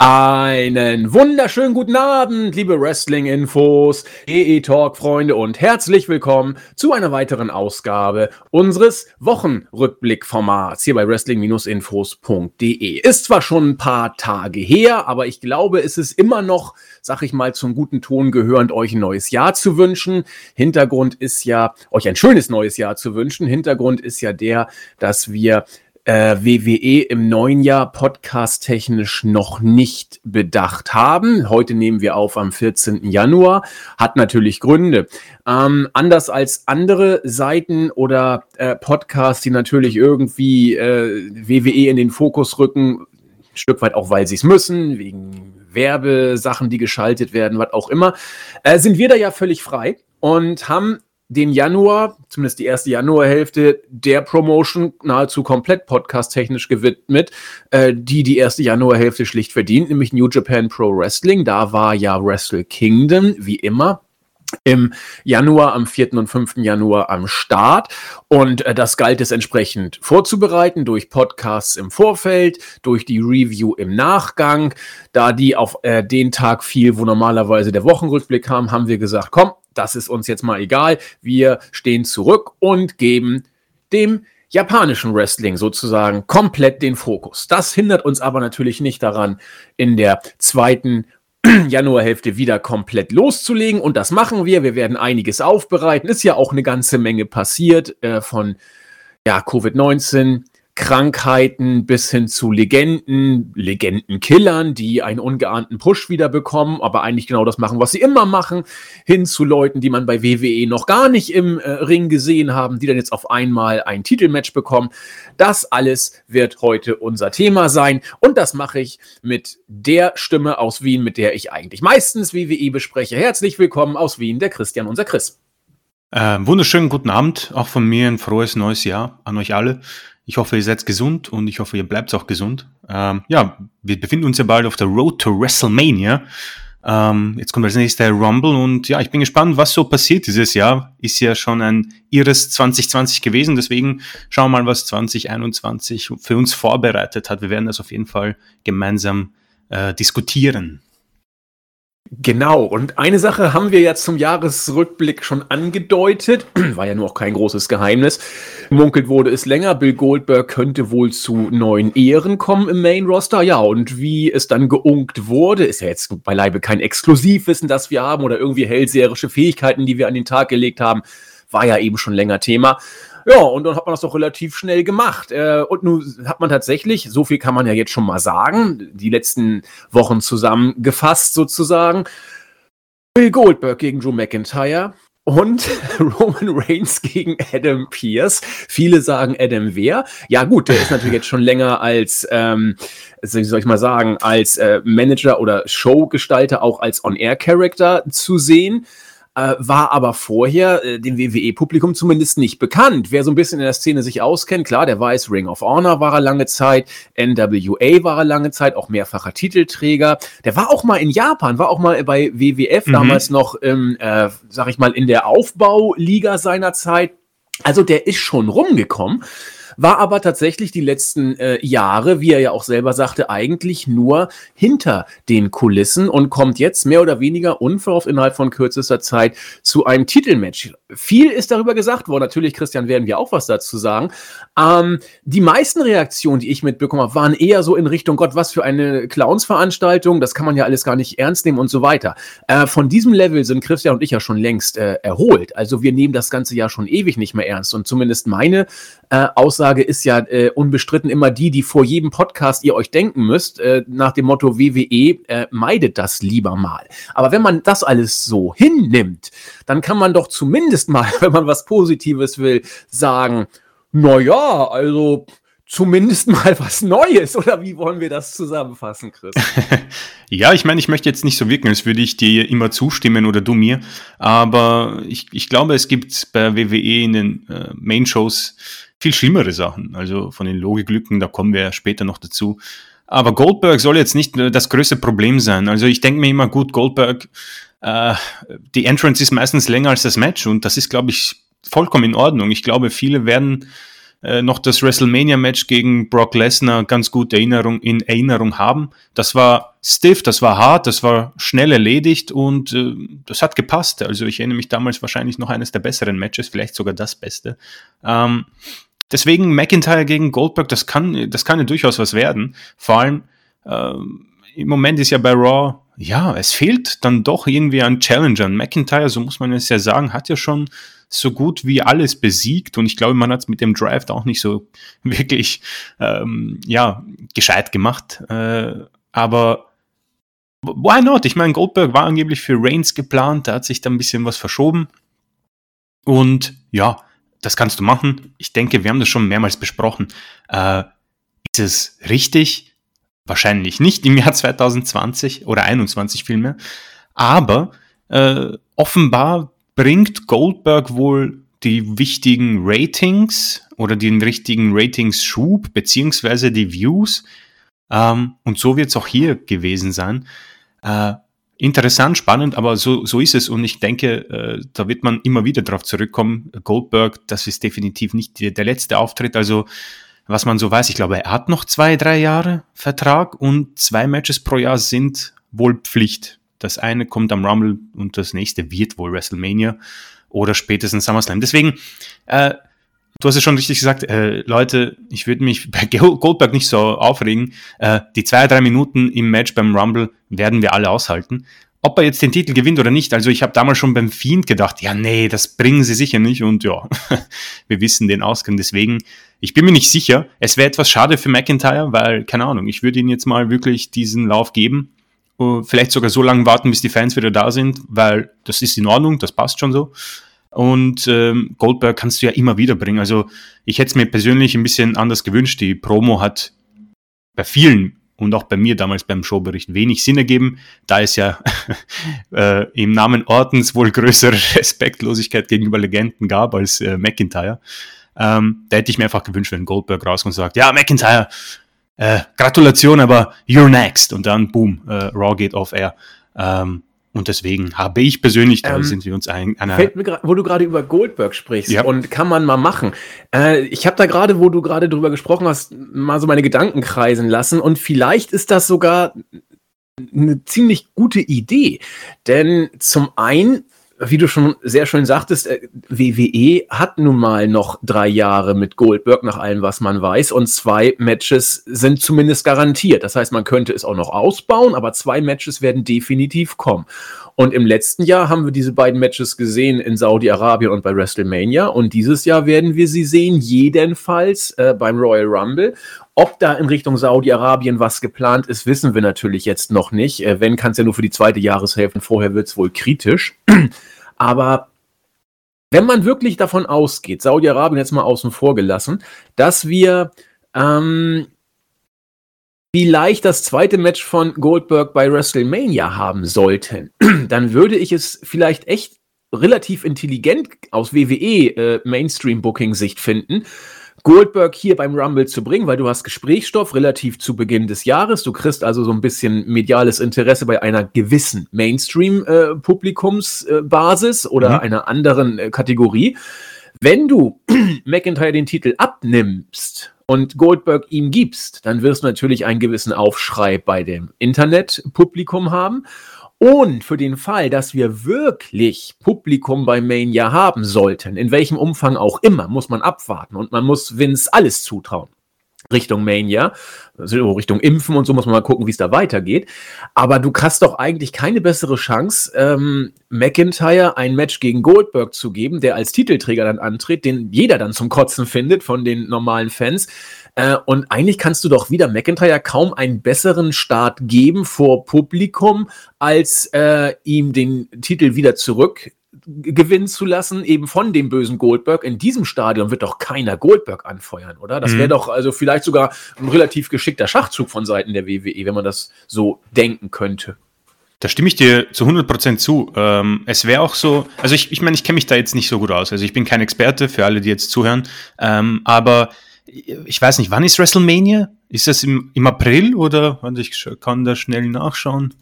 Einen wunderschönen guten Abend, liebe Wrestling-Infos, EE-Talk-Freunde und herzlich willkommen zu einer weiteren Ausgabe unseres Wochenrückblick-Formats hier bei wrestling-infos.de. Ist zwar schon ein paar Tage her, aber ich glaube, es ist immer noch, sag ich mal, zum guten Ton gehörend, euch ein neues Jahr zu wünschen. Hintergrund ist ja, euch ein schönes neues Jahr zu wünschen. Hintergrund ist ja der, dass wir äh, WWE im neuen Jahr podcast-technisch noch nicht bedacht haben. Heute nehmen wir auf am 14. Januar. Hat natürlich Gründe. Ähm, anders als andere Seiten oder äh, Podcasts, die natürlich irgendwie äh, WWE in den Fokus rücken, ein Stück weit auch, weil sie es müssen, wegen Werbesachen, die geschaltet werden, was auch immer, äh, sind wir da ja völlig frei und haben den Januar, zumindest die erste Januarhälfte, der Promotion nahezu komplett podcast-technisch gewidmet, äh, die die erste Januarhälfte schlicht verdient, nämlich New Japan Pro Wrestling. Da war ja Wrestle Kingdom, wie immer, im Januar, am 4. und 5. Januar am Start. Und äh, das galt es entsprechend vorzubereiten durch Podcasts im Vorfeld, durch die Review im Nachgang. Da die auf äh, den Tag fiel, wo normalerweise der Wochenrückblick kam, haben wir gesagt, komm, das ist uns jetzt mal egal. Wir stehen zurück und geben dem japanischen Wrestling sozusagen komplett den Fokus. Das hindert uns aber natürlich nicht daran, in der zweiten Januarhälfte wieder komplett loszulegen. Und das machen wir. Wir werden einiges aufbereiten. Ist ja auch eine ganze Menge passiert äh, von ja, Covid-19 Krankheiten bis hin zu Legenden, Legendenkillern, die einen ungeahnten Push wieder bekommen, aber eigentlich genau das machen, was sie immer machen, hin zu Leuten, die man bei WWE noch gar nicht im äh, Ring gesehen haben, die dann jetzt auf einmal ein Titelmatch bekommen. Das alles wird heute unser Thema sein und das mache ich mit der Stimme aus Wien, mit der ich eigentlich meistens WWE bespreche. Herzlich willkommen aus Wien, der Christian, unser Chris. Äh, wunderschönen guten Abend, auch von mir ein frohes neues Jahr an euch alle. Ich hoffe, ihr seid gesund und ich hoffe, ihr bleibt auch gesund. Ähm, ja, wir befinden uns ja bald auf der Road to WrestleMania. Ähm, jetzt kommt als nächstes der Rumble und ja, ich bin gespannt, was so passiert dieses Jahr. Ist ja schon ein irres 2020 gewesen, deswegen schauen wir mal, was 2021 für uns vorbereitet hat. Wir werden das auf jeden Fall gemeinsam äh, diskutieren. Genau, und eine Sache haben wir ja zum Jahresrückblick schon angedeutet, war ja nur auch kein großes Geheimnis. Munkelt wurde es länger, Bill Goldberg könnte wohl zu neuen Ehren kommen im Main Roster. Ja, und wie es dann geunkt wurde, ist ja jetzt beileibe kein Exklusivwissen, das wir haben oder irgendwie hellseherische Fähigkeiten, die wir an den Tag gelegt haben, war ja eben schon länger Thema. Ja, und dann hat man das doch relativ schnell gemacht. Äh, und nun hat man tatsächlich, so viel kann man ja jetzt schon mal sagen, die letzten Wochen zusammengefasst sozusagen. Bill Goldberg gegen Drew McIntyre und Roman Reigns gegen Adam Pierce. Viele sagen Adam wer? Ja gut, der ist natürlich jetzt schon länger als, ähm, wie soll ich mal sagen, als äh, Manager oder Showgestalter, auch als On-Air-Character zu sehen äh, war aber vorher äh, dem WWE-Publikum zumindest nicht bekannt. Wer so ein bisschen in der Szene sich auskennt, klar, der weiß, Ring of Honor war er lange Zeit, NWA war er lange Zeit, auch mehrfacher Titelträger. Der war auch mal in Japan, war auch mal bei WWF mhm. damals noch, ähm, äh, sag ich mal, in der Aufbauliga seiner Zeit. Also der ist schon rumgekommen war aber tatsächlich die letzten äh, Jahre, wie er ja auch selber sagte, eigentlich nur hinter den Kulissen und kommt jetzt mehr oder weniger unverhofft innerhalb von kürzester Zeit zu einem Titelmatch. Viel ist darüber gesagt worden. Natürlich, Christian, werden wir auch was dazu sagen. Ähm, die meisten Reaktionen, die ich mitbekommen habe, waren eher so in Richtung Gott, was für eine Clownsveranstaltung, das kann man ja alles gar nicht ernst nehmen und so weiter. Äh, von diesem Level sind Christian und ich ja schon längst äh, erholt. Also wir nehmen das Ganze ja schon ewig nicht mehr ernst. Und zumindest meine äh, Aussage ist ja äh, unbestritten immer die, die vor jedem Podcast ihr euch denken müsst, äh, nach dem Motto WWE, äh, meidet das lieber mal. Aber wenn man das alles so hinnimmt, dann kann man doch zumindest mal, wenn man was Positives will, sagen, naja, also zumindest mal was Neues. Oder wie wollen wir das zusammenfassen, Chris? ja, ich meine, ich möchte jetzt nicht so wirken, als würde ich dir immer zustimmen oder du mir. Aber ich, ich glaube, es gibt bei WWE in den äh, Main-Shows viel schlimmere Sachen. Also von den Logiklücken, da kommen wir ja später noch dazu. Aber Goldberg soll jetzt nicht das größte Problem sein. Also ich denke mir immer, gut, Goldberg, äh, die Entrance ist meistens länger als das Match und das ist, glaube ich, vollkommen in Ordnung. Ich glaube, viele werden äh, noch das WrestleMania-Match gegen Brock Lesnar ganz gut Erinnerung, in Erinnerung haben. Das war stiff, das war hart, das war schnell erledigt und äh, das hat gepasst. Also ich erinnere mich damals wahrscheinlich noch eines der besseren Matches, vielleicht sogar das Beste. Ähm, deswegen McIntyre gegen Goldberg, das kann, das kann ja durchaus was werden. Vor allem ähm, im Moment ist ja bei Raw, ja, es fehlt dann doch irgendwie an Challengern. McIntyre, so muss man es ja sagen, hat ja schon so gut wie alles besiegt und ich glaube, man hat es mit dem Draft auch nicht so wirklich ähm, ja gescheit gemacht. Äh, aber why not? Ich meine, Goldberg war angeblich für Reigns geplant, da hat sich dann ein bisschen was verschoben. Und ja, das kannst du machen. Ich denke, wir haben das schon mehrmals besprochen. Äh, ist es richtig? Wahrscheinlich nicht im Jahr 2020 oder 2021 vielmehr. Aber äh, offenbar bringt Goldberg wohl die wichtigen Ratings oder den richtigen Ratings-Schub beziehungsweise die Views. Ähm, und so wird es auch hier gewesen sein. Äh, interessant, spannend, aber so, so ist es. Und ich denke, äh, da wird man immer wieder drauf zurückkommen. Goldberg, das ist definitiv nicht der, der letzte Auftritt. Also was man so weiß, ich glaube, er hat noch zwei, drei Jahre Vertrag und zwei Matches pro Jahr sind wohl Pflicht. Das eine kommt am Rumble und das nächste wird wohl WrestleMania oder spätestens SummerSlam. Deswegen, äh, du hast es schon richtig gesagt, äh, Leute, ich würde mich bei Goldberg nicht so aufregen. Äh, die zwei, drei Minuten im Match beim Rumble werden wir alle aushalten. Ob er jetzt den Titel gewinnt oder nicht, also ich habe damals schon beim Fiend gedacht, ja, nee, das bringen sie sicher nicht und ja, wir wissen den Ausgang. Deswegen, ich bin mir nicht sicher. Es wäre etwas schade für McIntyre, weil, keine Ahnung, ich würde ihn jetzt mal wirklich diesen Lauf geben vielleicht sogar so lange warten, bis die Fans wieder da sind, weil das ist in Ordnung, das passt schon so. Und ähm, Goldberg kannst du ja immer wieder bringen. Also ich hätte es mir persönlich ein bisschen anders gewünscht. Die Promo hat bei vielen und auch bei mir damals beim Showbericht wenig Sinn ergeben, da es ja äh, im Namen Ortens wohl größere Respektlosigkeit gegenüber Legenden gab als äh, McIntyre. Ähm, da hätte ich mir einfach gewünscht, wenn Goldberg rauskommt und sagt, ja, McIntyre, äh, Gratulation, aber you're next. Und dann, boom, äh, Raw geht off air. Ähm, und deswegen habe ich persönlich, da ähm, sind wir uns ein, einer. Fällt mir grad, wo du gerade über Goldberg sprichst ja. und kann man mal machen. Äh, ich habe da gerade, wo du gerade drüber gesprochen hast, mal so meine Gedanken kreisen lassen und vielleicht ist das sogar eine ziemlich gute Idee. Denn zum einen wie du schon sehr schön sagtest, äh, WWE hat nun mal noch drei Jahre mit Goldberg nach allem, was man weiß. Und zwei Matches sind zumindest garantiert. Das heißt, man könnte es auch noch ausbauen, aber zwei Matches werden definitiv kommen. Und im letzten Jahr haben wir diese beiden Matches gesehen in Saudi-Arabien und bei WrestleMania. Und dieses Jahr werden wir sie sehen, jedenfalls äh, beim Royal Rumble. Ob da in Richtung Saudi-Arabien was geplant ist, wissen wir natürlich jetzt noch nicht. Äh, wenn, kann es ja nur für die zweite Jahreshälfte. Vorher wird es wohl kritisch. Aber wenn man wirklich davon ausgeht, Saudi-Arabien jetzt mal außen vor gelassen, dass wir ähm, vielleicht das zweite Match von Goldberg bei WrestleMania haben sollten, dann würde ich es vielleicht echt relativ intelligent aus WWE äh, Mainstream-Booking-Sicht finden, Goldberg hier beim Rumble zu bringen, weil du hast Gesprächsstoff relativ zu Beginn des Jahres. Du kriegst also so ein bisschen mediales Interesse bei einer gewissen Mainstream-Publikumsbasis äh, oder mhm. einer anderen äh, Kategorie. Wenn du McIntyre den Titel abnimmst und Goldberg ihm gibst, dann wirst du natürlich einen gewissen Aufschrei bei dem Internetpublikum haben. Und für den Fall, dass wir wirklich Publikum bei Mania haben sollten, in welchem Umfang auch immer, muss man abwarten und man muss Vince alles zutrauen. Richtung Mania, also Richtung Impfen und so muss man mal gucken, wie es da weitergeht. Aber du hast doch eigentlich keine bessere Chance, ähm, McIntyre ein Match gegen Goldberg zu geben, der als Titelträger dann antritt, den jeder dann zum Kotzen findet von den normalen Fans. Äh, und eigentlich kannst du doch wieder McIntyre kaum einen besseren Start geben vor Publikum, als äh, ihm den Titel wieder zurück gewinnen zu lassen, eben von dem bösen Goldberg. In diesem Stadion wird doch keiner Goldberg anfeuern, oder? Das wäre mhm. doch also vielleicht sogar ein relativ geschickter Schachzug von Seiten der WWE, wenn man das so denken könnte. Da stimme ich dir zu 100% zu. Ähm, es wäre auch so, also ich, ich meine, ich kenne mich da jetzt nicht so gut aus. Also ich bin kein Experte für alle, die jetzt zuhören. Ähm, aber ich weiß nicht, wann ist WrestleMania? Ist das im, im April oder? Ich kann da schnell nachschauen.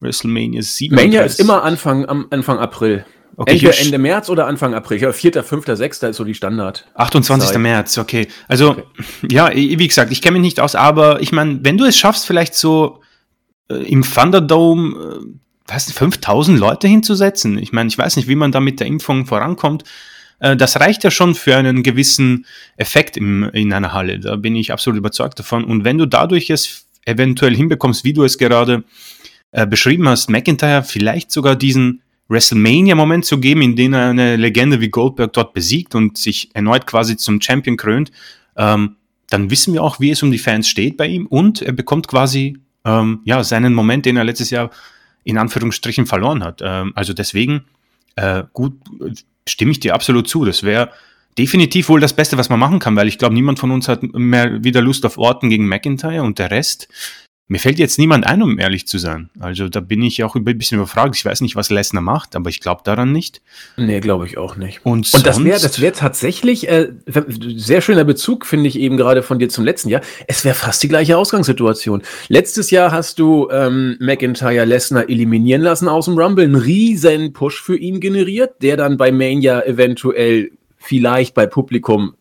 WrestleMania 7. Mania ist immer Anfang, am Anfang April. Okay, Entweder Ende März oder Anfang April. Ja, 4., 5., 6. ist so die Standard. 28. Zeit. März, okay. Also, okay. ja, wie gesagt, ich kenne mich nicht aus, aber ich meine, wenn du es schaffst, vielleicht so äh, im Thunderdome, äh, was, 5000 Leute hinzusetzen. Ich meine, ich weiß nicht, wie man da mit der Impfung vorankommt. Äh, das reicht ja schon für einen gewissen Effekt im, in einer Halle. Da bin ich absolut überzeugt davon. Und wenn du dadurch es eventuell hinbekommst, wie du es gerade äh, beschrieben hast, McIntyre vielleicht sogar diesen WrestleMania-Moment zu geben, in dem er eine Legende wie Goldberg dort besiegt und sich erneut quasi zum Champion krönt, ähm, dann wissen wir auch, wie es um die Fans steht bei ihm und er bekommt quasi ähm, ja, seinen Moment, den er letztes Jahr in Anführungsstrichen verloren hat. Ähm, also deswegen, äh, gut, stimme ich dir absolut zu. Das wäre definitiv wohl das Beste, was man machen kann, weil ich glaube, niemand von uns hat mehr wieder Lust auf Orten gegen McIntyre und der Rest mir fällt jetzt niemand ein, um ehrlich zu sein. Also da bin ich auch ein bisschen überfragt. Ich weiß nicht, was Lesnar macht, aber ich glaube daran nicht. Nee, glaube ich auch nicht. Und, Und das wäre das wär tatsächlich, äh, sehr schöner Bezug, finde ich eben gerade von dir zum letzten Jahr. Es wäre fast die gleiche Ausgangssituation. Letztes Jahr hast du ähm, McIntyre Lesnar eliminieren lassen aus dem Rumble, einen riesen Push für ihn generiert, der dann bei Mania eventuell vielleicht bei Publikum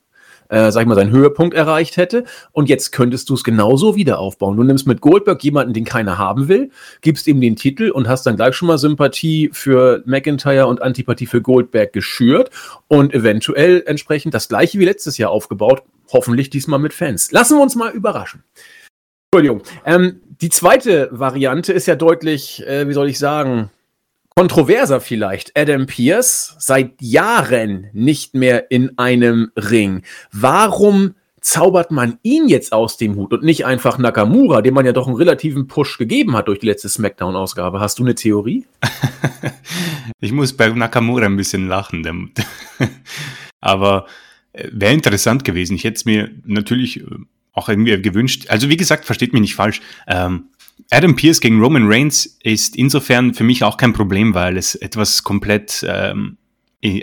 äh, sag ich mal, seinen Höhepunkt erreicht hätte. Und jetzt könntest du es genauso wieder aufbauen. Du nimmst mit Goldberg jemanden, den keiner haben will, gibst ihm den Titel und hast dann gleich schon mal Sympathie für McIntyre und Antipathie für Goldberg geschürt und eventuell entsprechend das gleiche wie letztes Jahr aufgebaut. Hoffentlich diesmal mit Fans. Lassen wir uns mal überraschen. Entschuldigung. Ähm, die zweite Variante ist ja deutlich, äh, wie soll ich sagen, Kontroverser vielleicht. Adam Pierce seit Jahren nicht mehr in einem Ring. Warum zaubert man ihn jetzt aus dem Hut und nicht einfach Nakamura, dem man ja doch einen relativen Push gegeben hat durch die letzte Smackdown-Ausgabe? Hast du eine Theorie? ich muss bei Nakamura ein bisschen lachen. Aber äh, wäre interessant gewesen. Ich hätte es mir natürlich äh, auch irgendwie gewünscht. Also wie gesagt, versteht mich nicht falsch. Ähm, Adam Pierce gegen Roman Reigns ist insofern für mich auch kein Problem, weil es etwas komplett ähm,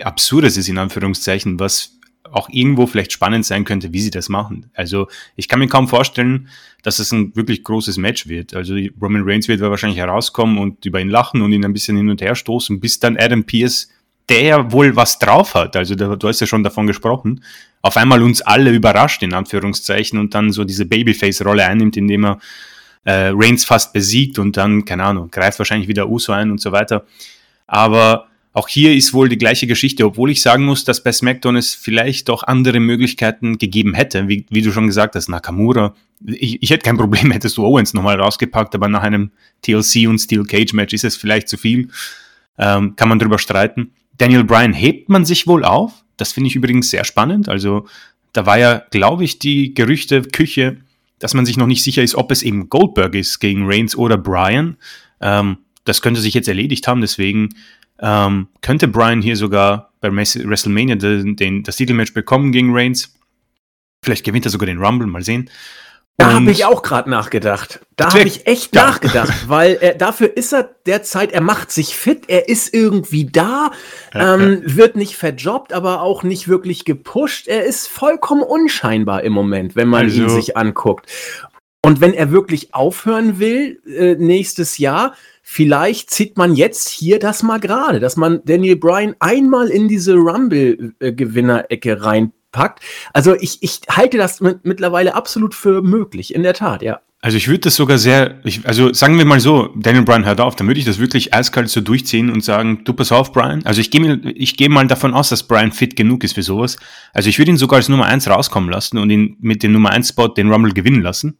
Absurdes ist, in Anführungszeichen, was auch irgendwo vielleicht spannend sein könnte, wie sie das machen. Also ich kann mir kaum vorstellen, dass es ein wirklich großes Match wird. Also Roman Reigns wird wahrscheinlich herauskommen und über ihn lachen und ihn ein bisschen hin und her stoßen, bis dann Adam Pierce, der ja wohl was drauf hat, also du hast ja schon davon gesprochen, auf einmal uns alle überrascht, in Anführungszeichen, und dann so diese Babyface-Rolle einnimmt, indem er äh, Reigns fast besiegt und dann, keine Ahnung, greift wahrscheinlich wieder Uso ein und so weiter. Aber auch hier ist wohl die gleiche Geschichte, obwohl ich sagen muss, dass bei SmackDown es vielleicht doch andere Möglichkeiten gegeben hätte, wie, wie du schon gesagt hast, Nakamura. Ich, ich hätte kein Problem, hättest du Owens nochmal rausgepackt, aber nach einem TLC und Steel Cage Match ist es vielleicht zu viel. Ähm, kann man drüber streiten. Daniel Bryan hebt man sich wohl auf. Das finde ich übrigens sehr spannend. Also da war ja, glaube ich, die Gerüchte Küche, dass man sich noch nicht sicher ist, ob es eben Goldberg ist gegen Reigns oder Bryan. Ähm, das könnte sich jetzt erledigt haben, deswegen ähm, könnte Bryan hier sogar bei WrestleMania den, den, das Titelmatch bekommen gegen Reigns. Vielleicht gewinnt er sogar den Rumble, mal sehen. Da habe ich auch gerade nachgedacht. Da habe ich echt ja. nachgedacht, weil er, dafür ist er derzeit, er macht sich fit, er ist irgendwie da, ähm, wird nicht verjobbt, aber auch nicht wirklich gepusht. Er ist vollkommen unscheinbar im Moment, wenn man also. ihn sich anguckt. Und wenn er wirklich aufhören will, äh, nächstes Jahr, vielleicht zieht man jetzt hier das mal gerade, dass man Daniel Bryan einmal in diese Rumble-Gewinner-Ecke rein packt. Also ich, ich halte das mit, mittlerweile absolut für möglich, in der Tat, ja. Also ich würde das sogar sehr, ich, also sagen wir mal so, Daniel Bryan hört auf, dann würde ich das wirklich eiskalt so durchziehen und sagen, du pass auf, Bryan. Also ich gehe ich geh mal davon aus, dass Bryan fit genug ist für sowas. Also ich würde ihn sogar als Nummer eins rauskommen lassen und ihn mit dem Nummer eins Spot den Rumble gewinnen lassen.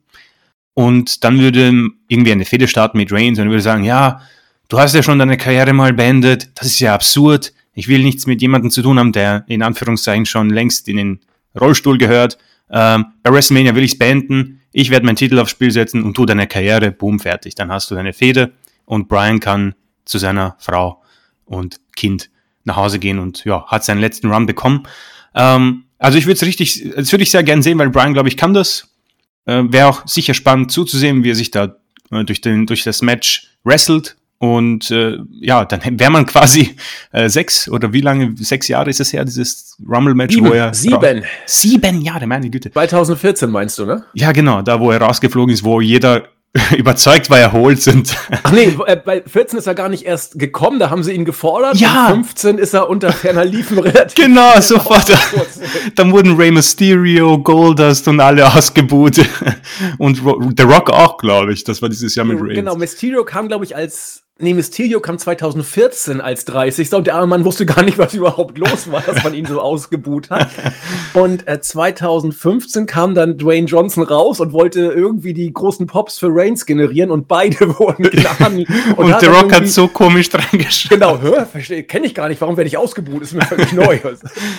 Und dann würde irgendwie eine Fehde starten mit Reigns und würde sagen, ja, du hast ja schon deine Karriere mal beendet, das ist ja absurd. Ich will nichts mit jemandem zu tun haben, der in Anführungszeichen schon längst in den Rollstuhl gehört. Ähm, bei WrestleMania will ich es beenden. Ich werde meinen Titel aufs Spiel setzen und tu deine Karriere. Boom, fertig. Dann hast du deine Fehde und Brian kann zu seiner Frau und Kind nach Hause gehen und ja, hat seinen letzten Run bekommen. Ähm, also ich würde es richtig, das würde ich sehr gern sehen, weil Brian, glaube ich, kann das. Äh, Wäre auch sicher spannend zuzusehen, wie er sich da äh, durch, den, durch das Match wrestelt und äh, ja, dann wäre man quasi äh, sechs oder wie lange, sechs Jahre ist es her, dieses Rumble-Match, wo er. Sieben. Sieben Jahre, meine Güte. 2014 meinst du, ne? Ja, genau, da wo er rausgeflogen ist, wo jeder überzeugt war, erholt sind. Ach nee, äh, bei 14 ist er gar nicht erst gekommen, da haben sie ihn gefordert. Ja. Und 15 ist er unter ferner Liefen relativ. Genau, sofort. Dann wurden Rey Mysterio, Goldust und alle ausgebuht. Und The Rock auch, glaube ich. Das war dieses Jahr mit Reigns. Genau, Mysterio kam, glaube ich, als Nee, Mysterio kam 2014 als 30. und der arme Mann wusste gar nicht, was überhaupt los war, dass man ihn so ausgebuht hat. Und äh, 2015 kam dann Dwayne Johnson raus und wollte irgendwie die großen Pops für Reigns generieren und beide wurden geladen. Und, und The Rock hat so komisch dran geschaut. Genau, hör, verstehe, kenne ich gar nicht, warum werde ich ausgebuht, ist mir völlig neu.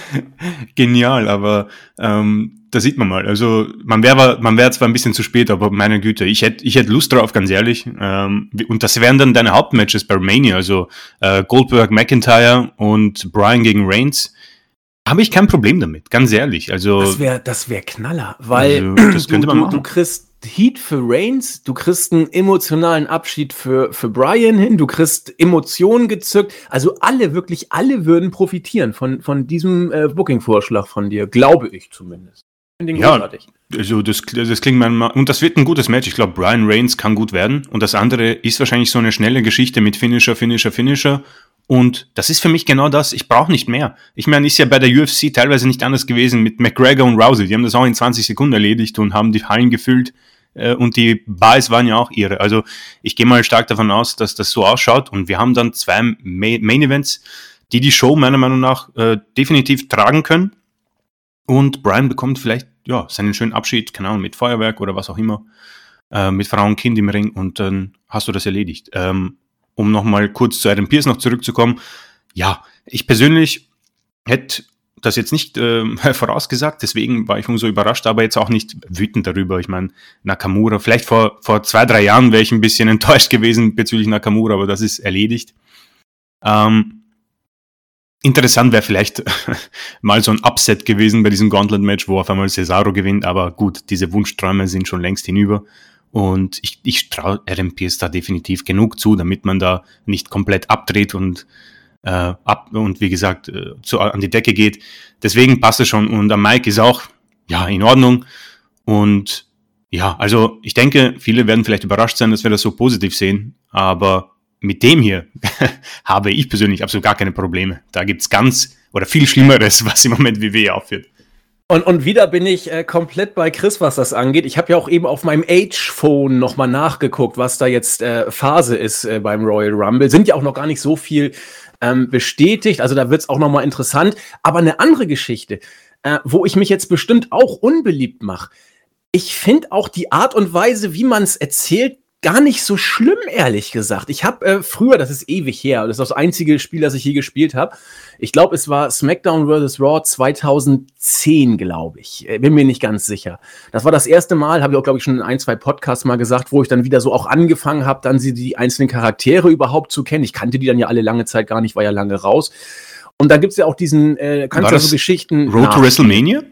Genial, aber ähm, da sieht man mal. Also man wäre man wäre zwar ein bisschen zu spät, aber meine Güte, ich hätte ich hätte Lust drauf, ganz ehrlich. Ähm, und das wären dann deine Hauptmatches bei Romania, also äh, Goldberg, McIntyre und Brian gegen Reigns. Habe ich kein Problem damit, ganz ehrlich. Also das wäre das wäre Knaller, weil also, das könnte du. Du, du kriegst Heat für Reigns, du kriegst einen emotionalen Abschied für, für Brian hin, du kriegst Emotionen gezückt. Also alle, wirklich alle würden profitieren von, von diesem äh, Booking-Vorschlag von dir, glaube ich zumindest finde den ja, großartig. Also das, das klingt mal, und das wird ein gutes Match. Ich glaube, Brian Reigns kann gut werden. Und das andere ist wahrscheinlich so eine schnelle Geschichte mit Finisher, Finisher, Finisher. Und das ist für mich genau das. Ich brauche nicht mehr. Ich meine, ist ja bei der UFC teilweise nicht anders gewesen mit McGregor und Rousey. Die haben das auch in 20 Sekunden erledigt und haben die Hallen gefüllt. Äh, und die Buys waren ja auch ihre. Also ich gehe mal stark davon aus, dass das so ausschaut. Und wir haben dann zwei Main Events, die die Show meiner Meinung nach äh, definitiv tragen können. Und Brian bekommt vielleicht ja, seinen schönen Abschied, keine Ahnung, mit Feuerwerk oder was auch immer, äh, mit Frau und Kind im Ring und dann hast du das erledigt. Ähm, um nochmal kurz zu Adam Pierce noch zurückzukommen. Ja, ich persönlich hätte das jetzt nicht äh, vorausgesagt, deswegen war ich umso überrascht, aber jetzt auch nicht wütend darüber. Ich meine, Nakamura, vielleicht vor, vor zwei, drei Jahren wäre ich ein bisschen enttäuscht gewesen bezüglich Nakamura, aber das ist erledigt. Ähm, Interessant wäre vielleicht mal so ein Upset gewesen bei diesem Gauntlet-Match, wo auf einmal Cesaro gewinnt, aber gut, diese Wunschträume sind schon längst hinüber. Und ich, ich traue Pierce da definitiv genug zu, damit man da nicht komplett abdreht und äh, ab und wie gesagt äh, zu, an die Decke geht. Deswegen passt es schon. Und am Mike ist auch ja in Ordnung. Und ja, also ich denke, viele werden vielleicht überrascht sein, dass wir das so positiv sehen, aber mit dem hier habe ich persönlich absolut gar keine Probleme. Da gibt es ganz oder viel Schlimmeres, was im Moment WWE aufführt. Und, und wieder bin ich äh, komplett bei Chris, was das angeht. Ich habe ja auch eben auf meinem Age-Phone nochmal nachgeguckt, was da jetzt äh, Phase ist äh, beim Royal Rumble. Sind ja auch noch gar nicht so viel ähm, bestätigt, also da wird es auch nochmal interessant. Aber eine andere Geschichte, äh, wo ich mich jetzt bestimmt auch unbeliebt mache. Ich finde auch die Art und Weise, wie man es erzählt, gar nicht so schlimm, ehrlich gesagt. Ich habe äh, früher, das ist ewig her, das ist das einzige Spiel, das ich je gespielt habe. Ich glaube, es war SmackDown vs. Raw 2010, glaube ich. Bin mir nicht ganz sicher. Das war das erste Mal, habe ich auch, glaube ich, schon in ein, zwei Podcasts mal gesagt, wo ich dann wieder so auch angefangen habe, dann sie die einzelnen Charaktere überhaupt zu kennen. Ich kannte die dann ja alle lange Zeit gar nicht, war ja lange raus. Und da gibt es ja auch diesen, äh, kannst du so Geschichten. Road to WrestleMania?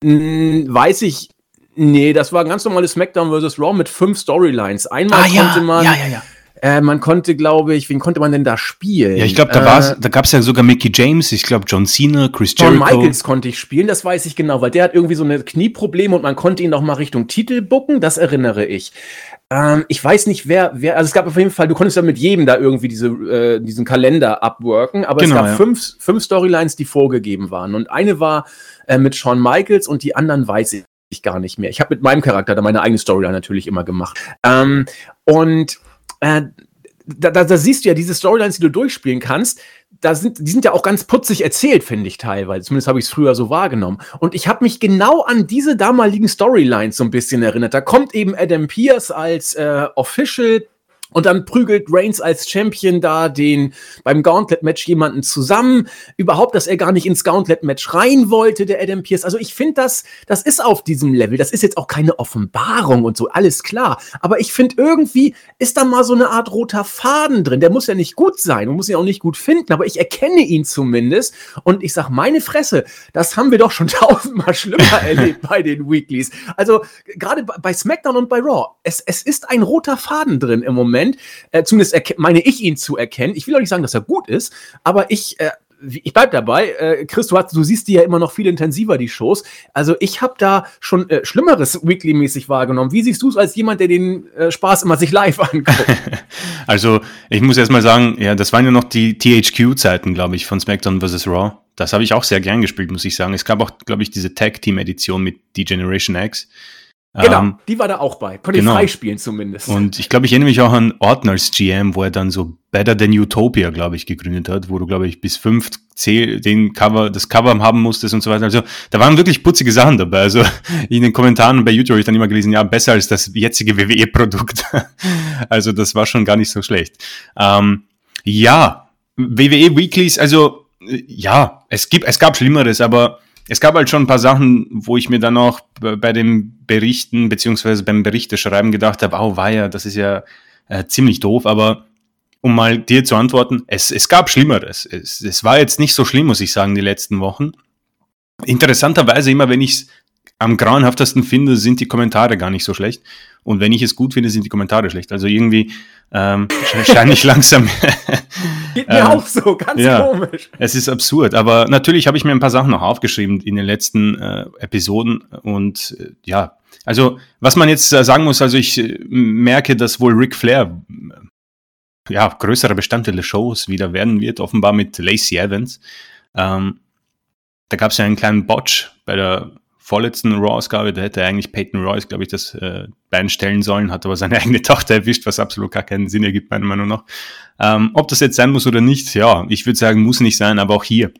Hm, weiß ich Nee, das war ein ganz normales SmackDown vs. Raw mit fünf Storylines. Einmal ah, konnte man. Ja, ja, ja. Äh, man konnte, glaube ich, wen konnte man denn da spielen? Ja, ich glaube, da, äh, da gab es ja sogar Mickey James, ich glaube John Cena, Chris Jericho. John Michaels konnte ich spielen, das weiß ich genau, weil der hat irgendwie so eine Knieprobleme und man konnte ihn noch mal Richtung Titel bucken, das erinnere ich. Ähm, ich weiß nicht, wer, wer, also es gab auf jeden Fall, du konntest ja mit jedem da irgendwie diese, äh, diesen Kalender abworken, aber genau, es gab ja. fünf, fünf Storylines, die vorgegeben waren. Und eine war äh, mit Shawn Michaels und die anderen weiß ich ich gar nicht mehr. Ich habe mit meinem Charakter da meine eigene Storyline natürlich immer gemacht. Ähm, und äh, da, da, da, siehst du ja diese Storylines, die du durchspielen kannst, da sind, die sind ja auch ganz putzig erzählt, finde ich teilweise. Zumindest habe ich es früher so wahrgenommen. Und ich habe mich genau an diese damaligen Storylines so ein bisschen erinnert. Da kommt eben Adam Pierce als äh, Official und dann prügelt Reigns als Champion da den beim Gauntlet-Match jemanden zusammen. Überhaupt, dass er gar nicht ins Gauntlet-Match rein wollte, der Adam Pierce. Also ich finde das, das ist auf diesem Level. Das ist jetzt auch keine Offenbarung und so, alles klar. Aber ich finde irgendwie ist da mal so eine Art roter Faden drin. Der muss ja nicht gut sein und muss ihn auch nicht gut finden, aber ich erkenne ihn zumindest. Und ich sag, meine Fresse, das haben wir doch schon tausendmal schlimmer erlebt bei den Weeklies. Also gerade bei SmackDown und bei Raw. Es, es ist ein roter Faden drin im Moment Moment. Äh, zumindest meine ich ihn zu erkennen. Ich will auch nicht sagen, dass er gut ist, aber ich, äh, ich bleib dabei. Äh, Chris, du, hast, du siehst die ja immer noch viel intensiver, die Shows. Also ich habe da schon äh, Schlimmeres Weekly-mäßig wahrgenommen. Wie siehst du es als jemand, der den äh, Spaß immer sich live anguckt? also ich muss erst mal sagen, ja, das waren ja noch die THQ-Zeiten, glaube ich, von SmackDown vs. Raw. Das habe ich auch sehr gern gespielt, muss ich sagen. Es gab auch, glaube ich, diese Tag-Team-Edition mit D-Generation X. Genau, ähm, die war da auch bei. Konnte genau. freispielen zumindest. Und ich glaube, ich erinnere mich auch an Orton als GM, wo er dann so Better Than Utopia, glaube ich, gegründet hat, wo du, glaube ich, bis fünf C den Cover, das Cover haben musstest und so weiter. Also da waren wirklich putzige Sachen dabei. Also in den Kommentaren bei YouTube habe ich dann immer gelesen, ja, besser als das jetzige WWE-Produkt. also das war schon gar nicht so schlecht. Ähm, ja, WWE Weeklies, also ja, es gibt, es gab Schlimmeres, aber es gab halt schon ein paar Sachen, wo ich mir dann auch bei den Berichten beziehungsweise beim Berichteschreiben gedacht habe, oh weia, das ist ja äh, ziemlich doof, aber um mal dir zu antworten, es, es gab Schlimmeres. Es, es war jetzt nicht so schlimm, muss ich sagen, die letzten Wochen. Interessanterweise, immer wenn ich es am grauenhaftesten finde, sind die Kommentare gar nicht so schlecht. Und wenn ich es gut finde, sind die Kommentare schlecht. Also irgendwie ähm, scheine ich langsam. Geht mir ähm, auch so, ganz ja, komisch. Es ist absurd. Aber natürlich habe ich mir ein paar Sachen noch aufgeschrieben in den letzten äh, Episoden. Und äh, ja, also was man jetzt äh, sagen muss, also ich äh, merke, dass wohl Ric Flair äh, ja, größere Bestandteil des Shows wieder werden wird, offenbar mit Lacey Evans. Ähm, da gab es ja einen kleinen Botch bei der vorletzten Raw-Ausgabe, da hätte eigentlich Peyton Royce, glaube ich, das äh, Bein stellen sollen, hat aber seine eigene Tochter erwischt, was absolut gar keinen Sinn ergibt, meiner Meinung nach. Ähm, ob das jetzt sein muss oder nicht, ja, ich würde sagen, muss nicht sein, aber auch hier.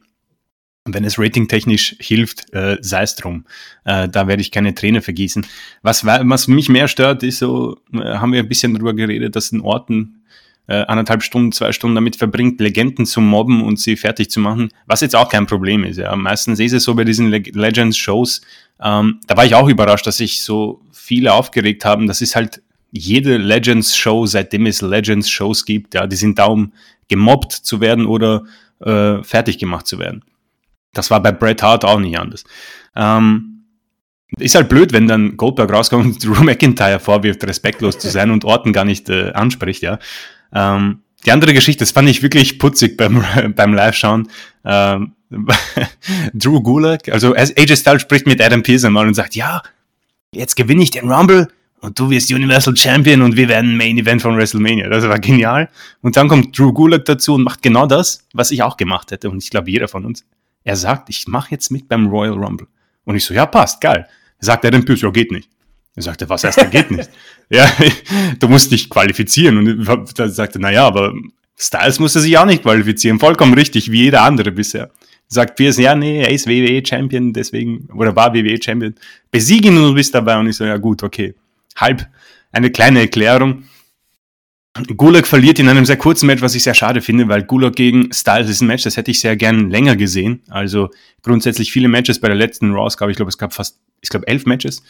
Wenn es ratingtechnisch hilft, äh, sei es drum. Äh, da werde ich keine Träne vergießen. Was, was mich mehr stört, ist so, äh, haben wir ein bisschen darüber geredet, dass in Orten äh, anderthalb Stunden, zwei Stunden damit verbringt, Legenden zu mobben und sie fertig zu machen, was jetzt auch kein Problem ist. Ja. Meistens ist es so bei diesen Le Legends-Shows, ähm, da war ich auch überrascht, dass sich so viele aufgeregt haben. Das ist halt jede Legends-Show, seitdem es Legends-Shows gibt, ja, die sind da, um gemobbt zu werden oder äh, fertig gemacht zu werden. Das war bei Bret Hart auch nicht anders. Ähm, ist halt blöd, wenn dann Goldberg rauskommt und Drew McIntyre vorwirft, respektlos zu sein und Orten gar nicht äh, anspricht, ja. Ähm, die andere Geschichte, das fand ich wirklich putzig beim, beim Live-Schauen. Ähm, Drew Gulak, also AJ Styles spricht mit Adam Pearce einmal und sagt, ja, jetzt gewinne ich den Rumble und du wirst Universal Champion und wir werden Main Event von WrestleMania. Das war genial. Und dann kommt Drew Gulak dazu und macht genau das, was ich auch gemacht hätte und ich glaube jeder von uns. Er sagt, ich mache jetzt mit beim Royal Rumble. Und ich so, ja, passt, geil. Er sagt Adam Pearce, ja, geht nicht. Er sagte, was heißt, der geht nicht? ja, du musst dich qualifizieren. Und da sagte, naja, aber Styles musste sich auch nicht qualifizieren. Vollkommen richtig, wie jeder andere bisher. Sagt Pierce, ja, nee, er ist WWE Champion, deswegen, oder war WWE Champion. Besiegen und du bist dabei. Und ich so, ja gut, okay. Halb eine kleine Erklärung. Gulag verliert in einem sehr kurzen Match, was ich sehr schade finde, weil Gulag gegen Styles ist ein Match, das hätte ich sehr gern länger gesehen. Also grundsätzlich viele Matches bei der letzten Raws gab. Ich glaube, es gab fast, ich glaube, elf Matches.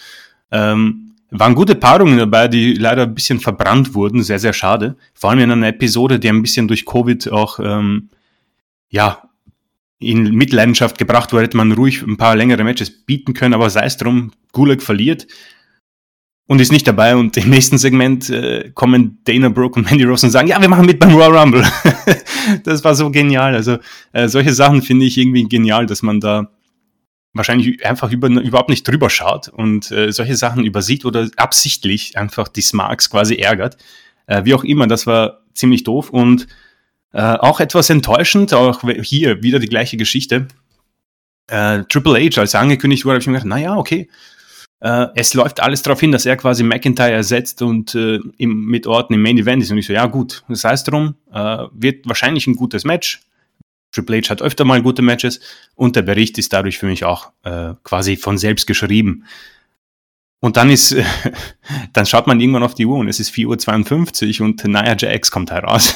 Ähm, waren gute Paarungen dabei, die leider ein bisschen verbrannt wurden, sehr, sehr schade. Vor allem in einer Episode, die ein bisschen durch Covid auch, ähm, ja, in Mitleidenschaft gebracht wurde, hätte man ruhig ein paar längere Matches bieten können, aber sei es drum, Gulag verliert und ist nicht dabei und im nächsten Segment äh, kommen Dana Brooke und Mandy Rose und sagen, ja, wir machen mit beim Royal Rumble. das war so genial. Also äh, solche Sachen finde ich irgendwie genial, dass man da wahrscheinlich einfach über, überhaupt nicht drüber schaut und äh, solche Sachen übersieht oder absichtlich einfach die Smarks quasi ärgert. Äh, wie auch immer, das war ziemlich doof und äh, auch etwas enttäuschend, auch hier wieder die gleiche Geschichte. Äh, Triple H, als er angekündigt wurde, habe ich mir gedacht, naja, okay, äh, es läuft alles darauf hin, dass er quasi McIntyre ersetzt und äh, im, mit Orten im Main Event ist. Und ich so, ja gut, das heißt drum, wird wahrscheinlich ein gutes Match. Triple H hat öfter mal gute Matches und der Bericht ist dadurch für mich auch äh, quasi von selbst geschrieben. Und dann ist, äh, dann schaut man irgendwann auf die Uhr und es ist 4.52 Uhr und Nia Jax kommt heraus.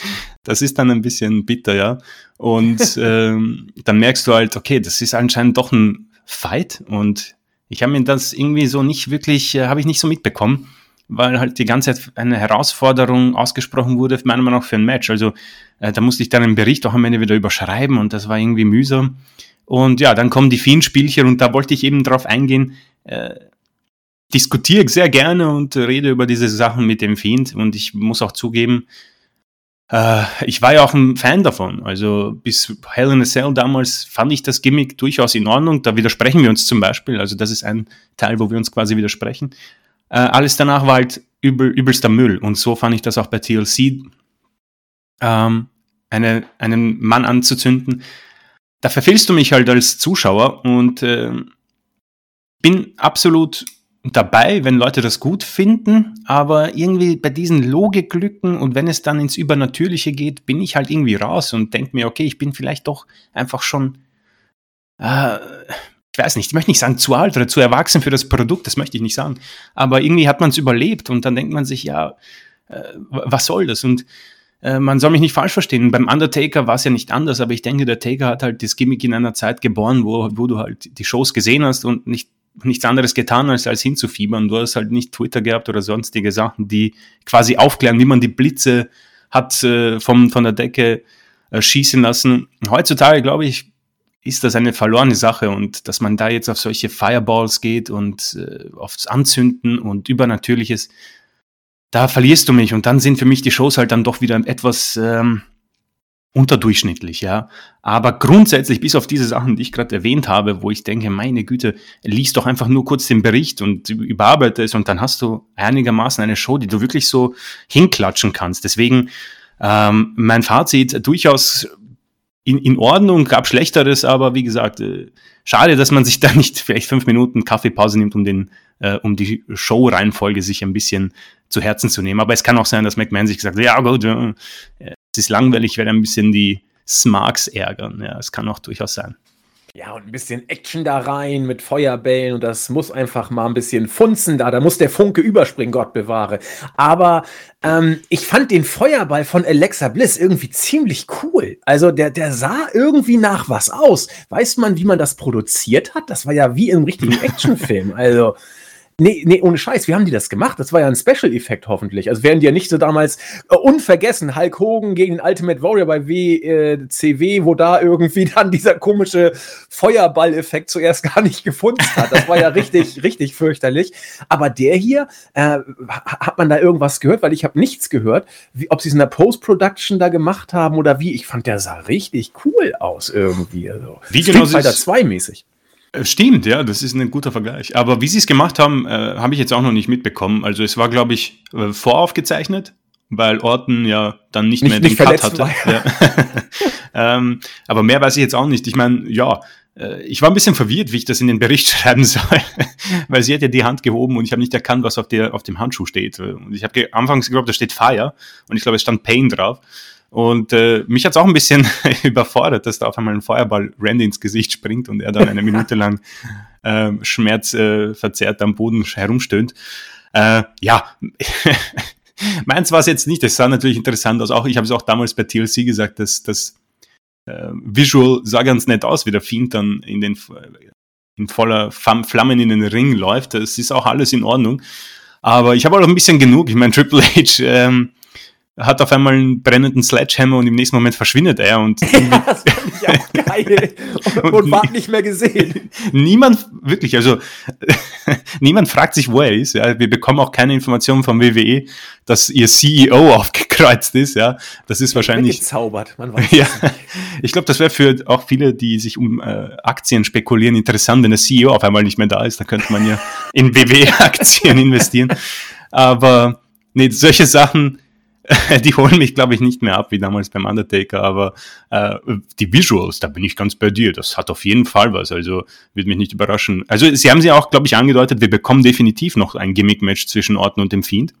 das ist dann ein bisschen bitter, ja. Und ähm, dann merkst du halt, okay, das ist anscheinend doch ein Fight und ich habe mir das irgendwie so nicht wirklich, äh, habe ich nicht so mitbekommen weil halt die ganze Zeit eine Herausforderung ausgesprochen wurde, meiner Meinung nach für ein Match. Also äh, da musste ich dann einen Bericht auch am Ende wieder überschreiben und das war irgendwie mühsam. Und ja, dann kommen die Fiend-Spielchen und da wollte ich eben drauf eingehen. Äh, diskutiere sehr gerne und rede über diese Sachen mit dem Fiend und ich muss auch zugeben, äh, ich war ja auch ein Fan davon. Also bis Hell in a Cell damals fand ich das Gimmick durchaus in Ordnung. Da widersprechen wir uns zum Beispiel. Also das ist ein Teil, wo wir uns quasi widersprechen. Äh, alles danach war halt übel, übelster Müll. Und so fand ich das auch bei TLC. Ähm, eine, einen Mann anzuzünden, da verfehlst du mich halt als Zuschauer und äh, bin absolut dabei, wenn Leute das gut finden, aber irgendwie bei diesen Logiklücken und wenn es dann ins Übernatürliche geht, bin ich halt irgendwie raus und denke mir, okay, ich bin vielleicht doch einfach schon, äh, ich weiß nicht, ich möchte nicht sagen zu alt oder zu erwachsen für das Produkt, das möchte ich nicht sagen, aber irgendwie hat man es überlebt und dann denkt man sich, ja, äh, was soll das? Und äh, man soll mich nicht falsch verstehen. Beim Undertaker war es ja nicht anders, aber ich denke, der Taker hat halt das Gimmick in einer Zeit geboren, wo, wo du halt die Shows gesehen hast und nicht nichts anderes getan, als, als hinzufiebern. Du hast halt nicht Twitter gehabt oder sonstige Sachen, die quasi aufklären, wie man die Blitze hat äh, vom, von der Decke äh, schießen lassen. Heutzutage, glaube ich, ist das eine verlorene Sache und dass man da jetzt auf solche Fireballs geht und äh, aufs Anzünden und Übernatürliches, da verlierst du mich und dann sind für mich die Shows halt dann doch wieder etwas ähm, unterdurchschnittlich, ja. Aber grundsätzlich, bis auf diese Sachen, die ich gerade erwähnt habe, wo ich denke, meine Güte, liest doch einfach nur kurz den Bericht und überarbeite es und dann hast du einigermaßen eine Show, die du wirklich so hinklatschen kannst. Deswegen ähm, mein Fazit durchaus in, in Ordnung, gab Schlechteres, aber wie gesagt, äh, schade, dass man sich da nicht vielleicht fünf Minuten Kaffeepause nimmt, um den, äh, um die Show-Reihenfolge sich ein bisschen zu Herzen zu nehmen. Aber es kann auch sein, dass McMahon sich gesagt hat, ja gut, äh, es ist langweilig, ich werde ein bisschen die Smarks ärgern. Ja, es kann auch durchaus sein. Ja, und ein bisschen Action da rein mit Feuerbällen und das muss einfach mal ein bisschen funzen da. Da muss der Funke überspringen, Gott bewahre. Aber ähm, ich fand den Feuerball von Alexa Bliss irgendwie ziemlich cool. Also der, der sah irgendwie nach was aus. Weiß man, wie man das produziert hat? Das war ja wie im richtigen Actionfilm. Also Nee, nee, ohne Scheiß, wie haben die das gemacht? Das war ja ein Special-Effekt hoffentlich. Also wären die ja nicht so damals äh, unvergessen, Hulk Hogan gegen den Ultimate Warrior bei WCW, äh, wo da irgendwie dann dieser komische Feuerball-Effekt zuerst gar nicht gefunden hat. Das war ja richtig, richtig fürchterlich. Aber der hier, äh, hat man da irgendwas gehört? Weil ich habe nichts gehört, wie, ob sie es in der Post-Production da gemacht haben oder wie. Ich fand, der sah richtig cool aus irgendwie. Also, wie genau Street Fighter 2 mäßig. Äh, stimmt, ja, das ist ein guter Vergleich. Aber wie sie es gemacht haben, äh, habe ich jetzt auch noch nicht mitbekommen. Also es war, glaube ich, äh, voraufgezeichnet, weil Orton ja dann nicht, nicht mehr nicht den Cut hatte. Ja. ähm, aber mehr weiß ich jetzt auch nicht. Ich meine, ja, äh, ich war ein bisschen verwirrt, wie ich das in den Bericht schreiben soll, weil sie hat ja die Hand gehoben und ich habe nicht erkannt, was auf, der, auf dem Handschuh steht. Und ich habe anfangs geglaubt, da steht Fire und ich glaube, es stand Pain drauf. Und äh, mich hat's auch ein bisschen überfordert, dass da auf einmal ein Feuerball Randy ins Gesicht springt und er dann eine Minute lang äh, schmerzverzerrt äh, am Boden herumstöhnt. Äh, ja, meins war es jetzt nicht. Das sah natürlich interessant aus. Auch ich habe es auch damals bei TLC gesagt, dass das äh, Visual sah ganz nett aus, wie der Fiend dann in den in voller Flammen in den Ring läuft. Das ist auch alles in Ordnung. Aber ich habe auch ein bisschen genug. Ich meine, Triple H ähm, hat auf einmal einen brennenden Sledgehammer und im nächsten Moment verschwindet er und ja, das fand ich auch geil und, und, und war nicht mehr gesehen. Niemand, wirklich, also niemand fragt sich, wo er ist. Ja. Wir bekommen auch keine Informationen vom WWE, dass ihr CEO aufgekreuzt ist. Ja, das ist wahrscheinlich gezaubert. Man weiß ja, ich glaube, das wäre für auch viele, die sich um äh, Aktien spekulieren, interessant, wenn der CEO auf einmal nicht mehr da ist. Da könnte man ja in WWE-Aktien investieren. Aber nee, solche Sachen die holen mich, glaube ich, nicht mehr ab wie damals beim Undertaker, aber äh, die Visuals, da bin ich ganz bei dir. Das hat auf jeden Fall was. Also würde mich nicht überraschen. Also sie haben sie auch, glaube ich, angedeutet, wir bekommen definitiv noch ein Gimmick-Match zwischen Orton und dem Fiend.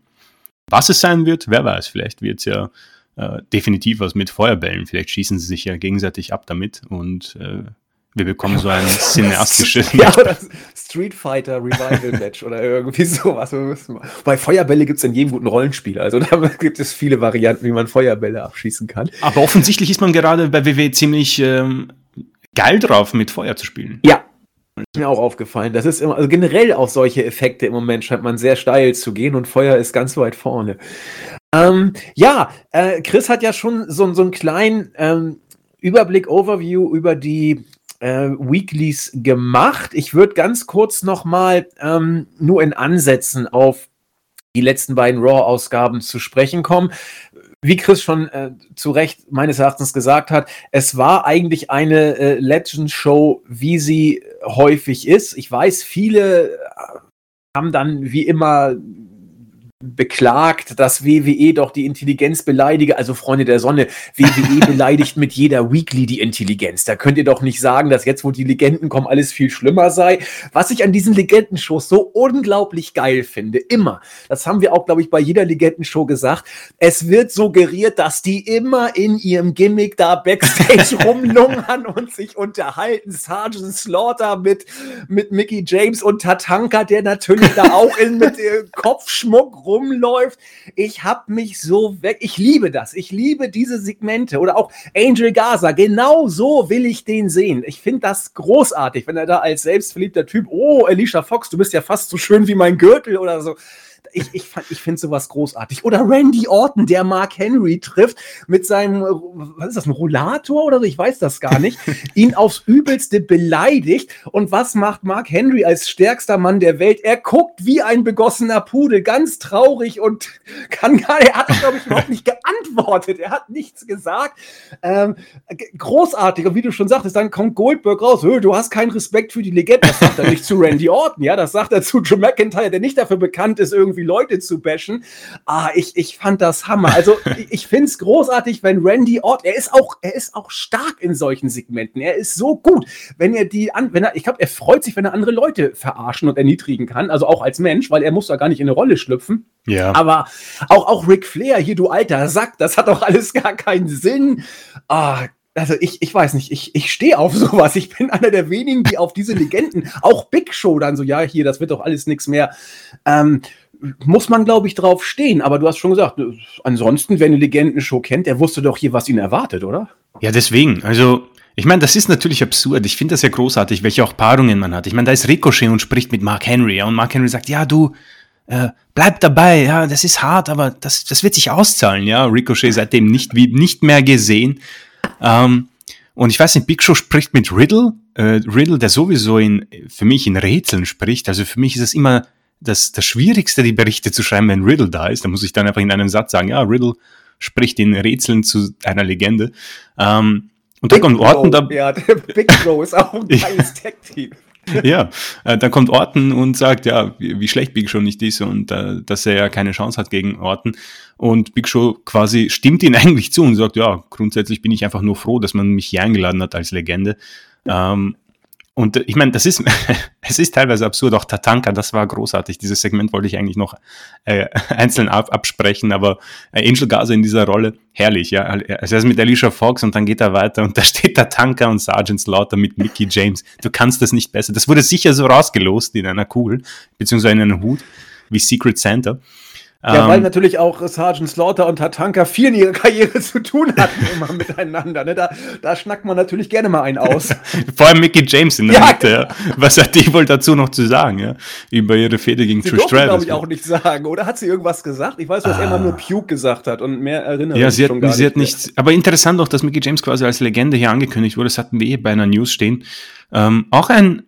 Was es sein wird, wer weiß. Vielleicht wird es ja äh, definitiv was mit Feuerbällen. Vielleicht schießen sie sich ja gegenseitig ab damit und äh, wir bekommen so ein cineastisches ja, Street Fighter Revival Match oder irgendwie sowas. Bei Feuerbälle gibt es in jedem guten Rollenspiel. Also da gibt es viele Varianten, wie man Feuerbälle abschießen kann. Aber offensichtlich ist man gerade bei WW ziemlich ähm, geil drauf, mit Feuer zu spielen. Ja. Ist mir auch aufgefallen. Das ist immer, also generell auch solche Effekte im Moment scheint man sehr steil zu gehen und Feuer ist ganz weit vorne. Ähm, ja, äh, Chris hat ja schon so, so einen kleinen ähm, Überblick, Overview über die äh, Weeklies gemacht. Ich würde ganz kurz nochmal ähm, nur in Ansätzen auf die letzten beiden Raw-Ausgaben zu sprechen kommen. wie Chris schon äh, zu Recht meines Erachtens gesagt hat, es war eigentlich eine äh, Legend-Show, wie sie häufig ist. Ich weiß, viele äh, haben dann wie immer beklagt, dass WWE doch die Intelligenz beleidige. Also Freunde der Sonne, WWE beleidigt mit jeder Weekly die Intelligenz. Da könnt ihr doch nicht sagen, dass jetzt, wo die Legenden kommen, alles viel schlimmer sei. Was ich an diesen Legendenshows so unglaublich geil finde, immer, das haben wir auch, glaube ich, bei jeder Legendenshow gesagt, es wird suggeriert, dass die immer in ihrem Gimmick da Backstage rumlungern und sich unterhalten. Sergeant Slaughter mit, mit Mickey James und Tatanka, der natürlich da auch in, mit äh, Kopfschmuck rum rumläuft. Ich habe mich so weg. Ich liebe das. Ich liebe diese Segmente. Oder auch Angel Gaza. Genau so will ich den sehen. Ich finde das großartig, wenn er da als selbstverliebter Typ, oh, Alicia Fox, du bist ja fast so schön wie mein Gürtel oder so ich, ich, ich finde sowas großartig. Oder Randy Orton, der Mark Henry trifft mit seinem, was ist das, ein Rollator oder so? Ich weiß das gar nicht. ihn aufs Übelste beleidigt. Und was macht Mark Henry als stärkster Mann der Welt? Er guckt wie ein begossener Pudel, ganz traurig und kann gar, er hat, glaube ich, überhaupt nicht geantwortet. Er hat nichts gesagt. Ähm, großartig. Und wie du schon sagtest, dann kommt Goldberg raus. Du hast keinen Respekt für die Legende. Das sagt er nicht zu Randy Orton, ja. Das sagt er zu Joe McIntyre, der nicht dafür bekannt ist, irgendwie Leute zu bashen. Ah, ich, ich fand das Hammer. Also ich, ich finde es großartig, wenn Randy Orton, er ist auch, er ist auch stark in solchen Segmenten. Er ist so gut, wenn er die an, wenn er, ich glaube, er freut sich, wenn er andere Leute verarschen und erniedrigen kann. Also auch als Mensch, weil er muss da gar nicht in eine Rolle schlüpfen. Ja. Aber auch, auch Ric Flair, hier, du alter Sack, das hat doch alles gar keinen Sinn. Ah, also ich, ich weiß nicht, ich, ich stehe auf sowas. Ich bin einer der wenigen, die auf diese Legenden, auch Big Show dann so, ja, hier, das wird doch alles nichts mehr. Ähm, muss man, glaube ich, drauf stehen. Aber du hast schon gesagt, ansonsten, wer eine Legendenshow kennt, der wusste doch hier, was ihn erwartet, oder? Ja, deswegen. Also, ich meine, das ist natürlich absurd. Ich finde das ja großartig, welche auch Paarungen man hat. Ich meine, da ist Ricochet und spricht mit Mark Henry. Ja, und Mark Henry sagt, ja, du, äh, bleib dabei. Ja, das ist hart, aber das, das wird sich auszahlen. Ja, Ricochet seitdem nicht, wie, nicht mehr gesehen. Ähm, und ich weiß nicht, Big Show spricht mit Riddle. Äh, Riddle, der sowieso in, für mich in Rätseln spricht. Also für mich ist es immer das, das Schwierigste, die Berichte zu schreiben, wenn Riddle da ist. Da muss ich dann einfach in einem Satz sagen, ja, Riddle spricht in Rätseln zu einer Legende. Ähm, und Big dann kommt Orton da. Ja, Big Bro ist auch ein geiles Tag-Team. ja, äh, dann kommt Orton und sagt, ja, wie, wie, schlecht Big Show nicht ist und äh, dass er ja keine Chance hat gegen Orton. Und Big Show quasi stimmt ihn eigentlich zu und sagt, ja, grundsätzlich bin ich einfach nur froh, dass man mich hier eingeladen hat als Legende. Ähm, und äh, ich meine, das ist, es ist teilweise absurd, auch Tatanka, das war großartig. Dieses Segment wollte ich eigentlich noch äh, einzeln ab, absprechen, aber äh, Angel Gaza in dieser Rolle, herrlich, ja. Also er ist mit Alicia Fox und dann geht er weiter und da steht Tatanka und Sergeant Slaughter mit Mickey James. Du kannst das nicht besser. Das wurde sicher so rausgelost in einer Kugel, beziehungsweise in einem Hut, wie Secret Santa. Ja, weil ähm, natürlich auch Sergeant Slaughter und Tatanka viel in ihrer Karriere zu tun hatten, immer miteinander. Ne? Da, da schnackt man natürlich gerne mal einen aus. Vor allem Mickey James in der ja, Mitte. Ja. Was hat die wohl dazu noch zu sagen, ja? Über ihre Fehde gegen sie Trish Stratus. glaube ich, auch nicht sagen. Oder hat sie irgendwas gesagt? Ich weiß, dass ah. er immer nur Puke gesagt hat und mehr erinnere ja, sie hat, gar sie nicht. Hat nichts, aber interessant auch, dass Mickey James quasi als Legende hier angekündigt wurde. Das hatten wir eh bei einer News stehen. Ähm, auch ein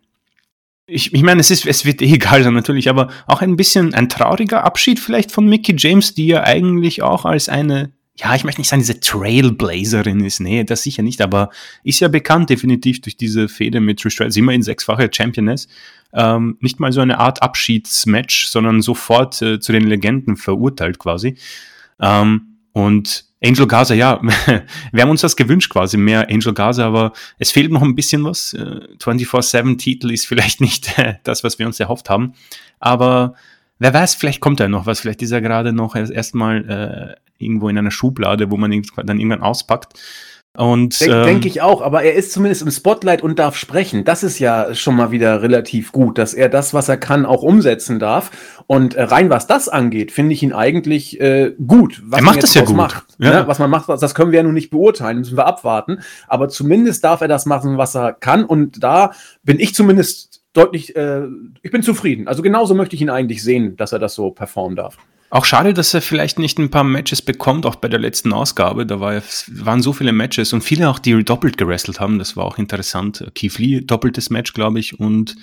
ich, ich meine, es ist, es wird eh egal sein natürlich, aber auch ein bisschen ein trauriger Abschied vielleicht von Mickey James, die ja eigentlich auch als eine, ja, ich möchte nicht sagen, diese Trailblazerin ist, nee, das sicher nicht, aber ist ja bekannt definitiv durch diese Fehde mit Trish Stratus, immerhin sechsfache Championess, ähm, nicht mal so eine Art Abschiedsmatch, sondern sofort äh, zu den Legenden verurteilt quasi. Ähm, und Angel Gaza, ja, wir haben uns das gewünscht quasi, mehr Angel Gaza, aber es fehlt noch ein bisschen was. 24-7-Titel äh, ist vielleicht nicht das, was wir uns erhofft haben, aber wer weiß, vielleicht kommt da noch was, vielleicht ist er gerade noch erstmal äh, irgendwo in einer Schublade, wo man dann irgendwann auspackt. Und ähm, denke ich auch, aber er ist zumindest im Spotlight und darf sprechen. Das ist ja schon mal wieder relativ gut, dass er das, was er kann, auch umsetzen darf. Und äh, rein was das angeht, finde ich ihn eigentlich äh, gut. Was er macht das ja gut. Macht, ja. Ne? Was man macht, das können wir ja nun nicht beurteilen, müssen wir abwarten. Aber zumindest darf er das machen, was er kann. Und da bin ich zumindest deutlich, äh, ich bin zufrieden. Also genauso möchte ich ihn eigentlich sehen, dass er das so performen darf. Auch schade, dass er vielleicht nicht ein paar Matches bekommt, auch bei der letzten Ausgabe. Da war, waren so viele Matches und viele auch, die doppelt gewrestelt haben. Das war auch interessant. Keith Lee, doppeltes Match, glaube ich. Und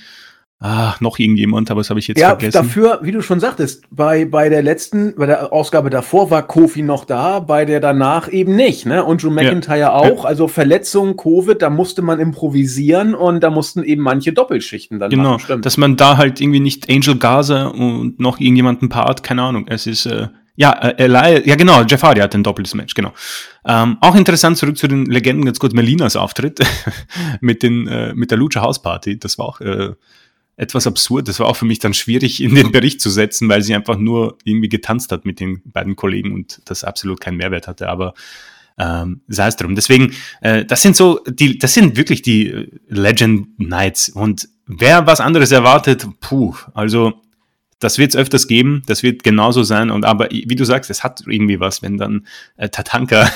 Ah, noch irgendjemand, aber das habe ich jetzt ja, vergessen. dafür, wie du schon sagtest, bei, bei der letzten, bei der Ausgabe davor war Kofi noch da, bei der danach eben nicht, ne? Und Drew McIntyre ja. auch. Also Verletzung, Covid, da musste man improvisieren und da mussten eben manche Doppelschichten dann genau, machen. Genau, dass man da halt irgendwie nicht Angel Gaza und noch irgendjemanden Part, keine Ahnung. Es ist, äh, ja, äh, Eli, ja genau, Jeff Hardy hat ein doppeltes Match, genau. Ähm, auch interessant zurück zu den Legenden, ganz kurz Melinas Auftritt mit, den, äh, mit der Lucha House Party. Das war auch äh, etwas absurd. Das war auch für mich dann schwierig in den Bericht zu setzen, weil sie einfach nur irgendwie getanzt hat mit den beiden Kollegen und das absolut keinen Mehrwert hatte. Aber ähm, sei es drum. Deswegen, äh, das sind so, die, das sind wirklich die Legend Nights. Und wer was anderes erwartet, puh, also das wird es öfters geben, das wird genauso sein. Und aber wie du sagst, es hat irgendwie was, wenn dann äh, Tatanka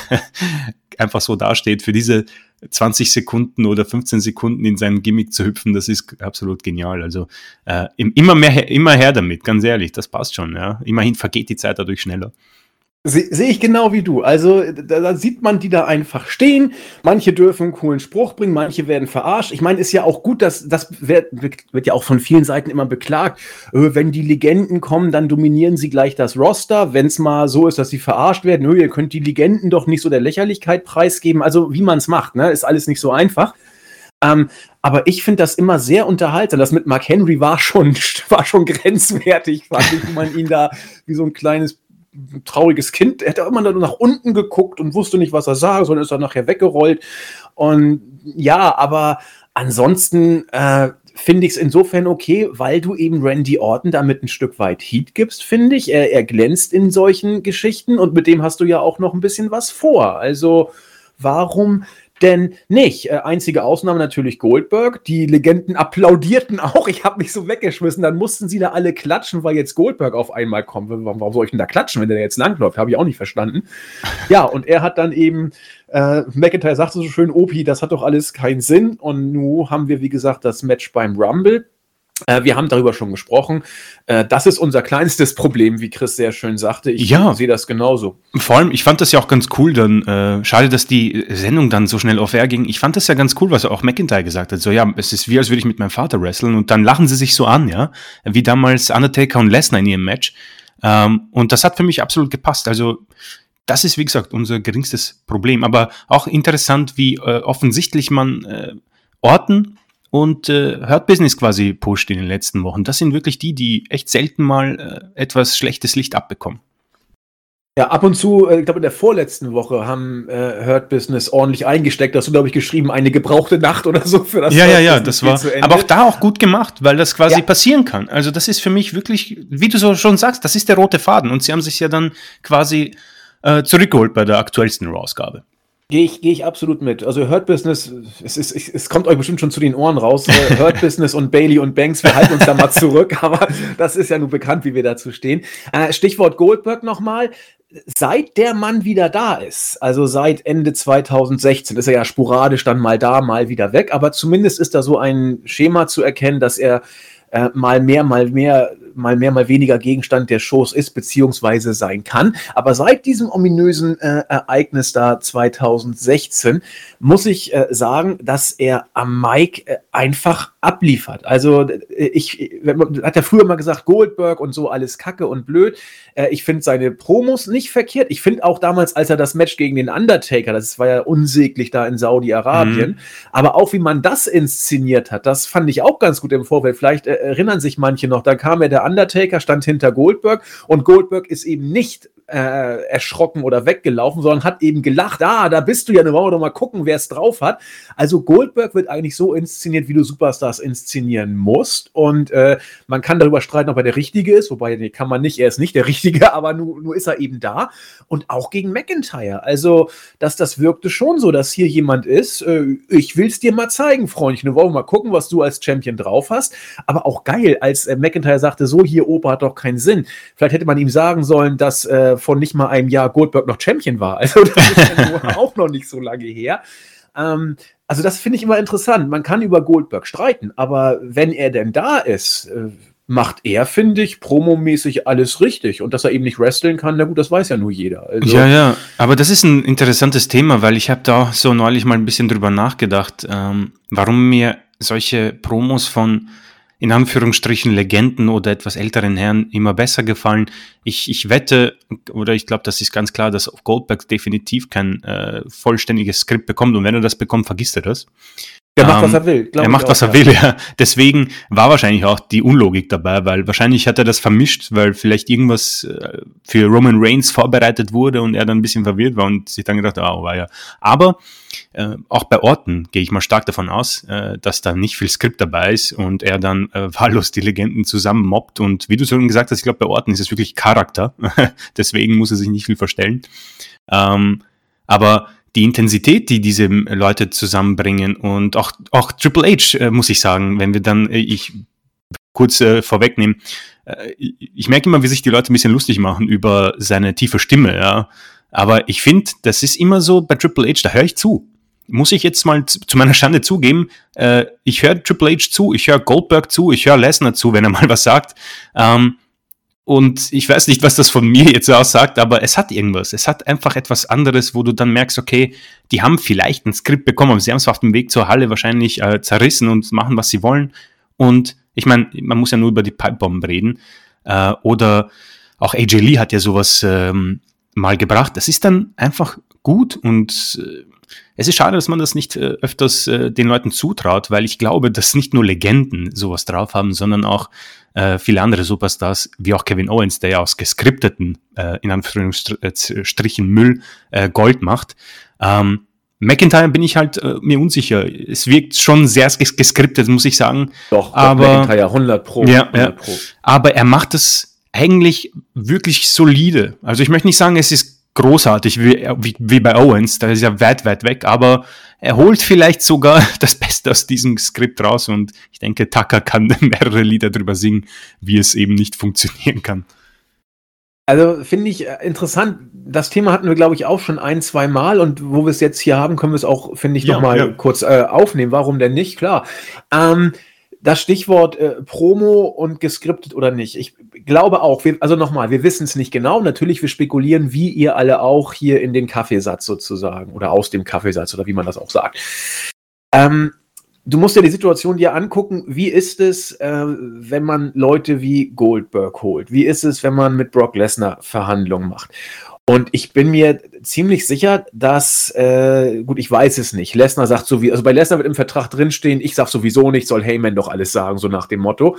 einfach so dasteht, für diese 20 Sekunden oder 15 Sekunden in seinen Gimmick zu hüpfen, das ist absolut genial. Also äh, immer mehr, immer her damit, ganz ehrlich, das passt schon. Ja. Immerhin vergeht die Zeit dadurch schneller. Sehe seh ich genau wie du. Also da, da, sieht man die da einfach stehen. Manche dürfen einen coolen Spruch bringen, manche werden verarscht. Ich meine, ist ja auch gut, dass das wird, wird ja auch von vielen Seiten immer beklagt. Äh, wenn die Legenden kommen, dann dominieren sie gleich das Roster. Wenn es mal so ist, dass sie verarscht werden, ihr könnt die Legenden doch nicht so der Lächerlichkeit preisgeben. Also wie man es macht, ne, ist alles nicht so einfach. Ähm, aber ich finde das immer sehr unterhaltsam. Das mit Mark Henry war schon, war schon grenzwertig, fand ich, wie man ihn da wie so ein kleines trauriges Kind. Er hat immer nur nach unten geguckt und wusste nicht, was er sah, sondern ist dann nachher weggerollt. Und ja, aber ansonsten äh, finde ich es insofern okay, weil du eben Randy Orton damit ein Stück weit Heat gibst, finde ich. Er, er glänzt in solchen Geschichten und mit dem hast du ja auch noch ein bisschen was vor. Also warum denn nicht. Äh, einzige Ausnahme natürlich Goldberg. Die Legenden applaudierten auch. Ich habe mich so weggeschmissen. Dann mussten sie da alle klatschen, weil jetzt Goldberg auf einmal kommt. Warum soll ich denn da klatschen, wenn der jetzt langläuft? Habe ich auch nicht verstanden. Ja, und er hat dann eben, äh, McIntyre sagte so schön, Opi, das hat doch alles keinen Sinn. Und nun haben wir, wie gesagt, das Match beim Rumble. Äh, wir haben darüber schon gesprochen. Äh, das ist unser kleinstes Problem, wie Chris sehr schön sagte. Ich ja. sehe das genauso. Vor allem, ich fand das ja auch ganz cool dann. Äh, schade, dass die Sendung dann so schnell auf Air ging. Ich fand das ja ganz cool, was auch McIntyre gesagt hat. So, ja, es ist wie, als würde ich mit meinem Vater wresteln. Und dann lachen sie sich so an, ja. Wie damals Undertaker und Lesnar in ihrem Match. Ähm, und das hat für mich absolut gepasst. Also, das ist, wie gesagt, unser geringstes Problem. Aber auch interessant, wie äh, offensichtlich man äh, Orten und äh, Hurt Business quasi pusht in den letzten Wochen. Das sind wirklich die, die echt selten mal äh, etwas schlechtes Licht abbekommen. Ja, ab und zu, äh, ich glaube in der vorletzten Woche haben äh, Hurt Business ordentlich eingesteckt. Hast du, glaube ich, geschrieben, eine gebrauchte Nacht oder so für das. Ja, Hurt ja, ja, das war. Aber auch da auch gut gemacht, weil das quasi ja. passieren kann. Also das ist für mich wirklich, wie du so schon sagst, das ist der rote Faden. Und sie haben sich ja dann quasi äh, zurückgeholt bei der aktuellsten Raw-Ausgabe. Gehe ich, geh ich absolut mit. Also Hurt Business, es, ist, es kommt euch bestimmt schon zu den Ohren raus. Hurt Business und Bailey und Banks, wir halten uns da mal zurück, aber das ist ja nun bekannt, wie wir dazu stehen. Äh, Stichwort Goldberg nochmal. Seit der Mann wieder da ist, also seit Ende 2016, ist er ja sporadisch dann mal da, mal wieder weg, aber zumindest ist da so ein Schema zu erkennen, dass er äh, mal mehr, mal mehr mal mehr, mal weniger Gegenstand der Shows ist, beziehungsweise sein kann. Aber seit diesem ominösen äh, Ereignis da 2016 muss ich äh, sagen, dass er am Mike äh, einfach abliefert. Also äh, ich, man hat ja früher mal gesagt, Goldberg und so alles Kacke und blöd. Äh, ich finde seine Promos nicht verkehrt. Ich finde auch damals, als er das Match gegen den Undertaker, das war ja unsäglich da in Saudi-Arabien, mhm. aber auch wie man das inszeniert hat, das fand ich auch ganz gut im Vorfeld. Vielleicht äh, erinnern sich manche noch, da kam ja der Undertaker, stand hinter Goldberg und Goldberg ist eben nicht äh, erschrocken oder weggelaufen, sondern hat eben gelacht. Ah, da bist du ja, ne, wollen wir doch mal gucken, wer es drauf hat. Also Goldberg wird eigentlich so inszeniert, wie du Superstars inszenieren musst. Und äh, man kann darüber streiten, ob er der Richtige ist, wobei, nee, kann man nicht, er ist nicht der Richtige, aber nur, nur ist er eben da. Und auch gegen McIntyre. Also, dass das wirkte schon so, dass hier jemand ist. Äh, ich will es dir mal zeigen, Freundchen. Wollen wir mal gucken, was du als Champion drauf hast. Aber auch geil, als äh, McIntyre sagte, so hier, Opa hat doch keinen Sinn. Vielleicht hätte man ihm sagen sollen, dass äh, von nicht mal einem Jahr Goldberg noch Champion war. Also das ist ja auch noch nicht so lange her. Ähm, also das finde ich immer interessant. Man kann über Goldberg streiten, aber wenn er denn da ist, äh, macht er, finde ich, promomäßig alles richtig. Und dass er eben nicht wresteln kann, na gut, das weiß ja nur jeder. Also ja, ja, aber das ist ein interessantes Thema, weil ich habe da so neulich mal ein bisschen drüber nachgedacht, ähm, warum mir solche Promos von in Anführungsstrichen Legenden oder etwas älteren Herren immer besser gefallen. Ich, ich wette, oder ich glaube, das ist ganz klar, dass Goldberg definitiv kein äh, vollständiges Skript bekommt und wenn er das bekommt, vergisst er das. Er macht, was ähm, er will. Er macht, was er will, ja. Deswegen war wahrscheinlich auch die Unlogik dabei, weil wahrscheinlich hat er das vermischt, weil vielleicht irgendwas äh, für Roman Reigns vorbereitet wurde und er dann ein bisschen verwirrt war und sich dann gedacht, oh, war ja. Aber äh, auch bei Orten gehe ich mal stark davon aus, äh, dass da nicht viel Skript dabei ist und er dann äh, wahllos die Legenden zusammen mobbt. Und wie du schon gesagt hast, ich glaube, bei Orten ist es wirklich Charakter. Deswegen muss er sich nicht viel verstellen. Ähm, aber die Intensität, die diese Leute zusammenbringen und auch, auch Triple H, äh, muss ich sagen, wenn wir dann, äh, ich kurz äh, vorwegnehmen, äh, ich merke immer, wie sich die Leute ein bisschen lustig machen über seine tiefe Stimme, ja. Aber ich finde, das ist immer so bei Triple H, da höre ich zu. Muss ich jetzt mal zu, zu meiner Schande zugeben, äh, ich höre Triple H zu, ich höre Goldberg zu, ich höre Lesnar zu, wenn er mal was sagt. Ähm, und ich weiß nicht, was das von mir jetzt aussagt, aber es hat irgendwas. Es hat einfach etwas anderes, wo du dann merkst, okay, die haben vielleicht ein Skript bekommen, aber sie haben es auf dem Weg zur Halle wahrscheinlich äh, zerrissen und machen, was sie wollen. Und ich meine, man muss ja nur über die Pipebomben reden. Äh, oder auch AJ Lee hat ja sowas ähm, mal gebracht. Das ist dann einfach gut und äh, es ist schade, dass man das nicht äh, öfters äh, den Leuten zutraut, weil ich glaube, dass nicht nur Legenden sowas drauf haben, sondern auch äh, viele andere Superstars, wie auch Kevin Owens, der ja aus geskripteten, äh, in Anführungsstrichen Müll, äh, Gold macht. Ähm, McIntyre bin ich halt äh, mir unsicher. Es wirkt schon sehr ges geskriptet, muss ich sagen. Doch, aber McIntyre 100 Pro. Ja, 100 ja. Pro. Aber er macht es eigentlich wirklich solide. Also ich möchte nicht sagen, es ist großartig wie, wie, wie bei Owens, da ist ja weit, weit weg, aber er holt vielleicht sogar das Beste aus diesem Skript raus und ich denke, Tucker kann mehrere Lieder drüber singen, wie es eben nicht funktionieren kann. Also finde ich äh, interessant. Das Thema hatten wir, glaube ich, auch schon ein, zwei Mal und wo wir es jetzt hier haben, können wir es auch, finde ich, ja, nochmal ja. kurz äh, aufnehmen. Warum denn nicht? Klar. Ähm, das Stichwort äh, Promo und geskriptet oder nicht. Ich glaube auch, wir, also nochmal, wir wissen es nicht genau. Natürlich, wir spekulieren, wie ihr alle auch hier in den Kaffeesatz sozusagen oder aus dem Kaffeesatz oder wie man das auch sagt. Ähm, du musst ja die Situation dir angucken, wie ist es, äh, wenn man Leute wie Goldberg holt? Wie ist es, wenn man mit Brock Lesnar Verhandlungen macht? Und ich bin mir ziemlich sicher, dass, äh, gut, ich weiß es nicht. Lesnar sagt so wie, also bei Lesnar wird im Vertrag drinstehen, ich sag sowieso nicht, soll Heyman doch alles sagen, so nach dem Motto.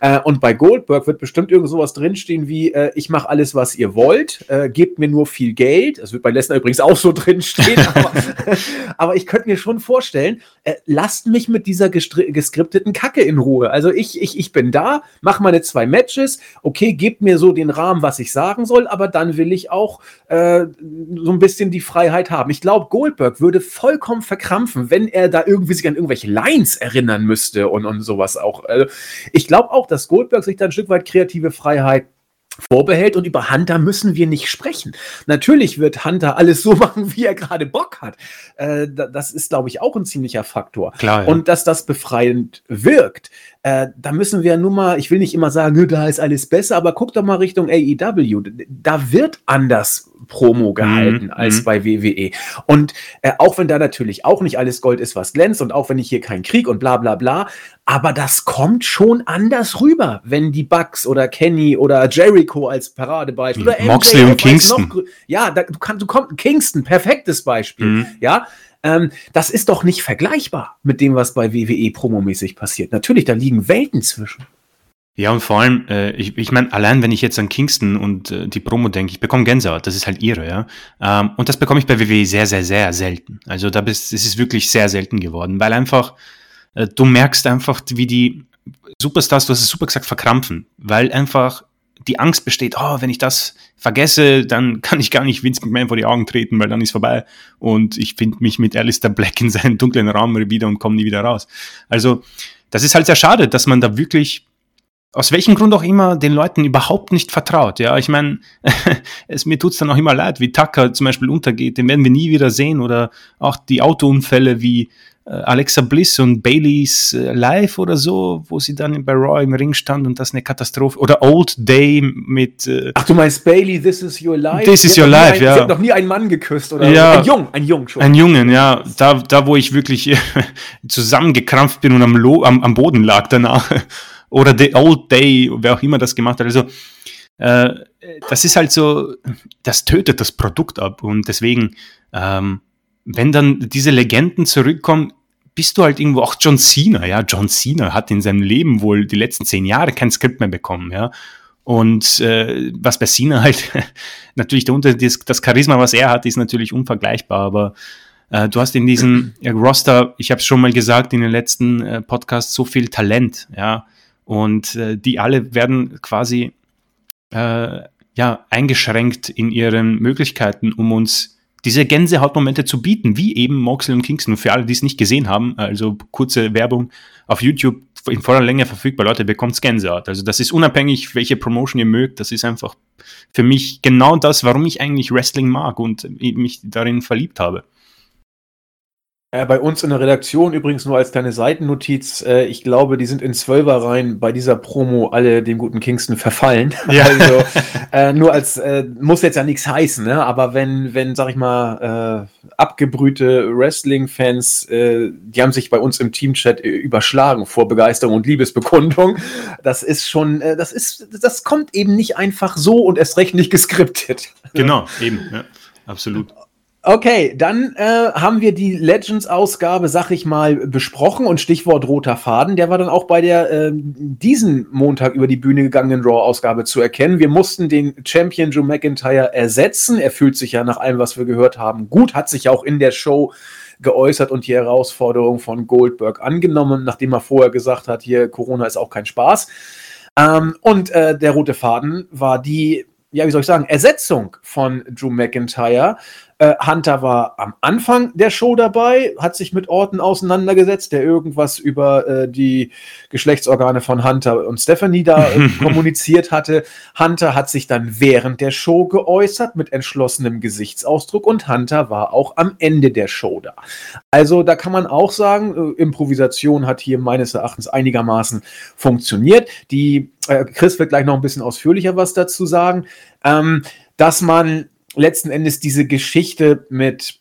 Äh, und bei Goldberg wird bestimmt irgend sowas drinstehen wie, äh, ich mache alles, was ihr wollt, äh, gebt mir nur viel Geld. Das wird bei Lesnar übrigens auch so drinstehen. aber, aber ich könnte mir schon vorstellen, äh, lasst mich mit dieser geskripteten Kacke in Ruhe. Also ich, ich, ich bin da, mach meine zwei Matches, okay, gebt mir so den Rahmen, was ich sagen soll, aber dann will ich auch äh, so ein bisschen die Freiheit haben. Ich glaube, Goldberg würde vollkommen verkrampfen, wenn er da irgendwie sich an irgendwelche Lines erinnern müsste und, und sowas auch. Also ich glaube auch, dass Goldberg sich da ein Stück weit kreative Freiheit vorbehält und über Hunter müssen wir nicht sprechen. Natürlich wird Hunter alles so machen, wie er gerade Bock hat. Äh, das ist, glaube ich, auch ein ziemlicher Faktor. Klar, ja. Und dass das befreiend wirkt, äh, da müssen wir nun mal, ich will nicht immer sagen, da ist alles besser, aber guck doch mal Richtung AEW. Da wird anders Promo gehalten mm, als bei WWE. Und äh, auch wenn da natürlich auch nicht alles Gold ist, was glänzt und auch wenn ich hier keinen Krieg und bla bla bla, aber das kommt schon anders rüber, wenn die Bucks oder Kenny oder Jericho als Paradebeispiel oder Moxley und Kingston. Noch, ja, da, du kannst, du kommst, Kingston, perfektes Beispiel. Mm. Ja, ähm, das ist doch nicht vergleichbar mit dem, was bei WWE promomäßig passiert. Natürlich, da liegen Welten zwischen. Ja, und vor allem, äh, ich, ich meine, allein wenn ich jetzt an Kingston und äh, die Promo denke, ich bekomme Gänsehaut, das ist halt ihre, ja. Ähm, und das bekomme ich bei WWE sehr, sehr, sehr selten. Also da bist, es ist wirklich sehr selten geworden, weil einfach, äh, du merkst einfach, wie die Superstars, du hast es super gesagt, verkrampfen, weil einfach die Angst besteht, oh, wenn ich das vergesse, dann kann ich gar nicht Vince McMahon vor die Augen treten, weil dann ist vorbei und ich finde mich mit Alistair Black in seinen dunklen Raum wieder und komme nie wieder raus. Also, das ist halt sehr schade, dass man da wirklich aus welchem Grund auch immer den Leuten überhaupt nicht vertraut. Ja, ich meine, es mir tut's dann auch immer leid, wie Tucker zum Beispiel untergeht, den werden wir nie wieder sehen oder auch die Autounfälle wie Alexa Bliss und Baileys äh, Live oder so, wo sie dann bei Raw im Ring stand und das eine Katastrophe. Oder Old Day mit. Äh, Ach, du meinst Bailey, This is Your Life? This is Your Life, ein, ja. Sie hat noch nie einen Mann geküsst oder ja, ein Jung, ein Jung schon. Ein Jungen, ja. Da, da wo ich wirklich zusammengekrampft bin und am, Lo am, am Boden lag danach. oder The Old Day, wer auch immer das gemacht hat. Also äh, das ist halt so, das tötet das Produkt ab und deswegen, ähm, wenn dann diese Legenden zurückkommen, bist du halt irgendwo auch John Cena, ja. John Cena hat in seinem Leben wohl die letzten zehn Jahre kein Skript mehr bekommen, ja. Und äh, was bei Cena halt natürlich der Unter das, das Charisma, was er hat, ist natürlich unvergleichbar, aber äh, du hast in diesem äh, Roster, ich habe es schon mal gesagt in den letzten äh, Podcasts, so viel Talent, ja. Und äh, die alle werden quasi äh, ja, eingeschränkt in ihren Möglichkeiten, um uns diese Gänsehautmomente zu bieten, wie eben Moxley und Kingston. Für alle, die es nicht gesehen haben, also kurze Werbung auf YouTube in voller Länge verfügbar, Leute, bekommt's Gänsehaut. Also das ist unabhängig, welche Promotion ihr mögt. Das ist einfach für mich genau das, warum ich eigentlich Wrestling mag und mich darin verliebt habe. Äh, bei uns in der Redaktion übrigens nur als kleine Seitennotiz. Äh, ich glaube, die sind in Zwölferreihen bei dieser Promo alle dem guten Kingston verfallen. Ja. Also äh, nur als äh, muss jetzt ja nichts heißen, ne? Aber wenn, wenn, sag ich mal, äh, abgebrühte Wrestling-Fans, äh, die haben sich bei uns im Teamchat überschlagen vor Begeisterung und Liebesbekundung. Das ist schon, das ist, das kommt eben nicht einfach so und erst recht nicht geskriptet. Genau, eben, ja, absolut. Okay, dann äh, haben wir die Legends-Ausgabe, sag ich mal, besprochen und Stichwort roter Faden, der war dann auch bei der äh, diesen Montag über die Bühne gegangenen Raw-Ausgabe zu erkennen. Wir mussten den Champion Joe McIntyre ersetzen. Er fühlt sich ja nach allem, was wir gehört haben, gut, hat sich auch in der Show geäußert und die Herausforderung von Goldberg angenommen, nachdem er vorher gesagt hat, hier Corona ist auch kein Spaß. Ähm, und äh, der rote Faden war die ja, wie soll ich sagen, Ersetzung von Drew McIntyre. Äh, Hunter war am Anfang der Show dabei, hat sich mit Orton auseinandergesetzt, der irgendwas über äh, die Geschlechtsorgane von Hunter und Stephanie da äh, kommuniziert hatte. Hunter hat sich dann während der Show geäußert mit entschlossenem Gesichtsausdruck und Hunter war auch am Ende der Show da. Also da kann man auch sagen, äh, Improvisation hat hier meines Erachtens einigermaßen funktioniert. Die äh, Chris wird gleich noch ein bisschen ausführlicher was dazu sagen, ähm, dass man letzten Endes diese Geschichte mit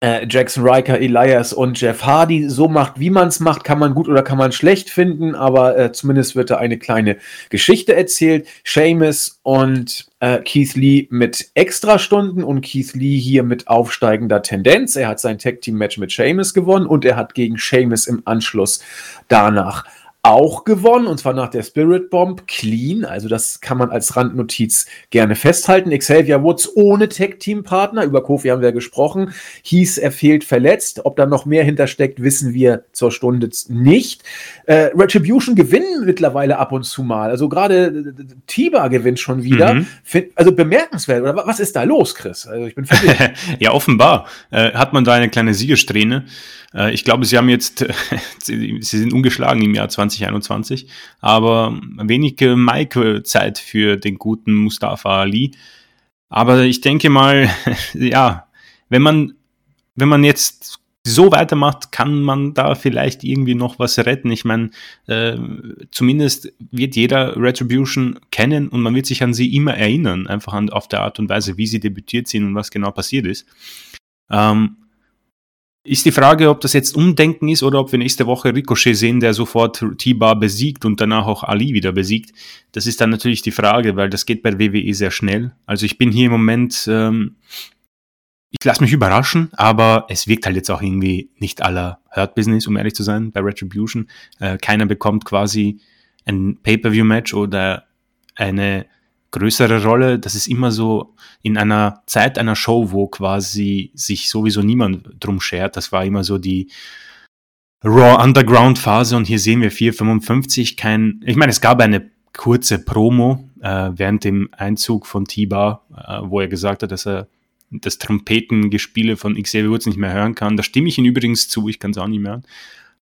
äh, Jackson Riker, Elias und Jeff Hardy so macht, wie man es macht, kann man gut oder kann man schlecht finden, aber äh, zumindest wird da eine kleine Geschichte erzählt. Seamus und äh, Keith Lee mit Extrastunden und Keith Lee hier mit aufsteigender Tendenz. Er hat sein Tag Team Match mit Seamus gewonnen und er hat gegen Seamus im Anschluss danach auch gewonnen, und zwar nach der Spirit Bomb clean. Also das kann man als Randnotiz gerne festhalten. Xavier Woods ohne Tech-Team-Partner, über Kofi haben wir gesprochen, hieß, er fehlt verletzt. Ob da noch mehr hintersteckt, wissen wir zur Stunde nicht. Äh, Retribution gewinnen mittlerweile ab und zu mal. Also gerade äh, Tiba gewinnt schon wieder. Mhm. Also bemerkenswert. Oder was ist da los, Chris? Also ich bin verwirrt. ja, offenbar äh, hat man da eine kleine Siegersträhne. Äh, ich glaube, sie haben jetzt, sie, sie sind ungeschlagen im Jahr 2021, aber wenige Mike-Zeit für den guten Mustafa Ali. Aber ich denke mal, ja, wenn man, wenn man jetzt so weitermacht, kann man da vielleicht irgendwie noch was retten. Ich meine, äh, zumindest wird jeder Retribution kennen und man wird sich an sie immer erinnern, einfach an, auf der Art und Weise, wie sie debütiert sind und was genau passiert ist. Ähm, ist die Frage, ob das jetzt Umdenken ist oder ob wir nächste Woche Ricochet sehen, der sofort T-Bar besiegt und danach auch Ali wieder besiegt. Das ist dann natürlich die Frage, weil das geht bei WWE sehr schnell. Also ich bin hier im Moment, ähm, ich lasse mich überraschen, aber es wirkt halt jetzt auch irgendwie nicht aller Hurt Business, um ehrlich zu sein, bei Retribution. Äh, keiner bekommt quasi ein Pay-per-view-Match oder eine größere Rolle. Das ist immer so in einer Zeit einer Show, wo quasi sich sowieso niemand drum schert. Das war immer so die Raw Underground Phase und hier sehen wir 455 kein, ich meine, es gab eine kurze Promo äh, während dem Einzug von T-Bar, äh, wo er gesagt hat, dass er das Trompetengespiele von Xavier Woods nicht mehr hören kann. Da stimme ich ihn übrigens zu, ich kann es auch nicht mehr hören.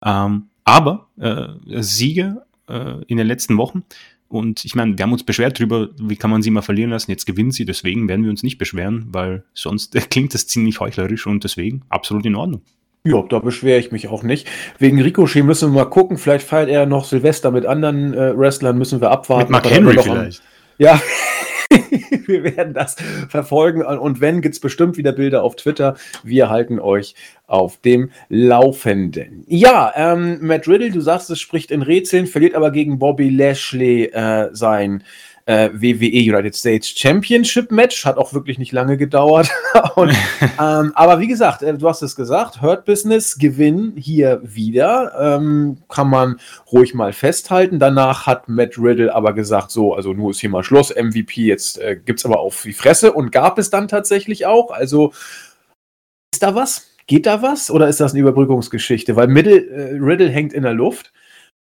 Ähm, aber äh, Siege äh, in den letzten Wochen und ich meine, wir haben uns beschwert darüber, wie kann man sie mal verlieren lassen. Jetzt gewinnen sie, deswegen werden wir uns nicht beschweren, weil sonst klingt das ziemlich heuchlerisch und deswegen absolut in Ordnung. Ja, da beschwere ich mich auch nicht. Wegen Ricochet müssen wir mal gucken. Vielleicht feiert er noch Silvester mit anderen äh, Wrestlern, müssen wir abwarten. Mit Mark Henry vielleicht. Ja, wir werden das verfolgen und wenn, gibt es bestimmt wieder Bilder auf Twitter. Wir halten euch auf dem Laufenden. Ja, ähm, Matt Riddle, du sagst, es spricht in Rätseln, verliert aber gegen Bobby Lashley äh, sein äh, WWE United States Championship Match. Hat auch wirklich nicht lange gedauert. Und, ähm, aber wie gesagt, äh, du hast es gesagt, Hurt Business gewinnen hier wieder. Ähm, kann man ruhig mal festhalten. Danach hat Matt Riddle aber gesagt, so, also nur ist hier mal Schluss. MVP, jetzt äh, gibt es aber auf die Fresse. Und gab es dann tatsächlich auch. Also ist da was? Geht da was? Oder ist das eine Überbrückungsgeschichte? Weil Middle, äh, Riddle hängt in der Luft.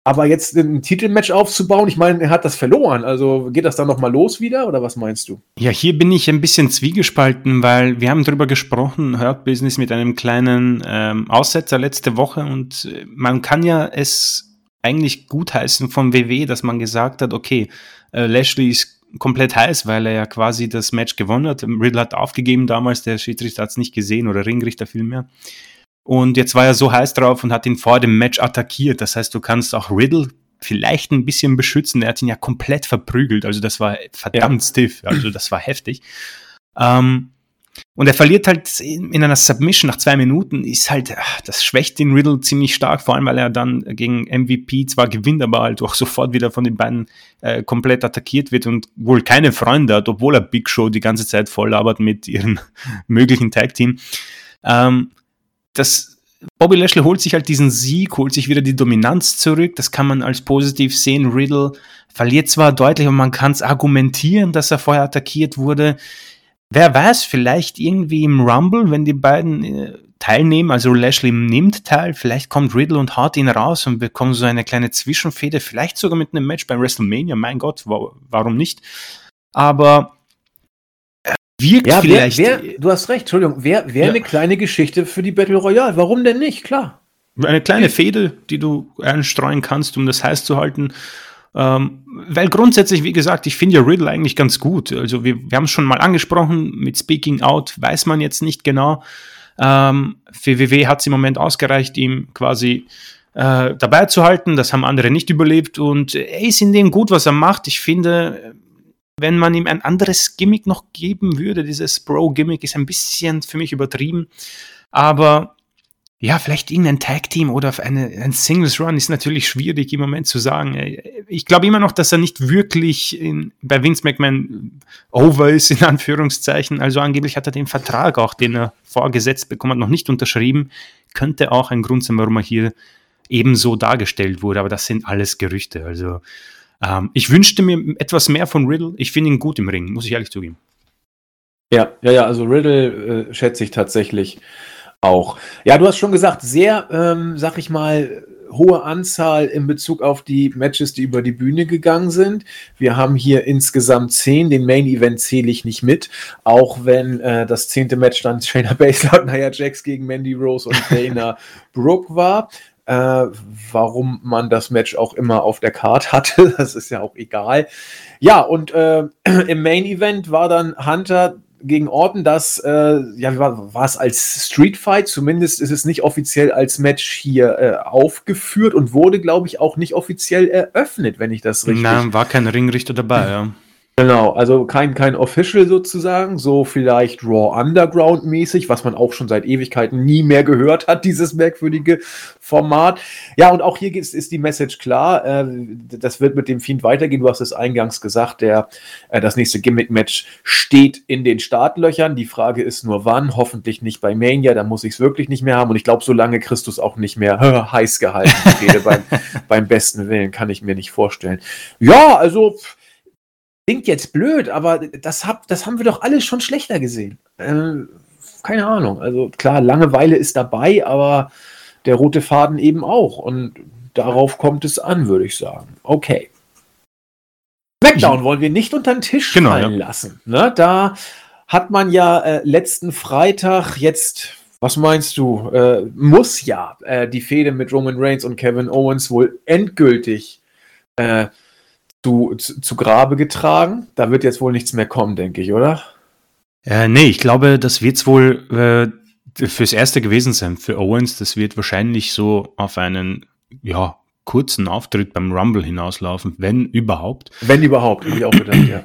Aber jetzt ein Titelmatch aufzubauen, ich meine, er hat das verloren. Also geht das dann nochmal los wieder oder was meinst du? Ja, hier bin ich ein bisschen zwiegespalten, weil wir haben darüber gesprochen, Hurt Business mit einem kleinen ähm, Aussetzer letzte Woche und äh, man kann ja es eigentlich gutheißen vom WW, dass man gesagt hat, okay, äh, Lashley ist komplett heiß, weil er ja quasi das Match gewonnen hat. Riddle hat aufgegeben damals, der Schiedsrichter hat es nicht gesehen oder Ringrichter vielmehr. Und jetzt war er so heiß drauf und hat ihn vor dem Match attackiert. Das heißt, du kannst auch Riddle vielleicht ein bisschen beschützen. Er hat ihn ja komplett verprügelt. Also das war verdammt ja. stiff. Also das war heftig. Ähm, und er verliert halt in, einer Submission nach zwei Minuten, ist halt, ach, das schwächt den Riddle ziemlich stark, vor allem weil er dann gegen MVP zwar gewinnt, aber halt auch sofort wieder von den beiden äh, komplett attackiert wird und wohl keine Freunde hat, obwohl er Big Show die ganze Zeit voll labert mit ihrem möglichen Tag-Team. Ähm, das Bobby Lashley holt sich halt diesen Sieg, holt sich wieder die Dominanz zurück. Das kann man als positiv sehen. Riddle verliert zwar deutlich, aber man kann es argumentieren, dass er vorher attackiert wurde. Wer weiß, vielleicht irgendwie im Rumble, wenn die beiden äh, teilnehmen, also Lashley nimmt teil, vielleicht kommt Riddle und haut ihn raus und bekommt so eine kleine Zwischenfehde, vielleicht sogar mit einem Match bei WrestleMania, mein Gott, warum nicht? Aber wirkt ja, vielleicht. Wär, wär, du hast recht, Entschuldigung, wäre wär ja. eine kleine Geschichte für die Battle Royale. Warum denn nicht? Klar. Eine kleine Fehde, die du einstreuen kannst, um das heiß zu halten. Ähm, weil grundsätzlich, wie gesagt, ich finde ja Riddle eigentlich ganz gut. Also wir, wir haben es schon mal angesprochen, mit Speaking Out weiß man jetzt nicht genau. Ähm, für WW hat es im Moment ausgereicht, ihm quasi äh, dabei zu halten. Das haben andere nicht überlebt und er ist in dem gut, was er macht. Ich finde, wenn man ihm ein anderes Gimmick noch geben würde, dieses Bro-Gimmick ist ein bisschen für mich übertrieben, aber ja, vielleicht irgendein Tag-Team oder eine, ein Singles-Run ist natürlich schwierig im Moment zu sagen. Ich glaube immer noch, dass er nicht wirklich in, bei Vince McMahon over ist, in Anführungszeichen. Also angeblich hat er den Vertrag auch, den er vorgesetzt bekommen hat, noch nicht unterschrieben. Könnte auch ein Grund sein, warum er hier ebenso dargestellt wurde, aber das sind alles Gerüchte. Also ähm, ich wünschte mir etwas mehr von Riddle. Ich finde ihn gut im Ring, muss ich ehrlich zugeben. Ja, ja, ja, also Riddle äh, schätze ich tatsächlich auch. Ja, du hast schon gesagt, sehr, ähm, sag ich mal, hohe Anzahl in Bezug auf die Matches, die über die Bühne gegangen sind. Wir haben hier insgesamt zehn. Den Main Event zähle ich nicht mit, auch wenn äh, das zehnte Match dann Shayna Baszler und Nia Jax gegen Mandy Rose und Dana Brooke war äh, warum man das Match auch immer auf der Card hatte. Das ist ja auch egal. Ja, und äh, im Main Event war dann Hunter gegen Orton, das äh, ja, war, war es als Street Fight, zumindest ist es nicht offiziell als Match hier äh, aufgeführt und wurde, glaube ich, auch nicht offiziell eröffnet, wenn ich das richtig. Nein, war kein Ringrichter dabei, ja. Genau, also kein, kein Official sozusagen, so vielleicht Raw Underground mäßig, was man auch schon seit Ewigkeiten nie mehr gehört hat, dieses merkwürdige Format. Ja, und auch hier ist, ist die Message klar, äh, das wird mit dem Fiend weitergehen, du hast es eingangs gesagt, der, äh, das nächste Gimmick-Match steht in den Startlöchern, die Frage ist nur wann, hoffentlich nicht bei Mania, da muss ich es wirklich nicht mehr haben und ich glaube, solange Christus auch nicht mehr heiß gehalten rede beim, beim besten Willen, kann ich mir nicht vorstellen. Ja, also klingt jetzt blöd, aber das, hab, das haben wir doch alle schon schlechter gesehen. Äh, keine Ahnung. Also klar, Langeweile ist dabei, aber der rote Faden eben auch. Und darauf kommt es an, würde ich sagen. Okay. Smackdown wollen wir nicht unter den Tisch genau, fallen ja. lassen. Ne? Da hat man ja äh, letzten Freitag jetzt, was meinst du, äh, muss ja äh, die Fehde mit Roman Reigns und Kevin Owens wohl endgültig äh, zu, zu, zu Grabe getragen. Da wird jetzt wohl nichts mehr kommen, denke ich, oder? Äh, nee, ich glaube, das wird es wohl äh, fürs Erste gewesen sein. Für Owens, das wird wahrscheinlich so auf einen, ja, kurzen Auftritt beim Rumble hinauslaufen, wenn überhaupt. Wenn überhaupt, habe ich auch gedacht, ja.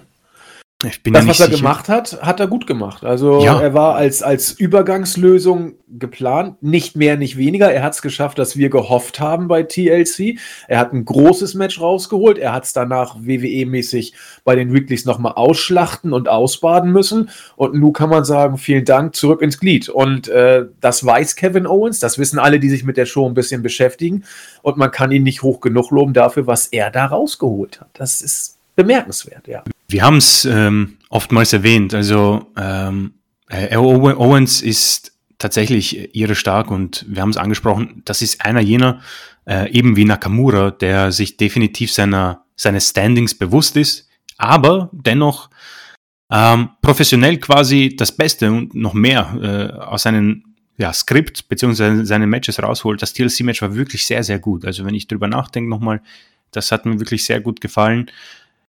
Ich bin das, ja was er sicher. gemacht hat, hat er gut gemacht. Also ja. er war als, als Übergangslösung geplant, nicht mehr, nicht weniger. Er hat es geschafft, dass wir gehofft haben bei TLC. Er hat ein großes Match rausgeholt. Er hat es danach WWE-mäßig bei den Weeklies nochmal ausschlachten und ausbaden müssen. Und nun kann man sagen, vielen Dank, zurück ins Glied. Und äh, das weiß Kevin Owens, das wissen alle, die sich mit der Show ein bisschen beschäftigen. Und man kann ihn nicht hoch genug loben dafür, was er da rausgeholt hat. Das ist bemerkenswert, ja. Wir haben es ähm, oftmals erwähnt. Also ähm, Owens ist tatsächlich ihre stark und wir haben es angesprochen, das ist einer jener, äh, eben wie Nakamura, der sich definitiv seiner, seines Standings bewusst ist, aber dennoch ähm, professionell quasi das Beste und noch mehr äh, aus seinem ja, Skript bzw. seine Matches rausholt. Das TLC-Match war wirklich sehr, sehr gut. Also wenn ich drüber nachdenke nochmal, das hat mir wirklich sehr gut gefallen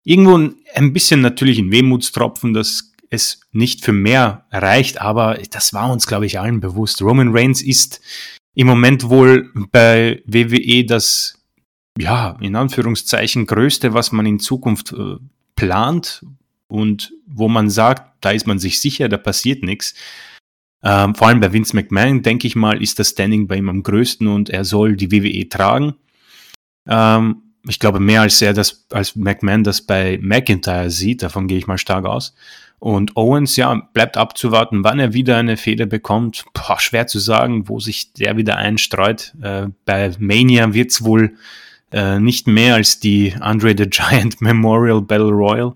irgendwo ein bisschen natürlich ein Wehmutstropfen, dass es nicht für mehr reicht, aber das war uns, glaube ich, allen bewusst. Roman Reigns ist im Moment wohl bei WWE das, ja, in Anführungszeichen größte, was man in Zukunft äh, plant und wo man sagt, da ist man sich sicher, da passiert nichts. Ähm, vor allem bei Vince McMahon, denke ich mal, ist das Standing bei ihm am größten und er soll die WWE tragen. Ähm, ich glaube, mehr als er das, als McMahon das bei McIntyre sieht, davon gehe ich mal stark aus. Und Owens, ja, bleibt abzuwarten, wann er wieder eine Fehde bekommt. Boah, schwer zu sagen, wo sich der wieder einstreut. Äh, bei Mania wird's wohl äh, nicht mehr als die Andre the Giant Memorial Battle Royal.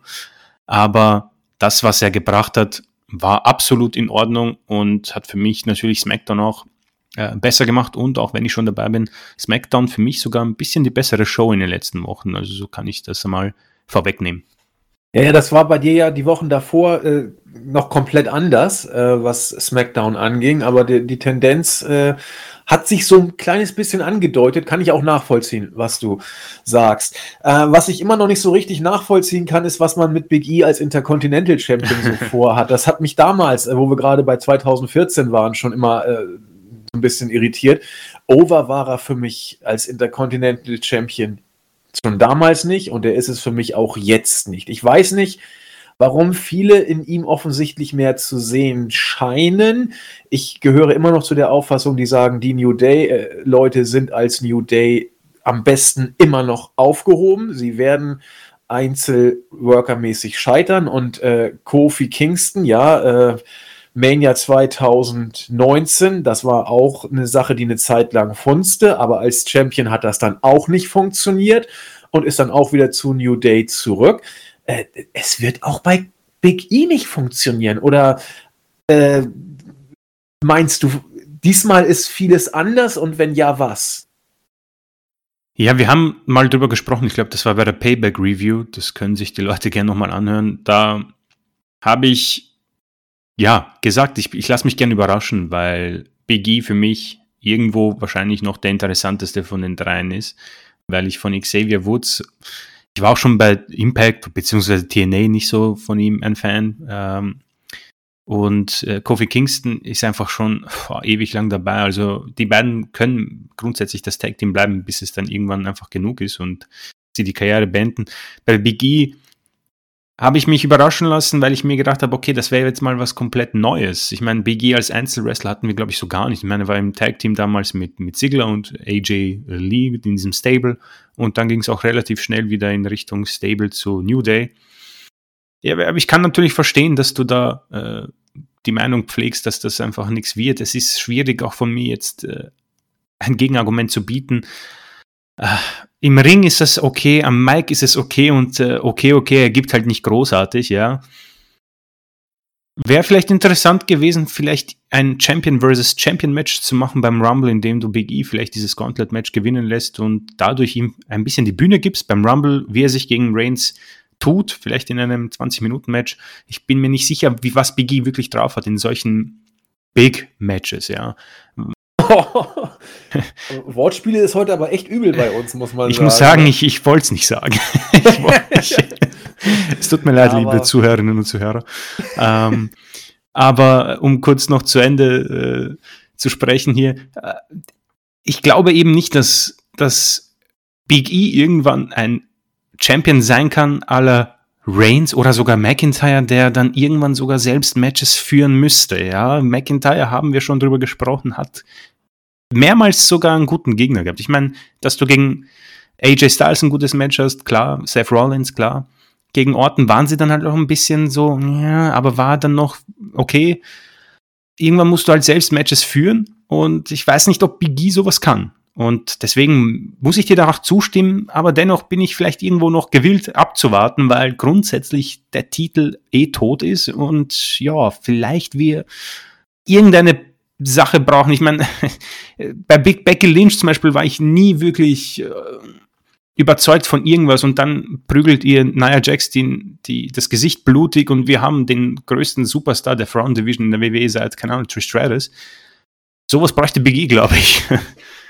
Aber das, was er gebracht hat, war absolut in Ordnung und hat für mich natürlich SmackDown auch äh, besser gemacht und auch wenn ich schon dabei bin, SmackDown für mich sogar ein bisschen die bessere Show in den letzten Wochen. Also so kann ich das einmal vorwegnehmen. Ja, ja, das war bei dir ja die Wochen davor äh, noch komplett anders, äh, was SmackDown anging, aber die, die Tendenz äh, hat sich so ein kleines bisschen angedeutet, kann ich auch nachvollziehen, was du sagst. Äh, was ich immer noch nicht so richtig nachvollziehen kann, ist, was man mit Big E als Intercontinental Champion so vorhat. Das hat mich damals, äh, wo wir gerade bei 2014 waren, schon immer bisschen irritiert. Over war er für mich als Intercontinental Champion schon damals nicht und er ist es für mich auch jetzt nicht. Ich weiß nicht, warum viele in ihm offensichtlich mehr zu sehen scheinen. Ich gehöre immer noch zu der Auffassung, die sagen, die New Day-Leute äh, sind als New Day am besten immer noch aufgehoben. Sie werden einzelworkermäßig scheitern und äh, Kofi Kingston, ja, äh, Mania 2019, das war auch eine Sache, die eine Zeit lang funzte, aber als Champion hat das dann auch nicht funktioniert und ist dann auch wieder zu New Day zurück. Äh, es wird auch bei Big E nicht funktionieren. Oder äh, meinst du, diesmal ist vieles anders und wenn ja, was? Ja, wir haben mal drüber gesprochen. Ich glaube, das war bei der Payback Review. Das können sich die Leute gerne nochmal anhören. Da habe ich ja, gesagt, ich, ich lasse mich gerne überraschen, weil Big E für mich irgendwo wahrscheinlich noch der interessanteste von den dreien ist, weil ich von Xavier Woods, ich war auch schon bei Impact bzw. TNA nicht so von ihm ein Fan. Ähm, und äh, Kofi Kingston ist einfach schon oh, ewig lang dabei. Also die beiden können grundsätzlich das Tag Team bleiben, bis es dann irgendwann einfach genug ist und sie die Karriere beenden. Bei Big E habe ich mich überraschen lassen, weil ich mir gedacht habe, okay, das wäre jetzt mal was komplett Neues. Ich meine, BG als Einzelwrestler hatten wir, glaube ich, so gar nicht. Ich meine, er war im Tag-Team damals mit, mit Ziggler und AJ Lee in diesem Stable und dann ging es auch relativ schnell wieder in Richtung Stable zu New Day. Ja, aber ich kann natürlich verstehen, dass du da äh, die Meinung pflegst, dass das einfach nichts wird. Es ist schwierig, auch von mir jetzt äh, ein Gegenargument zu bieten. Äh, Im Ring ist es okay, am Mic ist es okay und äh, okay, okay, er gibt halt nicht großartig, ja. Wäre vielleicht interessant gewesen, vielleicht ein Champion versus Champion Match zu machen beim Rumble, indem du Big E vielleicht dieses Gauntlet Match gewinnen lässt und dadurch ihm ein bisschen die Bühne gibst beim Rumble, wie er sich gegen Reigns tut, vielleicht in einem 20 Minuten Match. Ich bin mir nicht sicher, wie was Big E wirklich drauf hat in solchen Big Matches, ja. Wortspiele ist heute aber echt übel bei uns, muss man ich sagen. Ich muss sagen, ich, ich wollte es nicht sagen. ich, es tut mir leid, aber liebe Zuhörerinnen und Zuhörer. Ähm, aber um kurz noch zu Ende äh, zu sprechen hier, äh, ich glaube eben nicht, dass, dass Big E irgendwann ein Champion sein kann aller Reigns oder sogar McIntyre, der dann irgendwann sogar selbst Matches führen müsste. Ja, McIntyre haben wir schon drüber gesprochen, hat mehrmals sogar einen guten Gegner gehabt. Ich meine, dass du gegen AJ Styles ein gutes Match hast, klar, Seth Rollins, klar. Gegen Orton waren sie dann halt auch ein bisschen so, ja, aber war dann noch okay. Irgendwann musst du halt selbst Matches führen und ich weiß nicht, ob Biggie sowas kann. Und deswegen muss ich dir da auch zustimmen, aber dennoch bin ich vielleicht irgendwo noch gewillt abzuwarten, weil grundsätzlich der Titel eh tot ist und ja, vielleicht wir irgendeine Sache brauchen. Ich meine, bei Big Becky Lynch zum Beispiel war ich nie wirklich äh, überzeugt von irgendwas und dann prügelt ihr Nia Jax die, die, das Gesicht blutig und wir haben den größten Superstar der Front Division in der WWE seit, keine Ahnung, Trish Stratus. Sowas bräuchte Big E, glaube ich.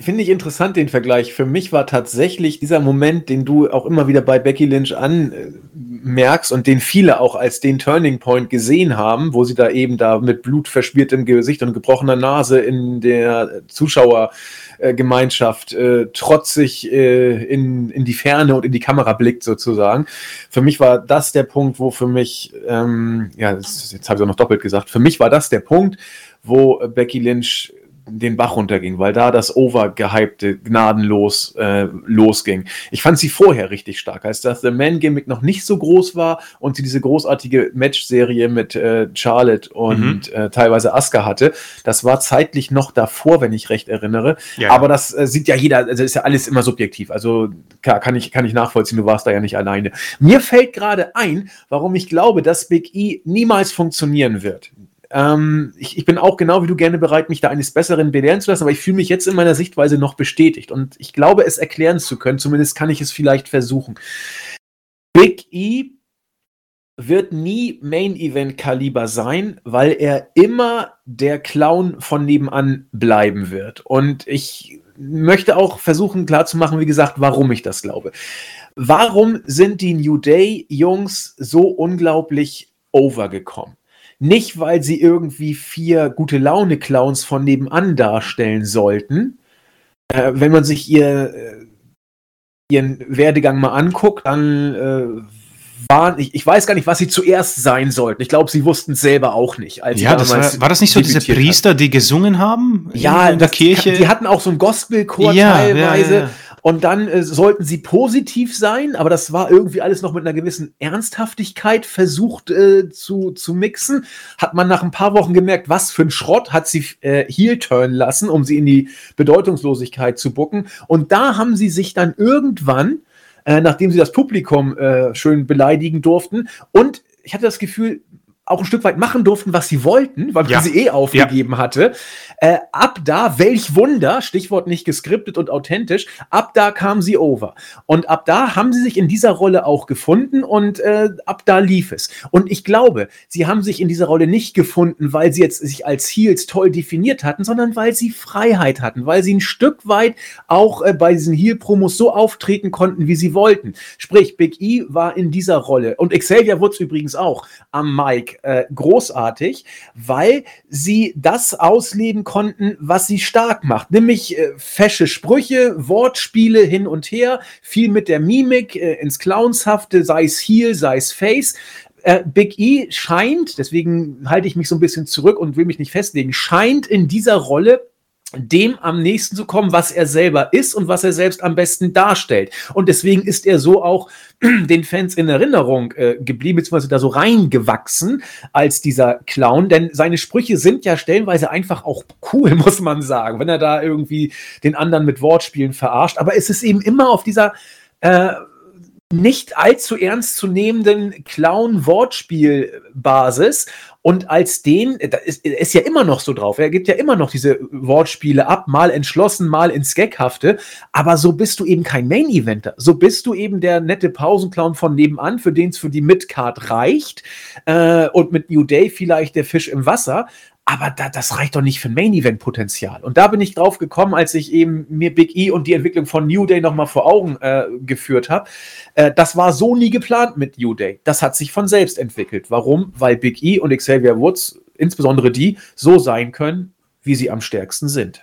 Finde ich interessant, den Vergleich. Für mich war tatsächlich dieser Moment, den du auch immer wieder bei Becky Lynch anmerkst und den viele auch als den Turning Point gesehen haben, wo sie da eben da mit blutverschmiertem Gesicht und gebrochener Nase in der Zuschauergemeinschaft äh, trotzig äh, in, in die Ferne und in die Kamera blickt sozusagen. Für mich war das der Punkt, wo für mich, ähm, ja, jetzt habe ich auch noch doppelt gesagt, für mich war das der Punkt, wo Becky Lynch den Bach runterging, weil da das Overgehypte gnadenlos äh, losging. Ich fand sie vorher richtig stark, als das The Man-Gimmick noch nicht so groß war und sie diese großartige Match-Serie mit äh, Charlotte und mhm. äh, teilweise Asuka hatte. Das war zeitlich noch davor, wenn ich recht erinnere. Ja. Aber das äh, sieht ja jeder, also ist ja alles immer subjektiv. Also klar, kann ich, kann ich nachvollziehen, du warst da ja nicht alleine. Mir fällt gerade ein, warum ich glaube, dass Big E niemals funktionieren wird. Ähm, ich, ich, bin auch genau wie du gerne bereit, mich da eines Besseren belehren zu lassen, aber ich fühle mich jetzt in meiner Sichtweise noch bestätigt und ich glaube, es erklären zu können. Zumindest kann ich es vielleicht versuchen. Big E wird nie Main Event Kaliber sein, weil er immer der Clown von nebenan bleiben wird. Und ich möchte auch versuchen klarzumachen, wie gesagt, warum ich das glaube. Warum sind die New Day Jungs so unglaublich overgekommen? Nicht, weil sie irgendwie vier gute Laune-Clowns von nebenan darstellen sollten. Äh, wenn man sich ihr, äh, ihren Werdegang mal anguckt, dann äh, waren, ich, ich, weiß gar nicht, was sie zuerst sein sollten. Ich glaube, sie wussten es selber auch nicht. ja, das war, war, das nicht so diese Priester, hat. die gesungen haben? Ja, in der das, Kirche. Die hatten auch so einen Gospelchor ja, teilweise. Ja, ja, und dann äh, sollten sie positiv sein, aber das war irgendwie alles noch mit einer gewissen Ernsthaftigkeit versucht äh, zu, zu mixen. Hat man nach ein paar Wochen gemerkt, was für ein Schrott hat sie äh, heel turn lassen, um sie in die Bedeutungslosigkeit zu bucken. Und da haben sie sich dann irgendwann, äh, nachdem sie das Publikum äh, schön beleidigen durften, und ich hatte das Gefühl, auch ein Stück weit machen durften, was sie wollten, weil ja. sie eh aufgegeben ja. hatte. Äh, ab da, welch Wunder, Stichwort nicht geskriptet und authentisch, ab da kam sie over. Und ab da haben sie sich in dieser Rolle auch gefunden und äh, ab da lief es. Und ich glaube, sie haben sich in dieser Rolle nicht gefunden, weil sie jetzt sich als Heels toll definiert hatten, sondern weil sie Freiheit hatten, weil sie ein Stück weit auch äh, bei diesen Heel-Promos so auftreten konnten, wie sie wollten. Sprich, Big E war in dieser Rolle und Xavier Woods übrigens auch am Mike äh, großartig, weil sie das ausleben konnten, was sie stark macht, nämlich äh, fesche Sprüche, Wortspiele hin und her, viel mit der Mimik äh, ins Clownshafte, sei es Heel, sei es Face. Äh, Big E scheint, deswegen halte ich mich so ein bisschen zurück und will mich nicht festlegen, scheint in dieser Rolle dem am nächsten zu kommen, was er selber ist und was er selbst am besten darstellt. Und deswegen ist er so auch den Fans in Erinnerung äh, geblieben, beziehungsweise da so reingewachsen als dieser Clown, denn seine Sprüche sind ja stellenweise einfach auch cool, muss man sagen, wenn er da irgendwie den anderen mit Wortspielen verarscht. Aber es ist eben immer auf dieser äh, nicht allzu ernst zu nehmenden Clown-Wortspielbasis und als den, da ist, ist ja immer noch so drauf, er gibt ja immer noch diese Wortspiele ab, mal entschlossen, mal ins Gaghafte, aber so bist du eben kein Main-Eventer. So bist du eben der nette Pausenclown von nebenan, für den es für die Midcard reicht äh, und mit New Day vielleicht der Fisch im Wasser. Aber da, das reicht doch nicht für Main-Event-Potenzial. Und da bin ich drauf gekommen, als ich eben mir Big E und die Entwicklung von New Day nochmal vor Augen äh, geführt habe. Äh, das war so nie geplant mit New Day. Das hat sich von selbst entwickelt. Warum? Weil Big E und Xavier Woods, insbesondere die, so sein können, wie sie am stärksten sind.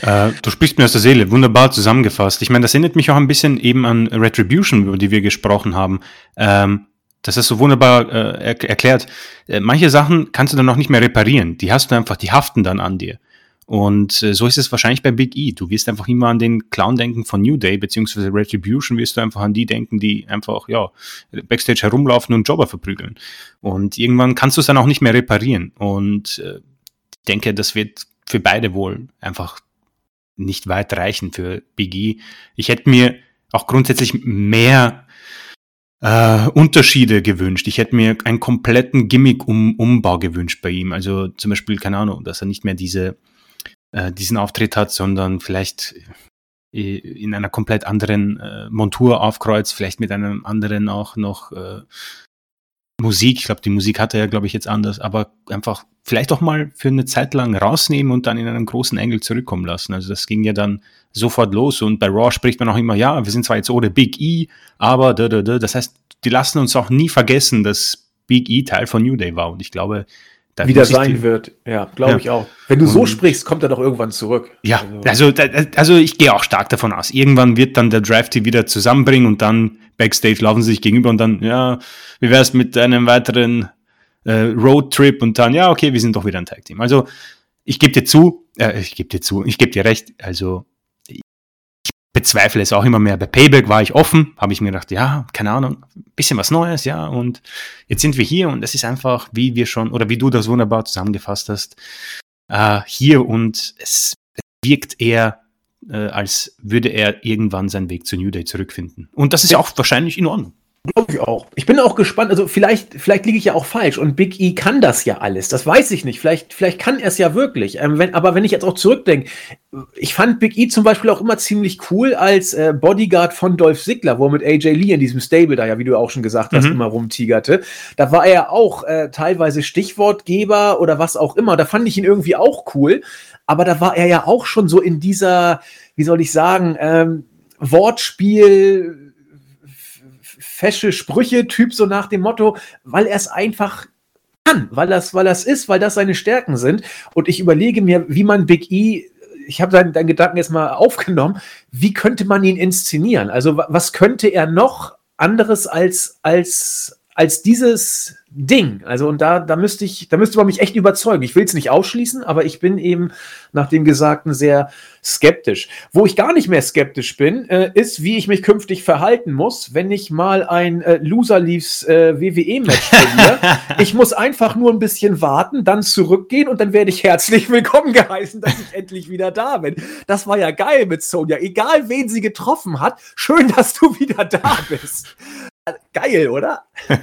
Äh, du sprichst mir aus der Seele, wunderbar zusammengefasst. Ich meine, das erinnert mich auch ein bisschen eben an Retribution, über die wir gesprochen haben. Ähm, das ist so wunderbar äh, er erklärt. Äh, manche Sachen kannst du dann noch nicht mehr reparieren. Die hast du einfach, die haften dann an dir. Und äh, so ist es wahrscheinlich bei Big E. Du wirst einfach immer an den Clown denken von New Day, beziehungsweise Retribution wirst du einfach an die denken, die einfach, ja, Backstage herumlaufen und Jobber verprügeln. Und irgendwann kannst du es dann auch nicht mehr reparieren. Und äh, denke, das wird für beide wohl einfach nicht weit reichen für Big E. Ich hätte mir auch grundsätzlich mehr äh, Unterschiede gewünscht. Ich hätte mir einen kompletten Gimmick-Umbau gewünscht bei ihm. Also zum Beispiel, keine Ahnung, dass er nicht mehr diese, äh, diesen Auftritt hat, sondern vielleicht in einer komplett anderen äh, Montur aufkreuzt, vielleicht mit einem anderen auch noch äh, Musik. Ich glaube, die Musik hat er ja, glaube ich, jetzt anders, aber einfach vielleicht auch mal für eine Zeit lang rausnehmen und dann in einem großen Engel zurückkommen lassen. Also das ging ja dann sofort los und bei Raw spricht man auch immer, ja, wir sind zwar jetzt ohne Big E, aber da, da, da. das heißt, die lassen uns auch nie vergessen, dass Big E Teil von New Day war und ich glaube, da wieder sein wird. Ja, glaube ja. ich auch. Wenn du so sprichst, kommt er doch irgendwann zurück. Ja, also, also, also ich gehe auch stark davon aus. Irgendwann wird dann der Drive die wieder zusammenbringen und dann Backstage laufen sie sich gegenüber und dann, ja, wie wäre es mit einem weiteren äh, Roadtrip und dann, ja, okay, wir sind doch wieder ein Tag-Team. Also ich gebe dir zu, äh, ich gebe dir zu, ich gebe dir recht, also ich bezweifle es auch immer mehr. Bei Payback war ich offen, habe ich mir gedacht, ja, keine Ahnung, bisschen was Neues, ja, und jetzt sind wir hier und es ist einfach, wie wir schon, oder wie du das wunderbar zusammengefasst hast, äh, hier und es wirkt eher äh, als würde er irgendwann seinen Weg zu New Day zurückfinden. Und das ist ja auch wahrscheinlich in Ordnung. Glaube ich auch. Ich bin auch gespannt. Also vielleicht, vielleicht liege ich ja auch falsch und Big E kann das ja alles. Das weiß ich nicht. Vielleicht, vielleicht kann er es ja wirklich. Ähm, wenn, aber wenn ich jetzt auch zurückdenke, ich fand Big E zum Beispiel auch immer ziemlich cool als äh, Bodyguard von Dolph Ziggler, wo er mit AJ Lee in diesem Stable da ja, wie du auch schon gesagt hast, mhm. immer rumtigerte. Da war er auch äh, teilweise Stichwortgeber oder was auch immer. Da fand ich ihn irgendwie auch cool. Aber da war er ja auch schon so in dieser, wie soll ich sagen, ähm, Wortspiel fesche Sprüche-Typ, so nach dem Motto, weil er es einfach kann, weil das, weil das ist, weil das seine Stärken sind. Und ich überlege mir, wie man Big E, ich habe deinen, deinen Gedanken jetzt mal aufgenommen, wie könnte man ihn inszenieren? Also, was könnte er noch anderes als, als, als dieses Ding. Also und da, da müsste ich, da müsste man mich echt überzeugen. Ich will es nicht ausschließen, aber ich bin eben nach dem Gesagten sehr skeptisch. Wo ich gar nicht mehr skeptisch bin, äh, ist, wie ich mich künftig verhalten muss, wenn ich mal ein äh, Loser Leaves äh, WWE-Match verliere. ich muss einfach nur ein bisschen warten, dann zurückgehen und dann werde ich herzlich willkommen geheißen, dass ich endlich wieder da bin. Das war ja geil mit Sonja. Egal wen sie getroffen hat, schön, dass du wieder da bist. Geil, oder?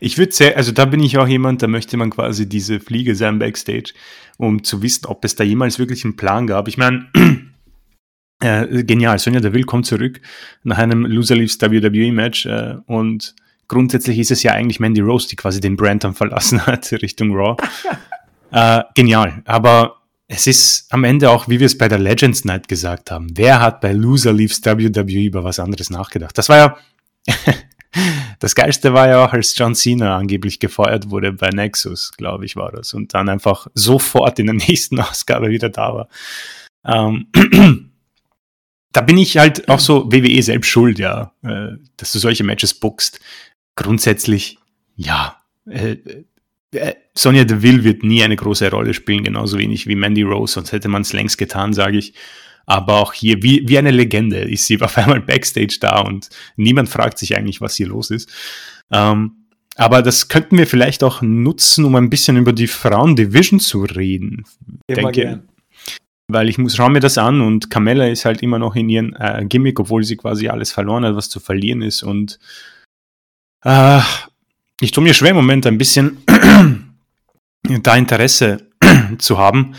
Ich würde sehr, also da bin ich auch jemand, da möchte man quasi diese Fliege sein Backstage, um zu wissen, ob es da jemals wirklich einen Plan gab. Ich meine, äh, genial, Sonja Deville kommt zurück nach einem Loser Leaves WWE Match äh, und grundsätzlich ist es ja eigentlich Mandy Rose, die quasi den Brand dann verlassen hat Richtung Raw. äh, genial, aber es ist am Ende auch, wie wir es bei der Legends Night gesagt haben. Wer hat bei Loser Leaves WWE über was anderes nachgedacht? Das war ja das Geilste war ja auch, als John Cena angeblich gefeuert wurde bei Nexus, glaube ich, war das. Und dann einfach sofort in der nächsten Ausgabe wieder da war. Ähm, da bin ich halt auch so WWE selbst schuld, ja, äh, dass du solche Matches bookst. Grundsätzlich, ja. Äh, äh, Sonja Deville wird nie eine große Rolle spielen, genauso wenig wie Mandy Rose, sonst hätte man es längst getan, sage ich. Aber auch hier, wie, wie eine Legende, ist sie auf einmal Backstage da und niemand fragt sich eigentlich, was hier los ist. Ähm, aber das könnten wir vielleicht auch nutzen, um ein bisschen über die Frauen-Division zu reden. Immer denke, gern. Weil ich muss, schau mir das an und Carmella ist halt immer noch in ihren äh, Gimmick, obwohl sie quasi alles verloren hat, was zu verlieren ist. Und äh, ich tue mir schwer im Moment ein bisschen da Interesse zu haben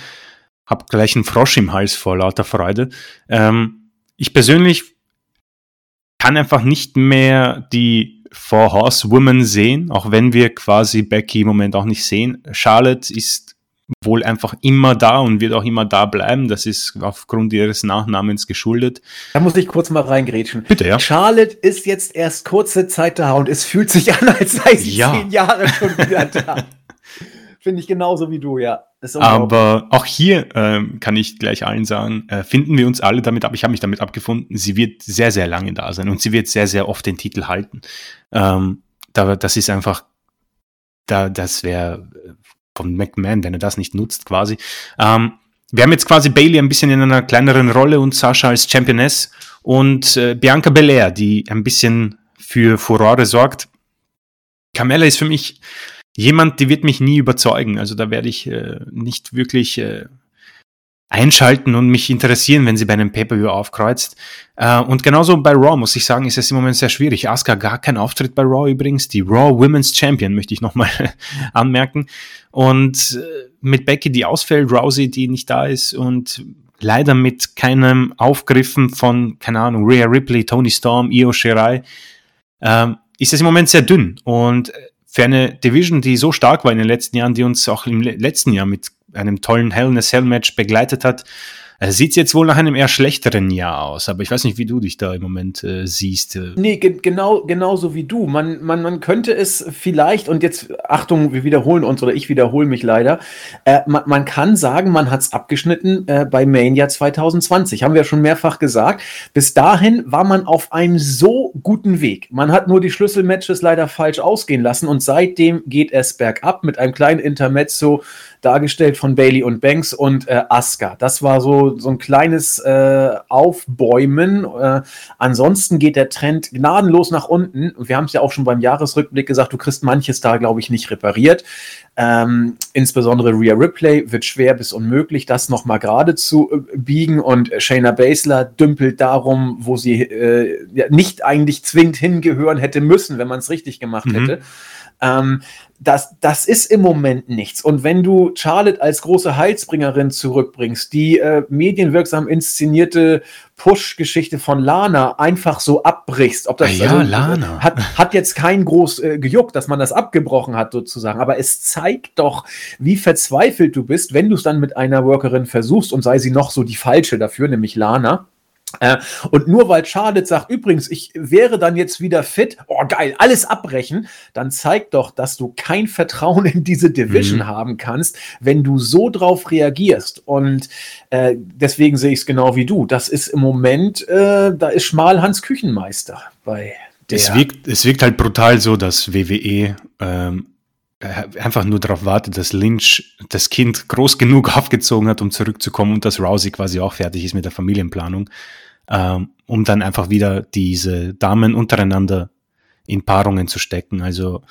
habe gleich einen Frosch im Hals vor lauter Freude. Ähm, ich persönlich kann einfach nicht mehr die Four Horsewomen sehen, auch wenn wir quasi Becky im Moment auch nicht sehen. Charlotte ist wohl einfach immer da und wird auch immer da bleiben. Das ist aufgrund ihres Nachnamens geschuldet. Da muss ich kurz mal reingrätschen. Bitte, ja. Charlotte ist jetzt erst kurze Zeit da und es fühlt sich an, als sei sie ja. zehn Jahre schon wieder da. Finde ich genauso wie du, ja. Aber auch hier ähm, kann ich gleich allen sagen, äh, finden wir uns alle damit ab. Ich habe mich damit abgefunden. Sie wird sehr, sehr lange da sein und sie wird sehr, sehr oft den Titel halten. Ähm, da, das ist einfach, da, das wäre äh, von McMahon, wenn er das nicht nutzt, quasi. Ähm, wir haben jetzt quasi Bailey ein bisschen in einer kleineren Rolle und Sascha als Championess und äh, Bianca Belair, die ein bisschen für Furore sorgt. Carmella ist für mich jemand, die wird mich nie überzeugen. Also da werde ich äh, nicht wirklich äh, einschalten und mich interessieren, wenn sie bei einem Pay-Per-View aufkreuzt. Äh, und genauso bei Raw, muss ich sagen, ist es im Moment sehr schwierig. Asuka gar kein Auftritt bei Raw übrigens. Die Raw Women's Champion möchte ich nochmal anmerken. Und äh, mit Becky, die ausfällt, Rousey, die nicht da ist und leider mit keinem Aufgriffen von, keine Ahnung, Rhea Ripley, Tony Storm, Io Shirai, ähm, ist es im Moment sehr dünn. Und für eine Division, die so stark war in den letzten Jahren, die uns auch im letzten Jahr mit einem tollen Hell in a Cell Match begleitet hat, äh, Sieht jetzt wohl nach einem eher schlechteren Jahr aus, aber ich weiß nicht, wie du dich da im Moment äh, siehst. Äh. Nee, ge genau, genauso wie du. Man, man, man könnte es vielleicht, und jetzt, Achtung, wir wiederholen uns oder ich wiederhole mich leider, äh, man, man kann sagen, man hat es abgeschnitten äh, bei Mania 2020. Haben wir schon mehrfach gesagt. Bis dahin war man auf einem so guten Weg. Man hat nur die Schlüsselmatches leider falsch ausgehen lassen und seitdem geht es bergab mit einem kleinen Intermezzo dargestellt von Bailey und Banks und äh, Asuka. Das war so, so ein kleines äh, Aufbäumen. Äh, ansonsten geht der Trend gnadenlos nach unten. Wir haben es ja auch schon beim Jahresrückblick gesagt, du kriegst manches da, glaube ich, nicht repariert. Ähm, insbesondere Rhea Ripley wird schwer bis unmöglich, das nochmal gerade zu äh, biegen. Und Shayna Baszler dümpelt darum, wo sie äh, nicht eigentlich zwingend hingehören hätte müssen, wenn man es richtig gemacht mhm. hätte. Ähm, das, das ist im Moment nichts. Und wenn du Charlotte als große Heilsbringerin zurückbringst, die äh, medienwirksam inszenierte Push-Geschichte von Lana einfach so abbrichst, ob das ah ja, also, Lana. Hat, hat jetzt kein groß äh, gejuckt, dass man das abgebrochen hat sozusagen, aber es zeigt doch, wie verzweifelt du bist, wenn du es dann mit einer Workerin versuchst und sei sie noch so die falsche dafür, nämlich Lana äh, und nur weil Charlotte sagt, übrigens, ich wäre dann jetzt wieder fit, oh geil, alles abbrechen, dann zeigt doch, dass du kein Vertrauen in diese Division mhm. haben kannst, wenn du so drauf reagierst. Und äh, deswegen sehe ich es genau wie du. Das ist im Moment, äh, da ist Schmalhans Küchenmeister bei der. Es wirkt, es wirkt halt brutal so, dass WWE ähm, äh, einfach nur darauf wartet, dass Lynch das Kind groß genug aufgezogen hat, um zurückzukommen und dass Rousey quasi auch fertig ist mit der Familienplanung, ähm, um dann einfach wieder diese Damen untereinander in Paarungen zu stecken. Also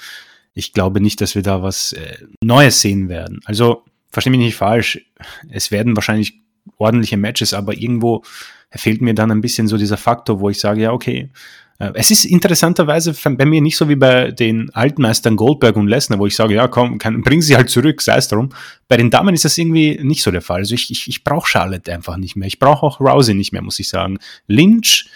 ich glaube nicht, dass wir da was äh, Neues sehen werden. Also verstehe mich nicht falsch, es werden wahrscheinlich ordentliche Matches, aber irgendwo fehlt mir dann ein bisschen so dieser Faktor, wo ich sage, ja, okay, äh, es ist interessanterweise bei mir nicht so wie bei den Altmeistern Goldberg und Lesnar, wo ich sage, ja komm, kann, bring sie halt zurück, sei es darum. Bei den Damen ist das irgendwie nicht so der Fall. Also ich, ich, ich brauche Charlotte einfach nicht mehr. Ich brauche auch Rousey nicht mehr, muss ich sagen. Lynch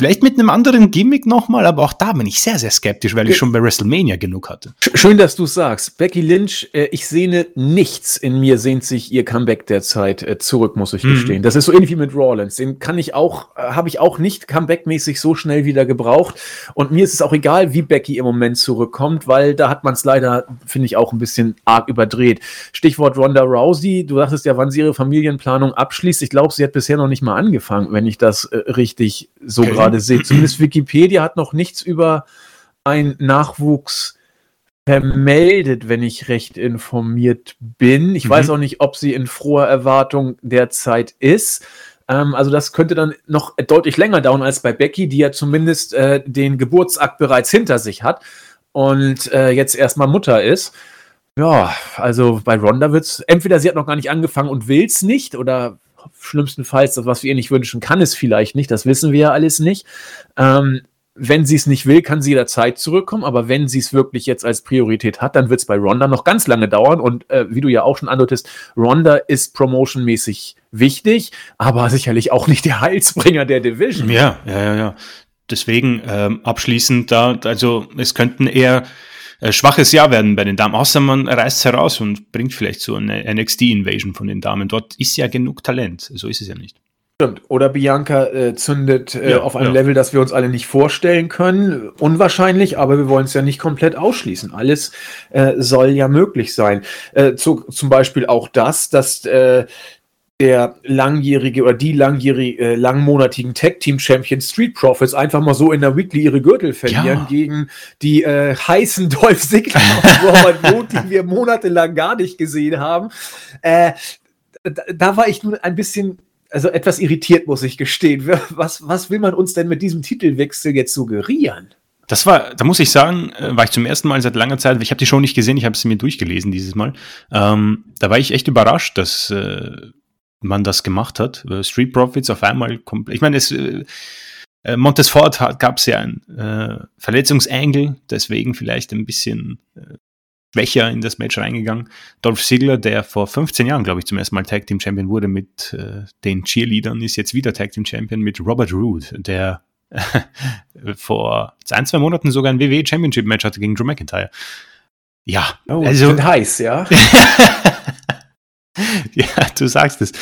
Vielleicht mit einem anderen Gimmick nochmal, aber auch da bin ich sehr, sehr skeptisch, weil ich schon bei WrestleMania genug hatte. Schön, dass du sagst. Becky Lynch, äh, ich sehne nichts in mir, sehnt sich ihr Comeback derzeit äh, zurück, muss ich mhm. gestehen. Das ist so ähnlich wie mit Rawlins. Den kann ich auch, äh, habe ich auch nicht Comeback-mäßig so schnell wieder gebraucht. Und mir ist es auch egal, wie Becky im Moment zurückkommt, weil da hat man es leider, finde ich, auch ein bisschen arg überdreht. Stichwort Ronda Rousey, du sagtest ja, wann sie ihre Familienplanung abschließt. Ich glaube, sie hat bisher noch nicht mal angefangen, wenn ich das äh, richtig so okay. Gerade sehe. Zumindest Wikipedia hat noch nichts über einen Nachwuchs vermeldet, wenn ich recht informiert bin. Ich mhm. weiß auch nicht, ob sie in froher Erwartung derzeit ist. Ähm, also das könnte dann noch deutlich länger dauern als bei Becky, die ja zumindest äh, den Geburtsakt bereits hinter sich hat und äh, jetzt erstmal Mutter ist. Ja, also bei Ronda wird es, entweder sie hat noch gar nicht angefangen und will es nicht oder schlimmstenfalls, was wir ihr nicht wünschen, kann es vielleicht nicht, das wissen wir ja alles nicht. Ähm, wenn sie es nicht will, kann sie jederzeit zurückkommen, aber wenn sie es wirklich jetzt als Priorität hat, dann wird es bei Ronda noch ganz lange dauern. Und äh, wie du ja auch schon andeutest, Ronda ist promotionmäßig wichtig, aber sicherlich auch nicht der Heilsbringer der Division. Ja, ja, ja, ja. Deswegen ähm, abschließend da, also es könnten eher äh, schwaches Jahr werden bei den Damen, außer man reißt heraus und bringt vielleicht so eine NXT-Invasion von den Damen. Dort ist ja genug Talent, so ist es ja nicht. Stimmt. Oder Bianca äh, zündet äh, ja, auf einem ja. Level, das wir uns alle nicht vorstellen können. Unwahrscheinlich, aber wir wollen es ja nicht komplett ausschließen. Alles äh, soll ja möglich sein. Äh, zu, zum Beispiel auch das, dass äh, der langjährige oder die langjährige, äh, langmonatigen Tag-Team-Champion Street Profits einfach mal so in der Weekly ihre Gürtel verlieren ja. gegen die äh, heißen Dolph Ziggler und Robert Root, die wir monatelang gar nicht gesehen haben. Äh, da, da war ich nun ein bisschen also etwas irritiert, muss ich gestehen. Was, was will man uns denn mit diesem Titelwechsel jetzt suggerieren? Das war, da muss ich sagen, äh, war ich zum ersten Mal seit langer Zeit, ich habe die Show nicht gesehen, ich habe sie mir durchgelesen dieses Mal. Ähm, da war ich echt überrascht, dass äh, man das gemacht hat. Äh, Street Profits auf einmal komplett. Ich meine, es äh, äh Montesfort gab es ja ein äh, Verletzungsangel, deswegen vielleicht ein bisschen äh, schwächer in das Match reingegangen. Dolph Ziggler, der vor 15 Jahren, glaube ich, zum ersten Mal Tag Team Champion wurde mit äh, den Cheerleadern, ist jetzt wieder Tag Team Champion mit Robert Roode, der vor ein, zwei Monaten sogar ein WWE Championship Match hatte gegen Drew McIntyre. Ja, oh, also heiß, ja. ja, du sagst es.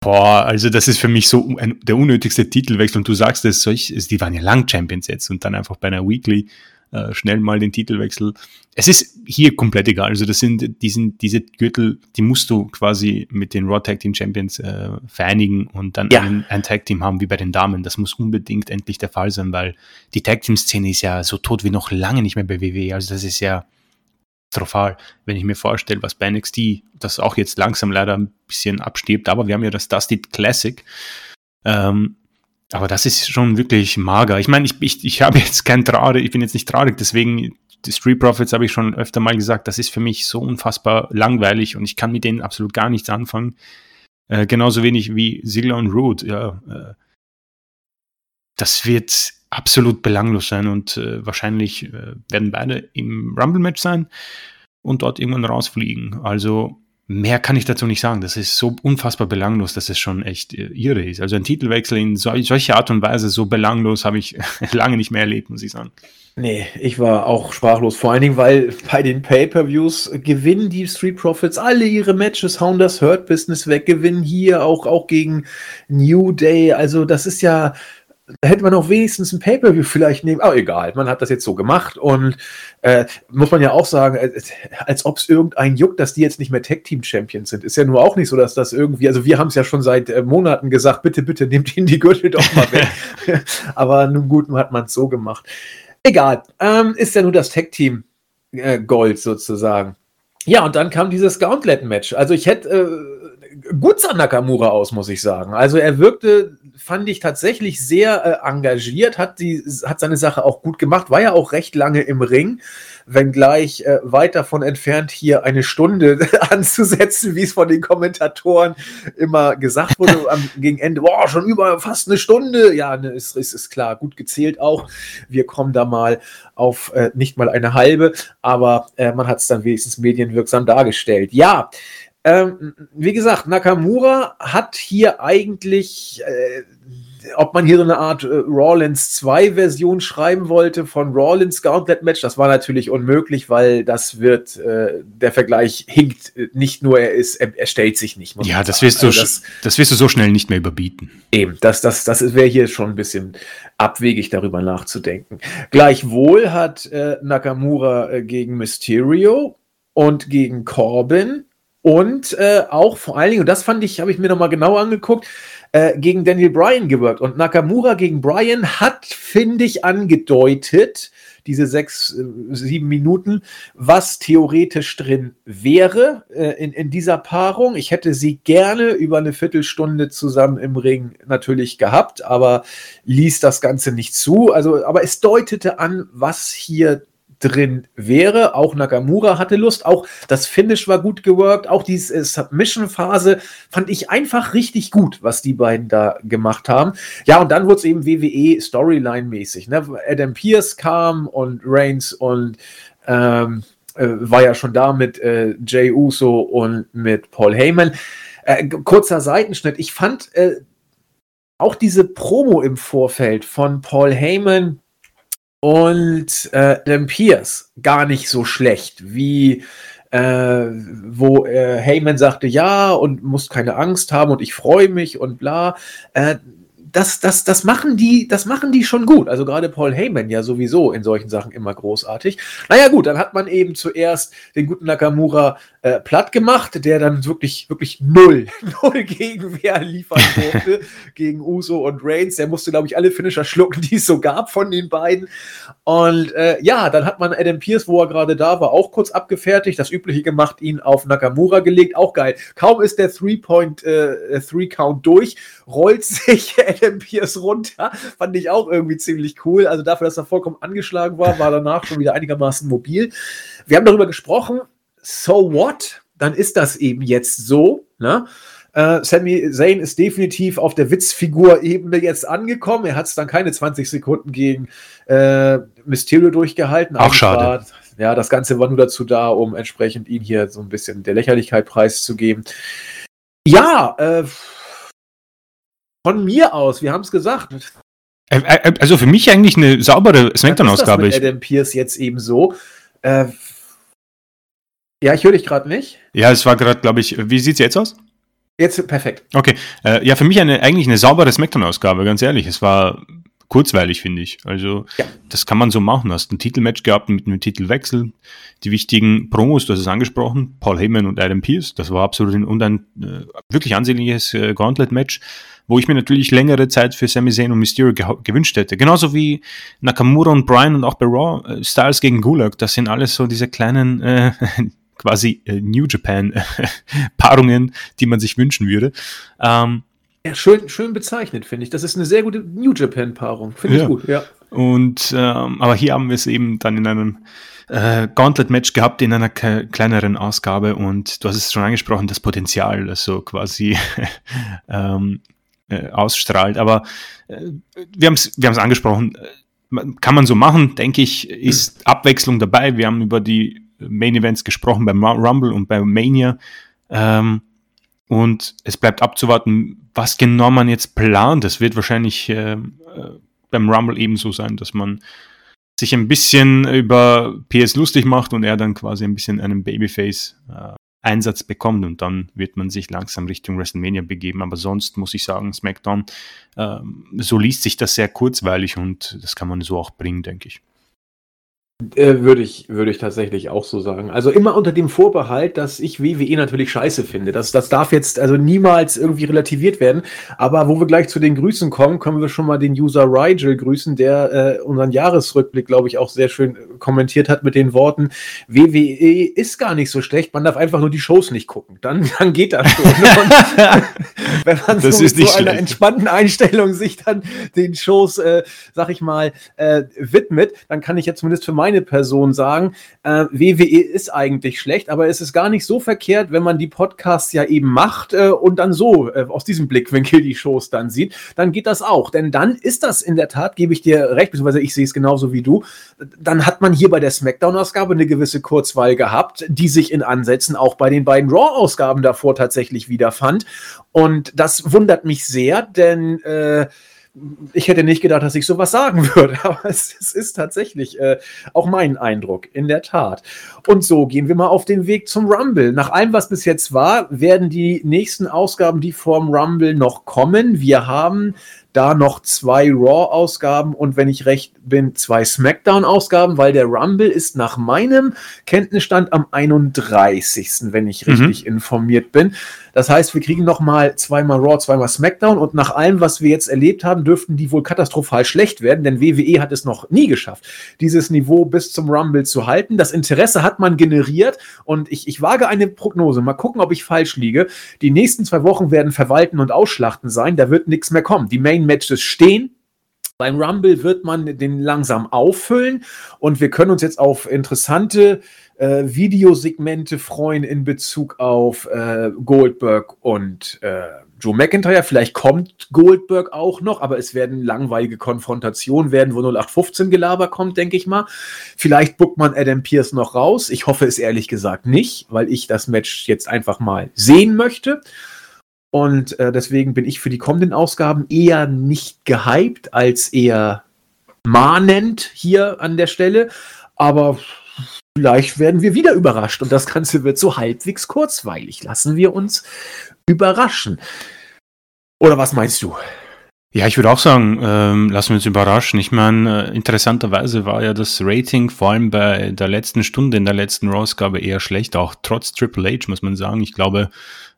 Boah, also das ist für mich so ein, der unnötigste Titelwechsel und du sagst es, solch, die waren ja lang Champions jetzt und dann einfach bei einer Weekly äh, schnell mal den Titelwechsel. Es ist hier komplett egal. Also das sind, die sind diese Gürtel, die musst du quasi mit den Raw Tag Team Champions äh, vereinigen und dann ja. ein, ein, Tag Team haben wie bei den Damen. Das muss unbedingt endlich der Fall sein, weil die Tag Team Szene ist ja so tot wie noch lange nicht mehr bei WWE. Also das ist ja katastrophal, wenn ich mir vorstelle, was bei NXT, das auch jetzt langsam leider ein bisschen abstirbt, aber wir haben ja das Dusty Classic. Ähm, aber das ist schon wirklich mager. Ich meine, ich, ich, ich habe jetzt kein Traurig, ich bin jetzt nicht traurig, deswegen die Street Profits habe ich schon öfter mal gesagt, das ist für mich so unfassbar langweilig und ich kann mit denen absolut gar nichts anfangen. Äh, genauso wenig wie Ziggler und Root. Ja, äh, das wird absolut belanglos sein und äh, wahrscheinlich äh, werden beide im Rumble-Match sein und dort irgendwann rausfliegen. Also Mehr kann ich dazu nicht sagen. Das ist so unfassbar belanglos, dass es schon echt äh, irre ist. Also ein Titelwechsel in so, solche Art und Weise, so belanglos, habe ich lange nicht mehr erlebt, muss ich sagen. Nee, ich war auch sprachlos. Vor allen Dingen, weil bei den Pay-Per-Views gewinnen die Street Profits alle ihre Matches, hauen das Hurt Business weg, gewinnen hier auch, auch gegen New Day. Also das ist ja hätte man auch wenigstens ein Pay-Per-View vielleicht nehmen. Aber egal, man hat das jetzt so gemacht und äh, muss man ja auch sagen, äh, als ob es irgendein juckt, dass die jetzt nicht mehr Tag-Team-Champions sind. Ist ja nur auch nicht so, dass das irgendwie, also wir haben es ja schon seit äh, Monaten gesagt, bitte, bitte nehmt ihnen die Gürtel doch mal weg. Aber nun gut, hat man es so gemacht. Egal, ähm, ist ja nur das Tag-Team äh, Gold sozusagen. Ja, und dann kam dieses Gauntlet-Match. Also ich hätte äh, gut sah Nakamura aus, muss ich sagen. Also er wirkte fand ich tatsächlich sehr äh, engagiert, hat, die, hat seine Sache auch gut gemacht, war ja auch recht lange im Ring, wenngleich äh, weit davon entfernt, hier eine Stunde anzusetzen, wie es von den Kommentatoren immer gesagt wurde, am, gegen Ende, boah, schon über fast eine Stunde. Ja, ne, ist, ist, ist klar, gut gezählt auch. Wir kommen da mal auf äh, nicht mal eine halbe, aber äh, man hat es dann wenigstens medienwirksam dargestellt. Ja, ähm, wie gesagt, Nakamura hat hier eigentlich, äh, ob man hier so eine Art äh, Rawlins 2 Version schreiben wollte von Rawlins Gauntlet Match, das war natürlich unmöglich, weil das wird, äh, der Vergleich hinkt nicht nur, er ist, er, er stellt sich nicht. Ja, das wirst, du, also das, das, wirst du so schnell nicht mehr überbieten. Eben, das, das, das wäre hier schon ein bisschen abwegig darüber nachzudenken. Gleichwohl hat äh, Nakamura äh, gegen Mysterio und gegen Corbin und äh, auch vor allen Dingen, und das fand ich, habe ich mir nochmal genau angeguckt, äh, gegen Daniel Bryan gewirkt. Und Nakamura gegen Bryan hat, finde ich, angedeutet, diese sechs, äh, sieben Minuten, was theoretisch drin wäre äh, in, in dieser Paarung. Ich hätte sie gerne über eine Viertelstunde zusammen im Ring natürlich gehabt, aber ließ das Ganze nicht zu. Also, aber es deutete an, was hier drin wäre. Auch Nakamura hatte Lust, auch das Finish war gut geworkt, auch die äh, Submission-Phase fand ich einfach richtig gut, was die beiden da gemacht haben. Ja, und dann wurde es eben WWE Storyline-mäßig. Ne? Adam Pierce kam und Reigns und ähm, äh, war ja schon da mit äh, Jay Uso und mit Paul Heyman. Äh, kurzer Seitenschnitt. Ich fand äh, auch diese Promo im Vorfeld von Paul Heyman und äh, Adam Pierce gar nicht so schlecht, wie äh, wo äh, Heyman sagte, ja, und musst keine Angst haben und ich freue mich und bla. Äh, das, das, das machen die, das machen die schon gut. Also gerade Paul Heyman ja sowieso in solchen Sachen immer großartig. Naja, gut, dann hat man eben zuerst den guten Nakamura äh, platt gemacht, der dann wirklich, wirklich null, null Gegenwehr liefern durfte gegen Uso und Reigns. Der musste, glaube ich, alle Finisher schlucken, die es so gab von den beiden. Und äh, ja, dann hat man Adam Pierce, wo er gerade da war, auch kurz abgefertigt, das Übliche gemacht, ihn auf Nakamura gelegt. Auch geil. Kaum ist der Three-Point, äh, Three-Count durch, rollt sich Adam Pierce runter. Fand ich auch irgendwie ziemlich cool. Also dafür, dass er vollkommen angeschlagen war, war danach schon wieder einigermaßen mobil. Wir haben darüber gesprochen. So what? Dann ist das eben jetzt so. Ne? Uh, Sami Zayn ist definitiv auf der Witzfigur-Ebene jetzt angekommen. Er hat es dann keine 20 Sekunden gegen äh, Mysterio durchgehalten. Auch schade. War, ja, das Ganze war nur dazu da, um entsprechend ihn hier so ein bisschen der Lächerlichkeit preiszugeben. Ja, äh, von mir aus, wir haben es gesagt. Also für mich eigentlich eine saubere Smackdown-Ausgabe. Ist Adam Pierce jetzt eben so. Äh, ja, ich höre dich gerade nicht. Ja, es war gerade, glaube ich, wie sieht es jetzt aus? Jetzt perfekt. Okay. Äh, ja, für mich eine, eigentlich eine saubere Smackdown-Ausgabe, ganz ehrlich. Es war kurzweilig, finde ich. Also, ja. das kann man so machen. Du hast ein Titelmatch gehabt mit einem Titelwechsel. Die wichtigen Promos, du hast es angesprochen, Paul Heyman und Adam Pierce. Das war absolut ein, und ein äh, wirklich ansehnliches äh, Gauntlet-Match wo ich mir natürlich längere Zeit für Sami Zayn und Mysterio ge gewünscht hätte. Genauso wie Nakamura und Bryan und auch bei Raw, äh, Styles gegen Gulag, das sind alles so diese kleinen äh, quasi äh, New Japan äh, Paarungen, die man sich wünschen würde. Ähm, ja, schön, schön bezeichnet, finde ich. Das ist eine sehr gute New Japan-Paarung. Finde ich ja. gut, ja. Und ähm, aber hier haben wir es eben dann in einem äh, Gauntlet-Match gehabt in einer kleineren Ausgabe und du hast es schon angesprochen, das Potenzial, also quasi ähm, äh, ausstrahlt. Aber äh, wir haben es wir haben's angesprochen. Kann man so machen, denke ich, ist Abwechslung dabei. Wir haben über die Main Events gesprochen beim Rumble und bei Mania. Ähm, und es bleibt abzuwarten, was genau man jetzt plant. Es wird wahrscheinlich äh, äh beim Rumble ebenso sein, dass man sich ein bisschen über PS lustig macht und er dann quasi ein bisschen einen Babyface äh, bekommt und dann wird man sich langsam Richtung WrestleMania begeben. Aber sonst muss ich sagen, SmackDown, äh, so liest sich das sehr kurzweilig und das kann man so auch bringen, denke ich. Äh, würde ich, würde ich tatsächlich auch so sagen. Also immer unter dem Vorbehalt, dass ich WWE natürlich scheiße finde. Das, das darf jetzt also niemals irgendwie relativiert werden. Aber wo wir gleich zu den Grüßen kommen, können wir schon mal den User Rigel grüßen, der äh, unseren Jahresrückblick, glaube ich, auch sehr schön kommentiert hat mit den Worten, WWE ist gar nicht so schlecht, man darf einfach nur die Shows nicht gucken. Dann, dann geht das schon. wenn man das so mit so einer entspannten Einstellung sich dann den Shows, äh, sag ich mal, äh, widmet, dann kann ich jetzt zumindest für meine Person sagen, äh, WWE ist eigentlich schlecht, aber es ist gar nicht so verkehrt, wenn man die Podcasts ja eben macht äh, und dann so äh, aus diesem Blickwinkel die Shows dann sieht, dann geht das auch. Denn dann ist das in der Tat, gebe ich dir recht, beziehungsweise ich sehe es genauso wie du, dann hat man hier bei der Smackdown-Ausgabe eine gewisse Kurzweil gehabt, die sich in Ansätzen auch bei den beiden Raw-Ausgaben davor tatsächlich wiederfand. Und das wundert mich sehr, denn äh, ich hätte nicht gedacht, dass ich sowas sagen würde, aber es, es ist tatsächlich äh, auch mein Eindruck, in der Tat. Und so gehen wir mal auf den Weg zum Rumble. Nach allem, was bis jetzt war, werden die nächsten Ausgaben, die vorm Rumble noch kommen. Wir haben da noch zwei Raw-Ausgaben und wenn ich recht bin, zwei SmackDown-Ausgaben, weil der Rumble ist nach meinem Kenntnisstand am 31., wenn ich mhm. richtig mhm. informiert bin. Das heißt, wir kriegen noch mal zweimal Raw, zweimal SmackDown und nach allem, was wir jetzt erlebt haben, dürften die wohl katastrophal schlecht werden, denn WWE hat es noch nie geschafft, dieses Niveau bis zum Rumble zu halten. Das Interesse hat man generiert und ich, ich wage eine Prognose. Mal gucken, ob ich falsch liege. Die nächsten zwei Wochen werden Verwalten und Ausschlachten sein. Da wird nichts mehr kommen. Die Main Matches stehen. Beim Rumble wird man den langsam auffüllen und wir können uns jetzt auf interessante äh, Videosegmente freuen in Bezug auf äh, Goldberg und äh, Joe McIntyre. Vielleicht kommt Goldberg auch noch, aber es werden langweilige Konfrontationen werden, wo 0815 Gelaber kommt, denke ich mal. Vielleicht buckt man Adam Pierce noch raus. Ich hoffe es ehrlich gesagt nicht, weil ich das Match jetzt einfach mal sehen möchte. Und äh, deswegen bin ich für die kommenden Ausgaben eher nicht gehypt als eher mahnend hier an der Stelle. Aber vielleicht werden wir wieder überrascht und das Ganze wird so halbwegs kurzweilig. Lassen wir uns überraschen. Oder was meinst du? Ja, ich würde auch sagen, ähm, lassen wir uns überraschen. Ich meine, äh, interessanterweise war ja das Rating vor allem bei der letzten Stunde in der letzten Rausgabe eher schlecht, auch trotz Triple H, muss man sagen. Ich glaube,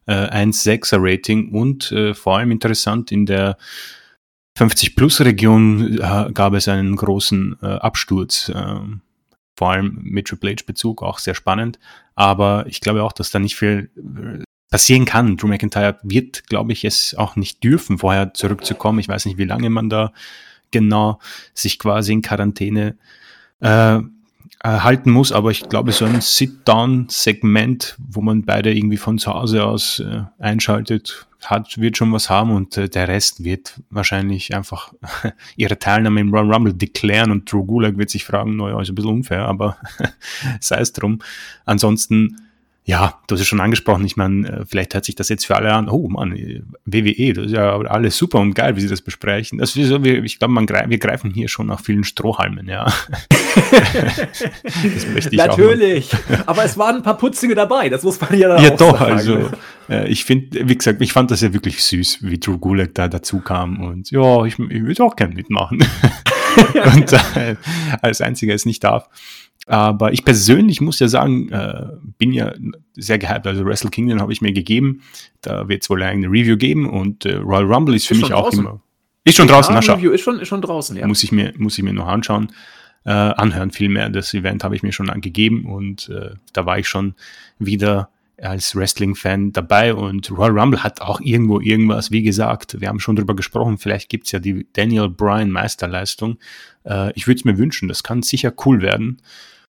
äh, 1,6er Rating und äh, vor allem interessant in der 50-Plus-Region äh, gab es einen großen äh, Absturz. Äh, vor allem mit Triple H-Bezug, auch sehr spannend. Aber ich glaube auch, dass da nicht viel äh, passieren kann. Drew McIntyre wird, glaube ich, es auch nicht dürfen, vorher zurückzukommen. Ich weiß nicht, wie lange man da genau sich quasi in Quarantäne äh, halten muss, aber ich glaube, so ein Sit-Down-Segment, wo man beide irgendwie von zu Hause aus äh, einschaltet, hat, wird schon was haben und äh, der Rest wird wahrscheinlich einfach ihre Teilnahme im Rumble deklären und Drew Gulag wird sich fragen, naja, ist ein bisschen unfair, aber sei es drum. Ansonsten ja, du hast es schon angesprochen, ich meine, äh, vielleicht hört sich das jetzt für alle an, oh Mann, WWE, das ist ja alles super und geil, wie sie das besprechen. Das ist so, ich glaube, wir greifen hier schon nach vielen Strohhalmen, ja. das möchte ich Natürlich, auch aber es waren ein paar Putzige dabei, das muss man ja Ja doch, sagen. also äh, ich finde, wie gesagt, ich fand das ja wirklich süß, wie Drew Gulak da dazu kam und ja, ich, ich würde auch gerne mitmachen. und äh, als einziger es nicht darf. Aber ich persönlich muss ja sagen, äh, bin ja sehr gehypt. Also Wrestle Kingdom habe ich mir gegeben. Da wird es wohl eine Review geben und äh, Royal Rumble ist für ist mich auch draußen. immer. Ist schon draußen, na, Review ist schon, ist schon draußen, ja. Muss ich mir, muss ich mir noch anschauen. Äh, anhören vielmehr. Das Event habe ich mir schon angegeben und äh, da war ich schon wieder als Wrestling-Fan dabei und Royal Rumble hat auch irgendwo irgendwas, wie gesagt, wir haben schon drüber gesprochen, vielleicht gibt's ja die Daniel Bryan Meisterleistung. Äh, ich würde es mir wünschen, das kann sicher cool werden.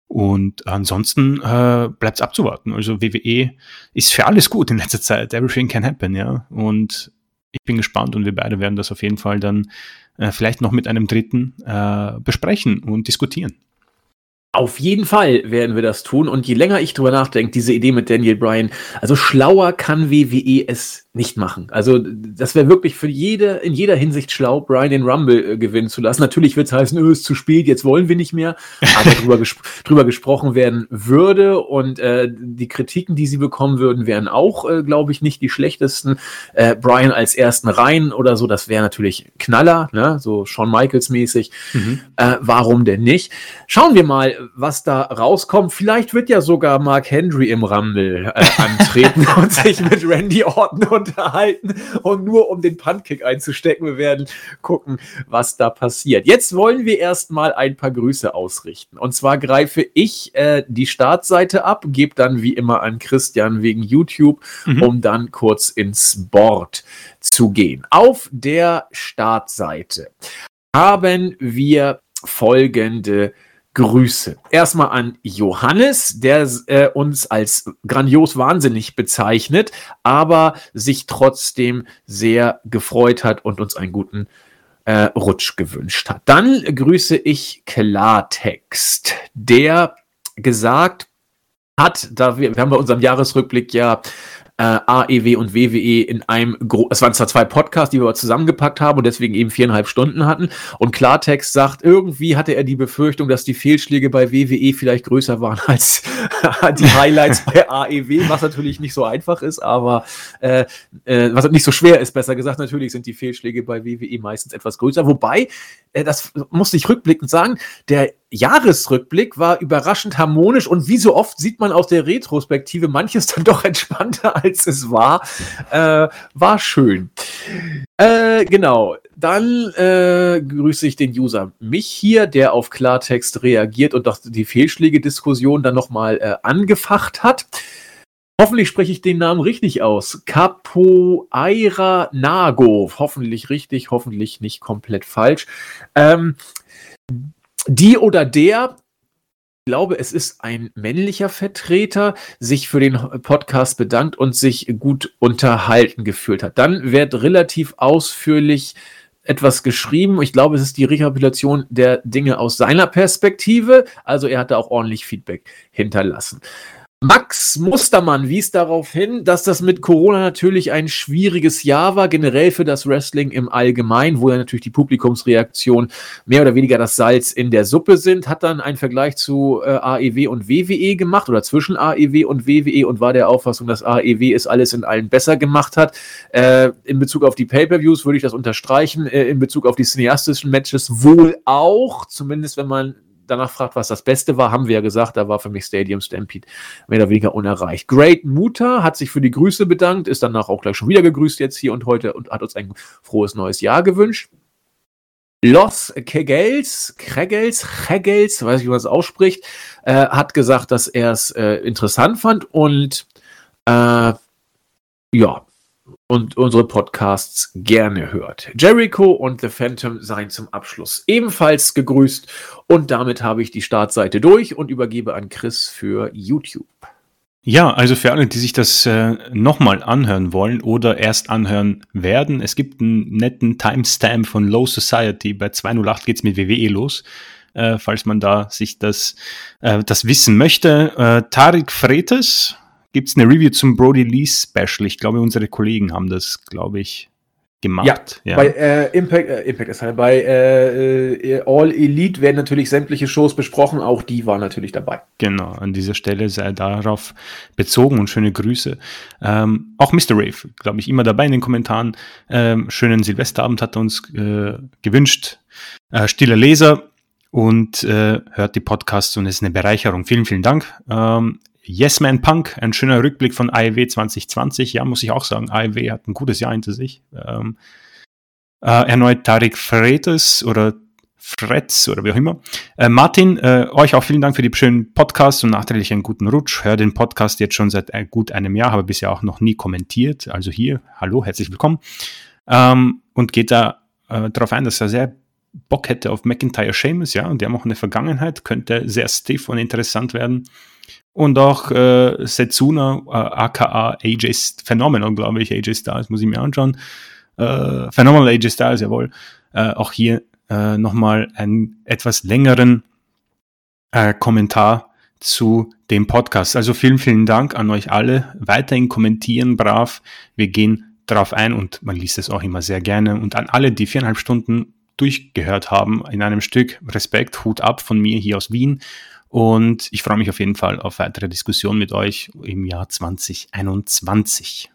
Und ansonsten äh, bleibt es abzuwarten. Also WWE ist für alles gut in letzter Zeit. Everything can happen, ja. Und ich bin gespannt und wir beide werden das auf jeden Fall dann äh, vielleicht noch mit einem Dritten äh, besprechen und diskutieren. Auf jeden Fall werden wir das tun. Und je länger ich drüber nachdenke, diese Idee mit Daniel Bryan, also schlauer kann WWE es nicht machen. Also das wäre wirklich für jede, in jeder Hinsicht schlau, Brian den Rumble äh, gewinnen zu lassen. Natürlich wird es heißen, öh, ist zu spät, jetzt wollen wir nicht mehr, aber drüber, gesp drüber gesprochen werden würde und äh, die Kritiken, die sie bekommen würden, wären auch, äh, glaube ich, nicht die schlechtesten. Äh, Brian als ersten Reihen oder so, das wäre natürlich Knaller, ne? so Shawn Michaels mäßig. Mhm. Äh, warum denn nicht? Schauen wir mal, was da rauskommt. Vielleicht wird ja sogar Mark Henry im Rumble äh, antreten und sich mit Randy Orton und unterhalten und nur um den Puntkick einzustecken. Wir werden gucken, was da passiert. Jetzt wollen wir erstmal ein paar Grüße ausrichten. Und zwar greife ich äh, die Startseite ab, gebe dann wie immer an Christian wegen YouTube, mhm. um dann kurz ins Board zu gehen. Auf der Startseite haben wir folgende Grüße. Erstmal an Johannes, der äh, uns als grandios wahnsinnig bezeichnet, aber sich trotzdem sehr gefreut hat und uns einen guten äh, Rutsch gewünscht hat. Dann grüße ich Klartext, der gesagt hat, da wir, wir haben bei unserem Jahresrückblick ja äh, AEW und WWE in einem, Gro es waren zwar zwei Podcasts, die wir zusammengepackt haben und deswegen eben viereinhalb Stunden hatten. Und Klartext sagt, irgendwie hatte er die Befürchtung, dass die Fehlschläge bei WWE vielleicht größer waren als die Highlights bei AEW, was natürlich nicht so einfach ist, aber äh, äh, was nicht so schwer ist, besser gesagt. Natürlich sind die Fehlschläge bei WWE meistens etwas größer. Wobei, äh, das musste ich rückblickend sagen, der Jahresrückblick war überraschend harmonisch und wie so oft sieht man aus der Retrospektive manches dann doch entspannter, als es war. Äh, war schön. Äh, genau. Dann äh, grüße ich den User mich hier, der auf Klartext reagiert und die Fehlschläge-Diskussion dann nochmal äh, angefacht hat. Hoffentlich spreche ich den Namen richtig aus. Capoeira Nago. Hoffentlich richtig, hoffentlich nicht komplett falsch. Ähm, die oder der, ich glaube, es ist ein männlicher Vertreter, sich für den Podcast bedankt und sich gut unterhalten gefühlt hat. Dann wird relativ ausführlich etwas geschrieben. Ich glaube, es ist die Rekapitulation der Dinge aus seiner Perspektive. Also er hat da auch ordentlich Feedback hinterlassen. Max Mustermann wies darauf hin, dass das mit Corona natürlich ein schwieriges Jahr war, generell für das Wrestling im Allgemeinen, wo ja natürlich die Publikumsreaktion mehr oder weniger das Salz in der Suppe sind, hat dann einen Vergleich zu äh, AEW und WWE gemacht oder zwischen AEW und WWE und war der Auffassung, dass AEW es alles in allen besser gemacht hat. Äh, in Bezug auf die Pay-Per-Views würde ich das unterstreichen, äh, in Bezug auf die cineastischen Matches wohl auch, zumindest wenn man danach fragt, was das Beste war, haben wir ja gesagt, da war für mich Stadium Stampede mehr oder weniger unerreicht. Great Muta hat sich für die Grüße bedankt, ist danach auch gleich schon wieder gegrüßt jetzt hier und heute und hat uns ein frohes neues Jahr gewünscht. Los Kegels, Kregels, Kregels, weiß ich, wie man es ausspricht, äh, hat gesagt, dass er es äh, interessant fand und äh, ja, und unsere Podcasts gerne hört. Jericho und The Phantom seien zum Abschluss ebenfalls gegrüßt und damit habe ich die Startseite durch und übergebe an Chris für YouTube. Ja, also für alle, die sich das äh, nochmal anhören wollen oder erst anhören werden, es gibt einen netten Timestamp von Low Society. Bei 208 geht's mit WWE los, äh, falls man da sich das, äh, das wissen möchte. Äh, Tarik Fretes, gibt es eine Review zum Brody Lee Special. Ich glaube, unsere Kollegen haben das, glaube ich, gemacht. Ja, ja. bei äh, Impact, äh, Impact ist halt, bei äh, äh, All Elite werden natürlich sämtliche Shows besprochen, auch die war natürlich dabei. Genau, an dieser Stelle sei darauf bezogen und schöne Grüße. Ähm, auch Mr. Rave, glaube ich, immer dabei in den Kommentaren. Ähm, schönen Silvesterabend hat er uns äh, gewünscht. Äh, stiller Leser und hört die Podcasts und es ist eine Bereicherung. Vielen, vielen Dank. Ähm, Yes Man Punk, ein schöner Rückblick von AEW 2020. Ja, muss ich auch sagen, AEW hat ein gutes Jahr hinter sich. Ähm, äh, erneut Tarik Fretes oder Fretz oder wie auch immer. Äh, Martin, äh, euch auch vielen Dank für die schönen Podcasts und nachträglich einen guten Rutsch. Hör den Podcast jetzt schon seit äh, gut einem Jahr, habe bisher auch noch nie kommentiert. Also hier, hallo, herzlich willkommen. Ähm, und geht da äh, darauf ein, dass er sehr Bock hätte auf McIntyre Seamus, ja, und die haben auch eine Vergangenheit, könnte sehr stiff und interessant werden. Und auch äh, Setsuna, äh, aka AJ Phenomenal, glaube ich, AJ Styles, muss ich mir anschauen. Äh, Phenomenal AJ Styles, jawohl. Äh, auch hier äh, nochmal einen etwas längeren äh, Kommentar zu dem Podcast. Also vielen, vielen Dank an euch alle. Weiterhin kommentieren brav. Wir gehen drauf ein und man liest es auch immer sehr gerne. Und an alle, die viereinhalb Stunden durchgehört haben in einem Stück, Respekt, Hut ab von mir hier aus Wien. Und ich freue mich auf jeden Fall auf weitere Diskussionen mit euch im Jahr 2021.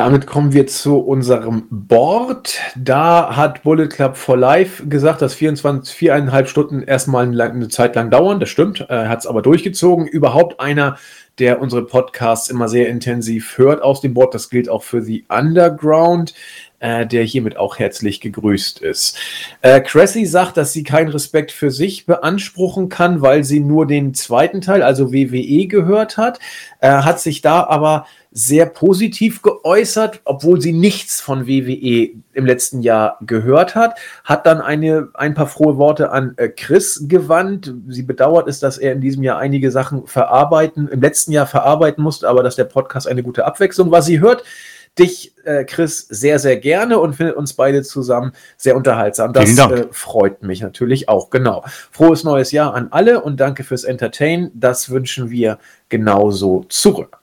Damit kommen wir zu unserem Board. Da hat Bullet Club for Life gesagt, dass 24, viereinhalb Stunden erstmal eine Zeit lang dauern. Das stimmt. Er hat es aber durchgezogen. Überhaupt einer, der unsere Podcasts immer sehr intensiv hört aus dem Board. Das gilt auch für The Underground äh, der hiermit auch herzlich gegrüßt ist. Äh, Cressy sagt, dass sie keinen Respekt für sich beanspruchen kann, weil sie nur den zweiten Teil, also WWE, gehört hat, äh, hat sich da aber sehr positiv geäußert, obwohl sie nichts von WWE im letzten Jahr gehört hat, hat dann eine, ein paar frohe Worte an äh, Chris gewandt. Sie bedauert es, dass er in diesem Jahr einige Sachen verarbeiten, im letzten Jahr verarbeiten musste, aber dass der Podcast eine gute Abwechslung war. Sie hört dich, äh, Chris, sehr, sehr gerne und findet uns beide zusammen sehr unterhaltsam. Das äh, freut mich natürlich auch. Genau. Frohes neues Jahr an alle und danke fürs Entertain. Das wünschen wir genauso zurück.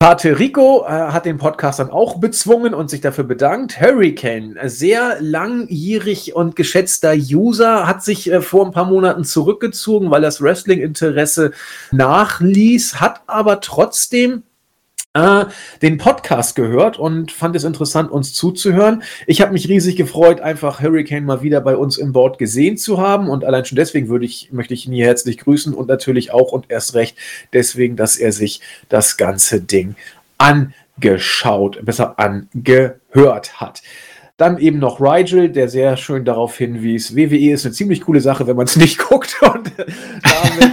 Pate Rico äh, hat den Podcast dann auch bezwungen und sich dafür bedankt. Hurricane, sehr langjährig und geschätzter User, hat sich äh, vor ein paar Monaten zurückgezogen, weil das Wrestling-Interesse nachließ, hat aber trotzdem äh, den Podcast gehört und fand es interessant, uns zuzuhören. Ich habe mich riesig gefreut, einfach Hurricane mal wieder bei uns im Board gesehen zu haben und allein schon deswegen würde ich, möchte ich ihn hier herzlich grüßen und natürlich auch und erst recht deswegen, dass er sich das ganze Ding angeschaut, besser angehört hat. Dann eben noch Rigel, der sehr schön darauf hinwies, WWE ist eine ziemlich coole Sache, wenn man es nicht guckt. Und damit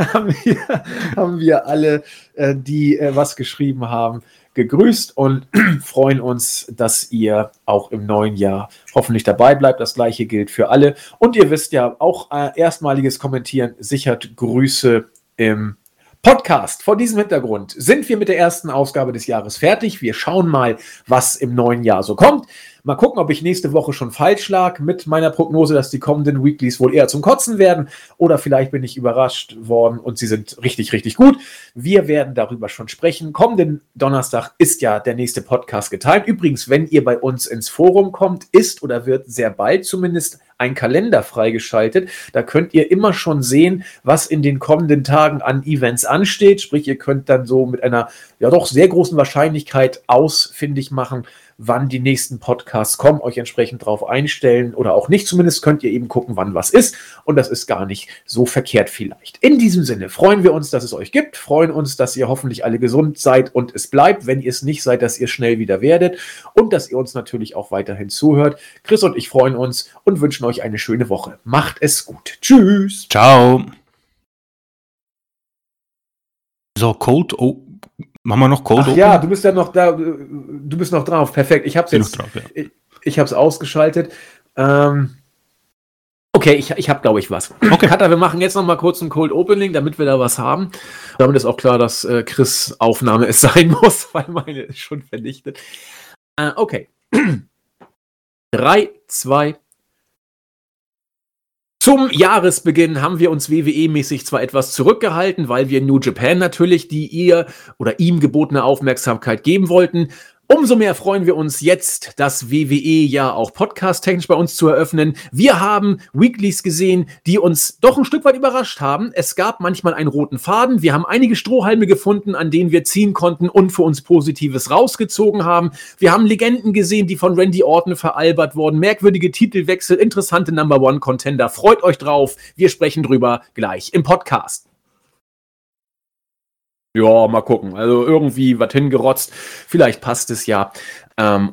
haben wir, haben wir alle, äh, die äh, was geschrieben haben, gegrüßt und freuen uns, dass ihr auch im neuen Jahr hoffentlich dabei bleibt. Das gleiche gilt für alle. Und ihr wisst ja, auch äh, erstmaliges Kommentieren sichert Grüße im Podcast. Vor diesem Hintergrund sind wir mit der ersten Ausgabe des Jahres fertig. Wir schauen mal, was im neuen Jahr so kommt. Mal gucken, ob ich nächste Woche schon falsch lag mit meiner Prognose, dass die kommenden Weeklies wohl eher zum Kotzen werden. Oder vielleicht bin ich überrascht worden und sie sind richtig, richtig gut. Wir werden darüber schon sprechen. Kommenden Donnerstag ist ja der nächste Podcast geteilt. Übrigens, wenn ihr bei uns ins Forum kommt, ist oder wird sehr bald zumindest ein Kalender freigeschaltet. Da könnt ihr immer schon sehen, was in den kommenden Tagen an Events ansteht. Sprich, ihr könnt dann so mit einer ja doch sehr großen Wahrscheinlichkeit ausfindig machen, wann die nächsten Podcasts kommen, euch entsprechend darauf einstellen oder auch nicht. Zumindest könnt ihr eben gucken, wann was ist. Und das ist gar nicht so verkehrt vielleicht. In diesem Sinne freuen wir uns, dass es euch gibt, freuen uns, dass ihr hoffentlich alle gesund seid und es bleibt. Wenn ihr es nicht seid, dass ihr schnell wieder werdet und dass ihr uns natürlich auch weiterhin zuhört. Chris und ich freuen uns und wünschen euch eine schöne Woche. Macht es gut. Tschüss. Ciao. So, Cold, oh, Machen wir noch Cold Ach Open? Ja, du bist ja noch da, du bist noch drauf. Perfekt. Ich habe es jetzt, drauf, ja. ich, ich habe es ausgeschaltet. Ähm, okay, ich, ich habe, glaube ich, was. Okay. Kata, wir machen jetzt noch mal kurz ein Cold Opening, damit wir da was haben. Damit ist auch klar, dass äh, Chris Aufnahme es sein muss, weil meine ist schon vernichtet. Äh, okay. 3, 2, zum Jahresbeginn haben wir uns WWE-mäßig zwar etwas zurückgehalten, weil wir New Japan natürlich die ihr oder ihm gebotene Aufmerksamkeit geben wollten. Umso mehr freuen wir uns jetzt, das WWE ja auch podcast-technisch bei uns zu eröffnen. Wir haben Weeklies gesehen, die uns doch ein Stück weit überrascht haben. Es gab manchmal einen roten Faden. Wir haben einige Strohhalme gefunden, an denen wir ziehen konnten und für uns Positives rausgezogen haben. Wir haben Legenden gesehen, die von Randy Orton veralbert wurden. Merkwürdige Titelwechsel, interessante Number One Contender. Freut euch drauf. Wir sprechen drüber gleich im Podcast. Ja, mal gucken. Also irgendwie was hingerotzt. Vielleicht passt es ja. Ähm,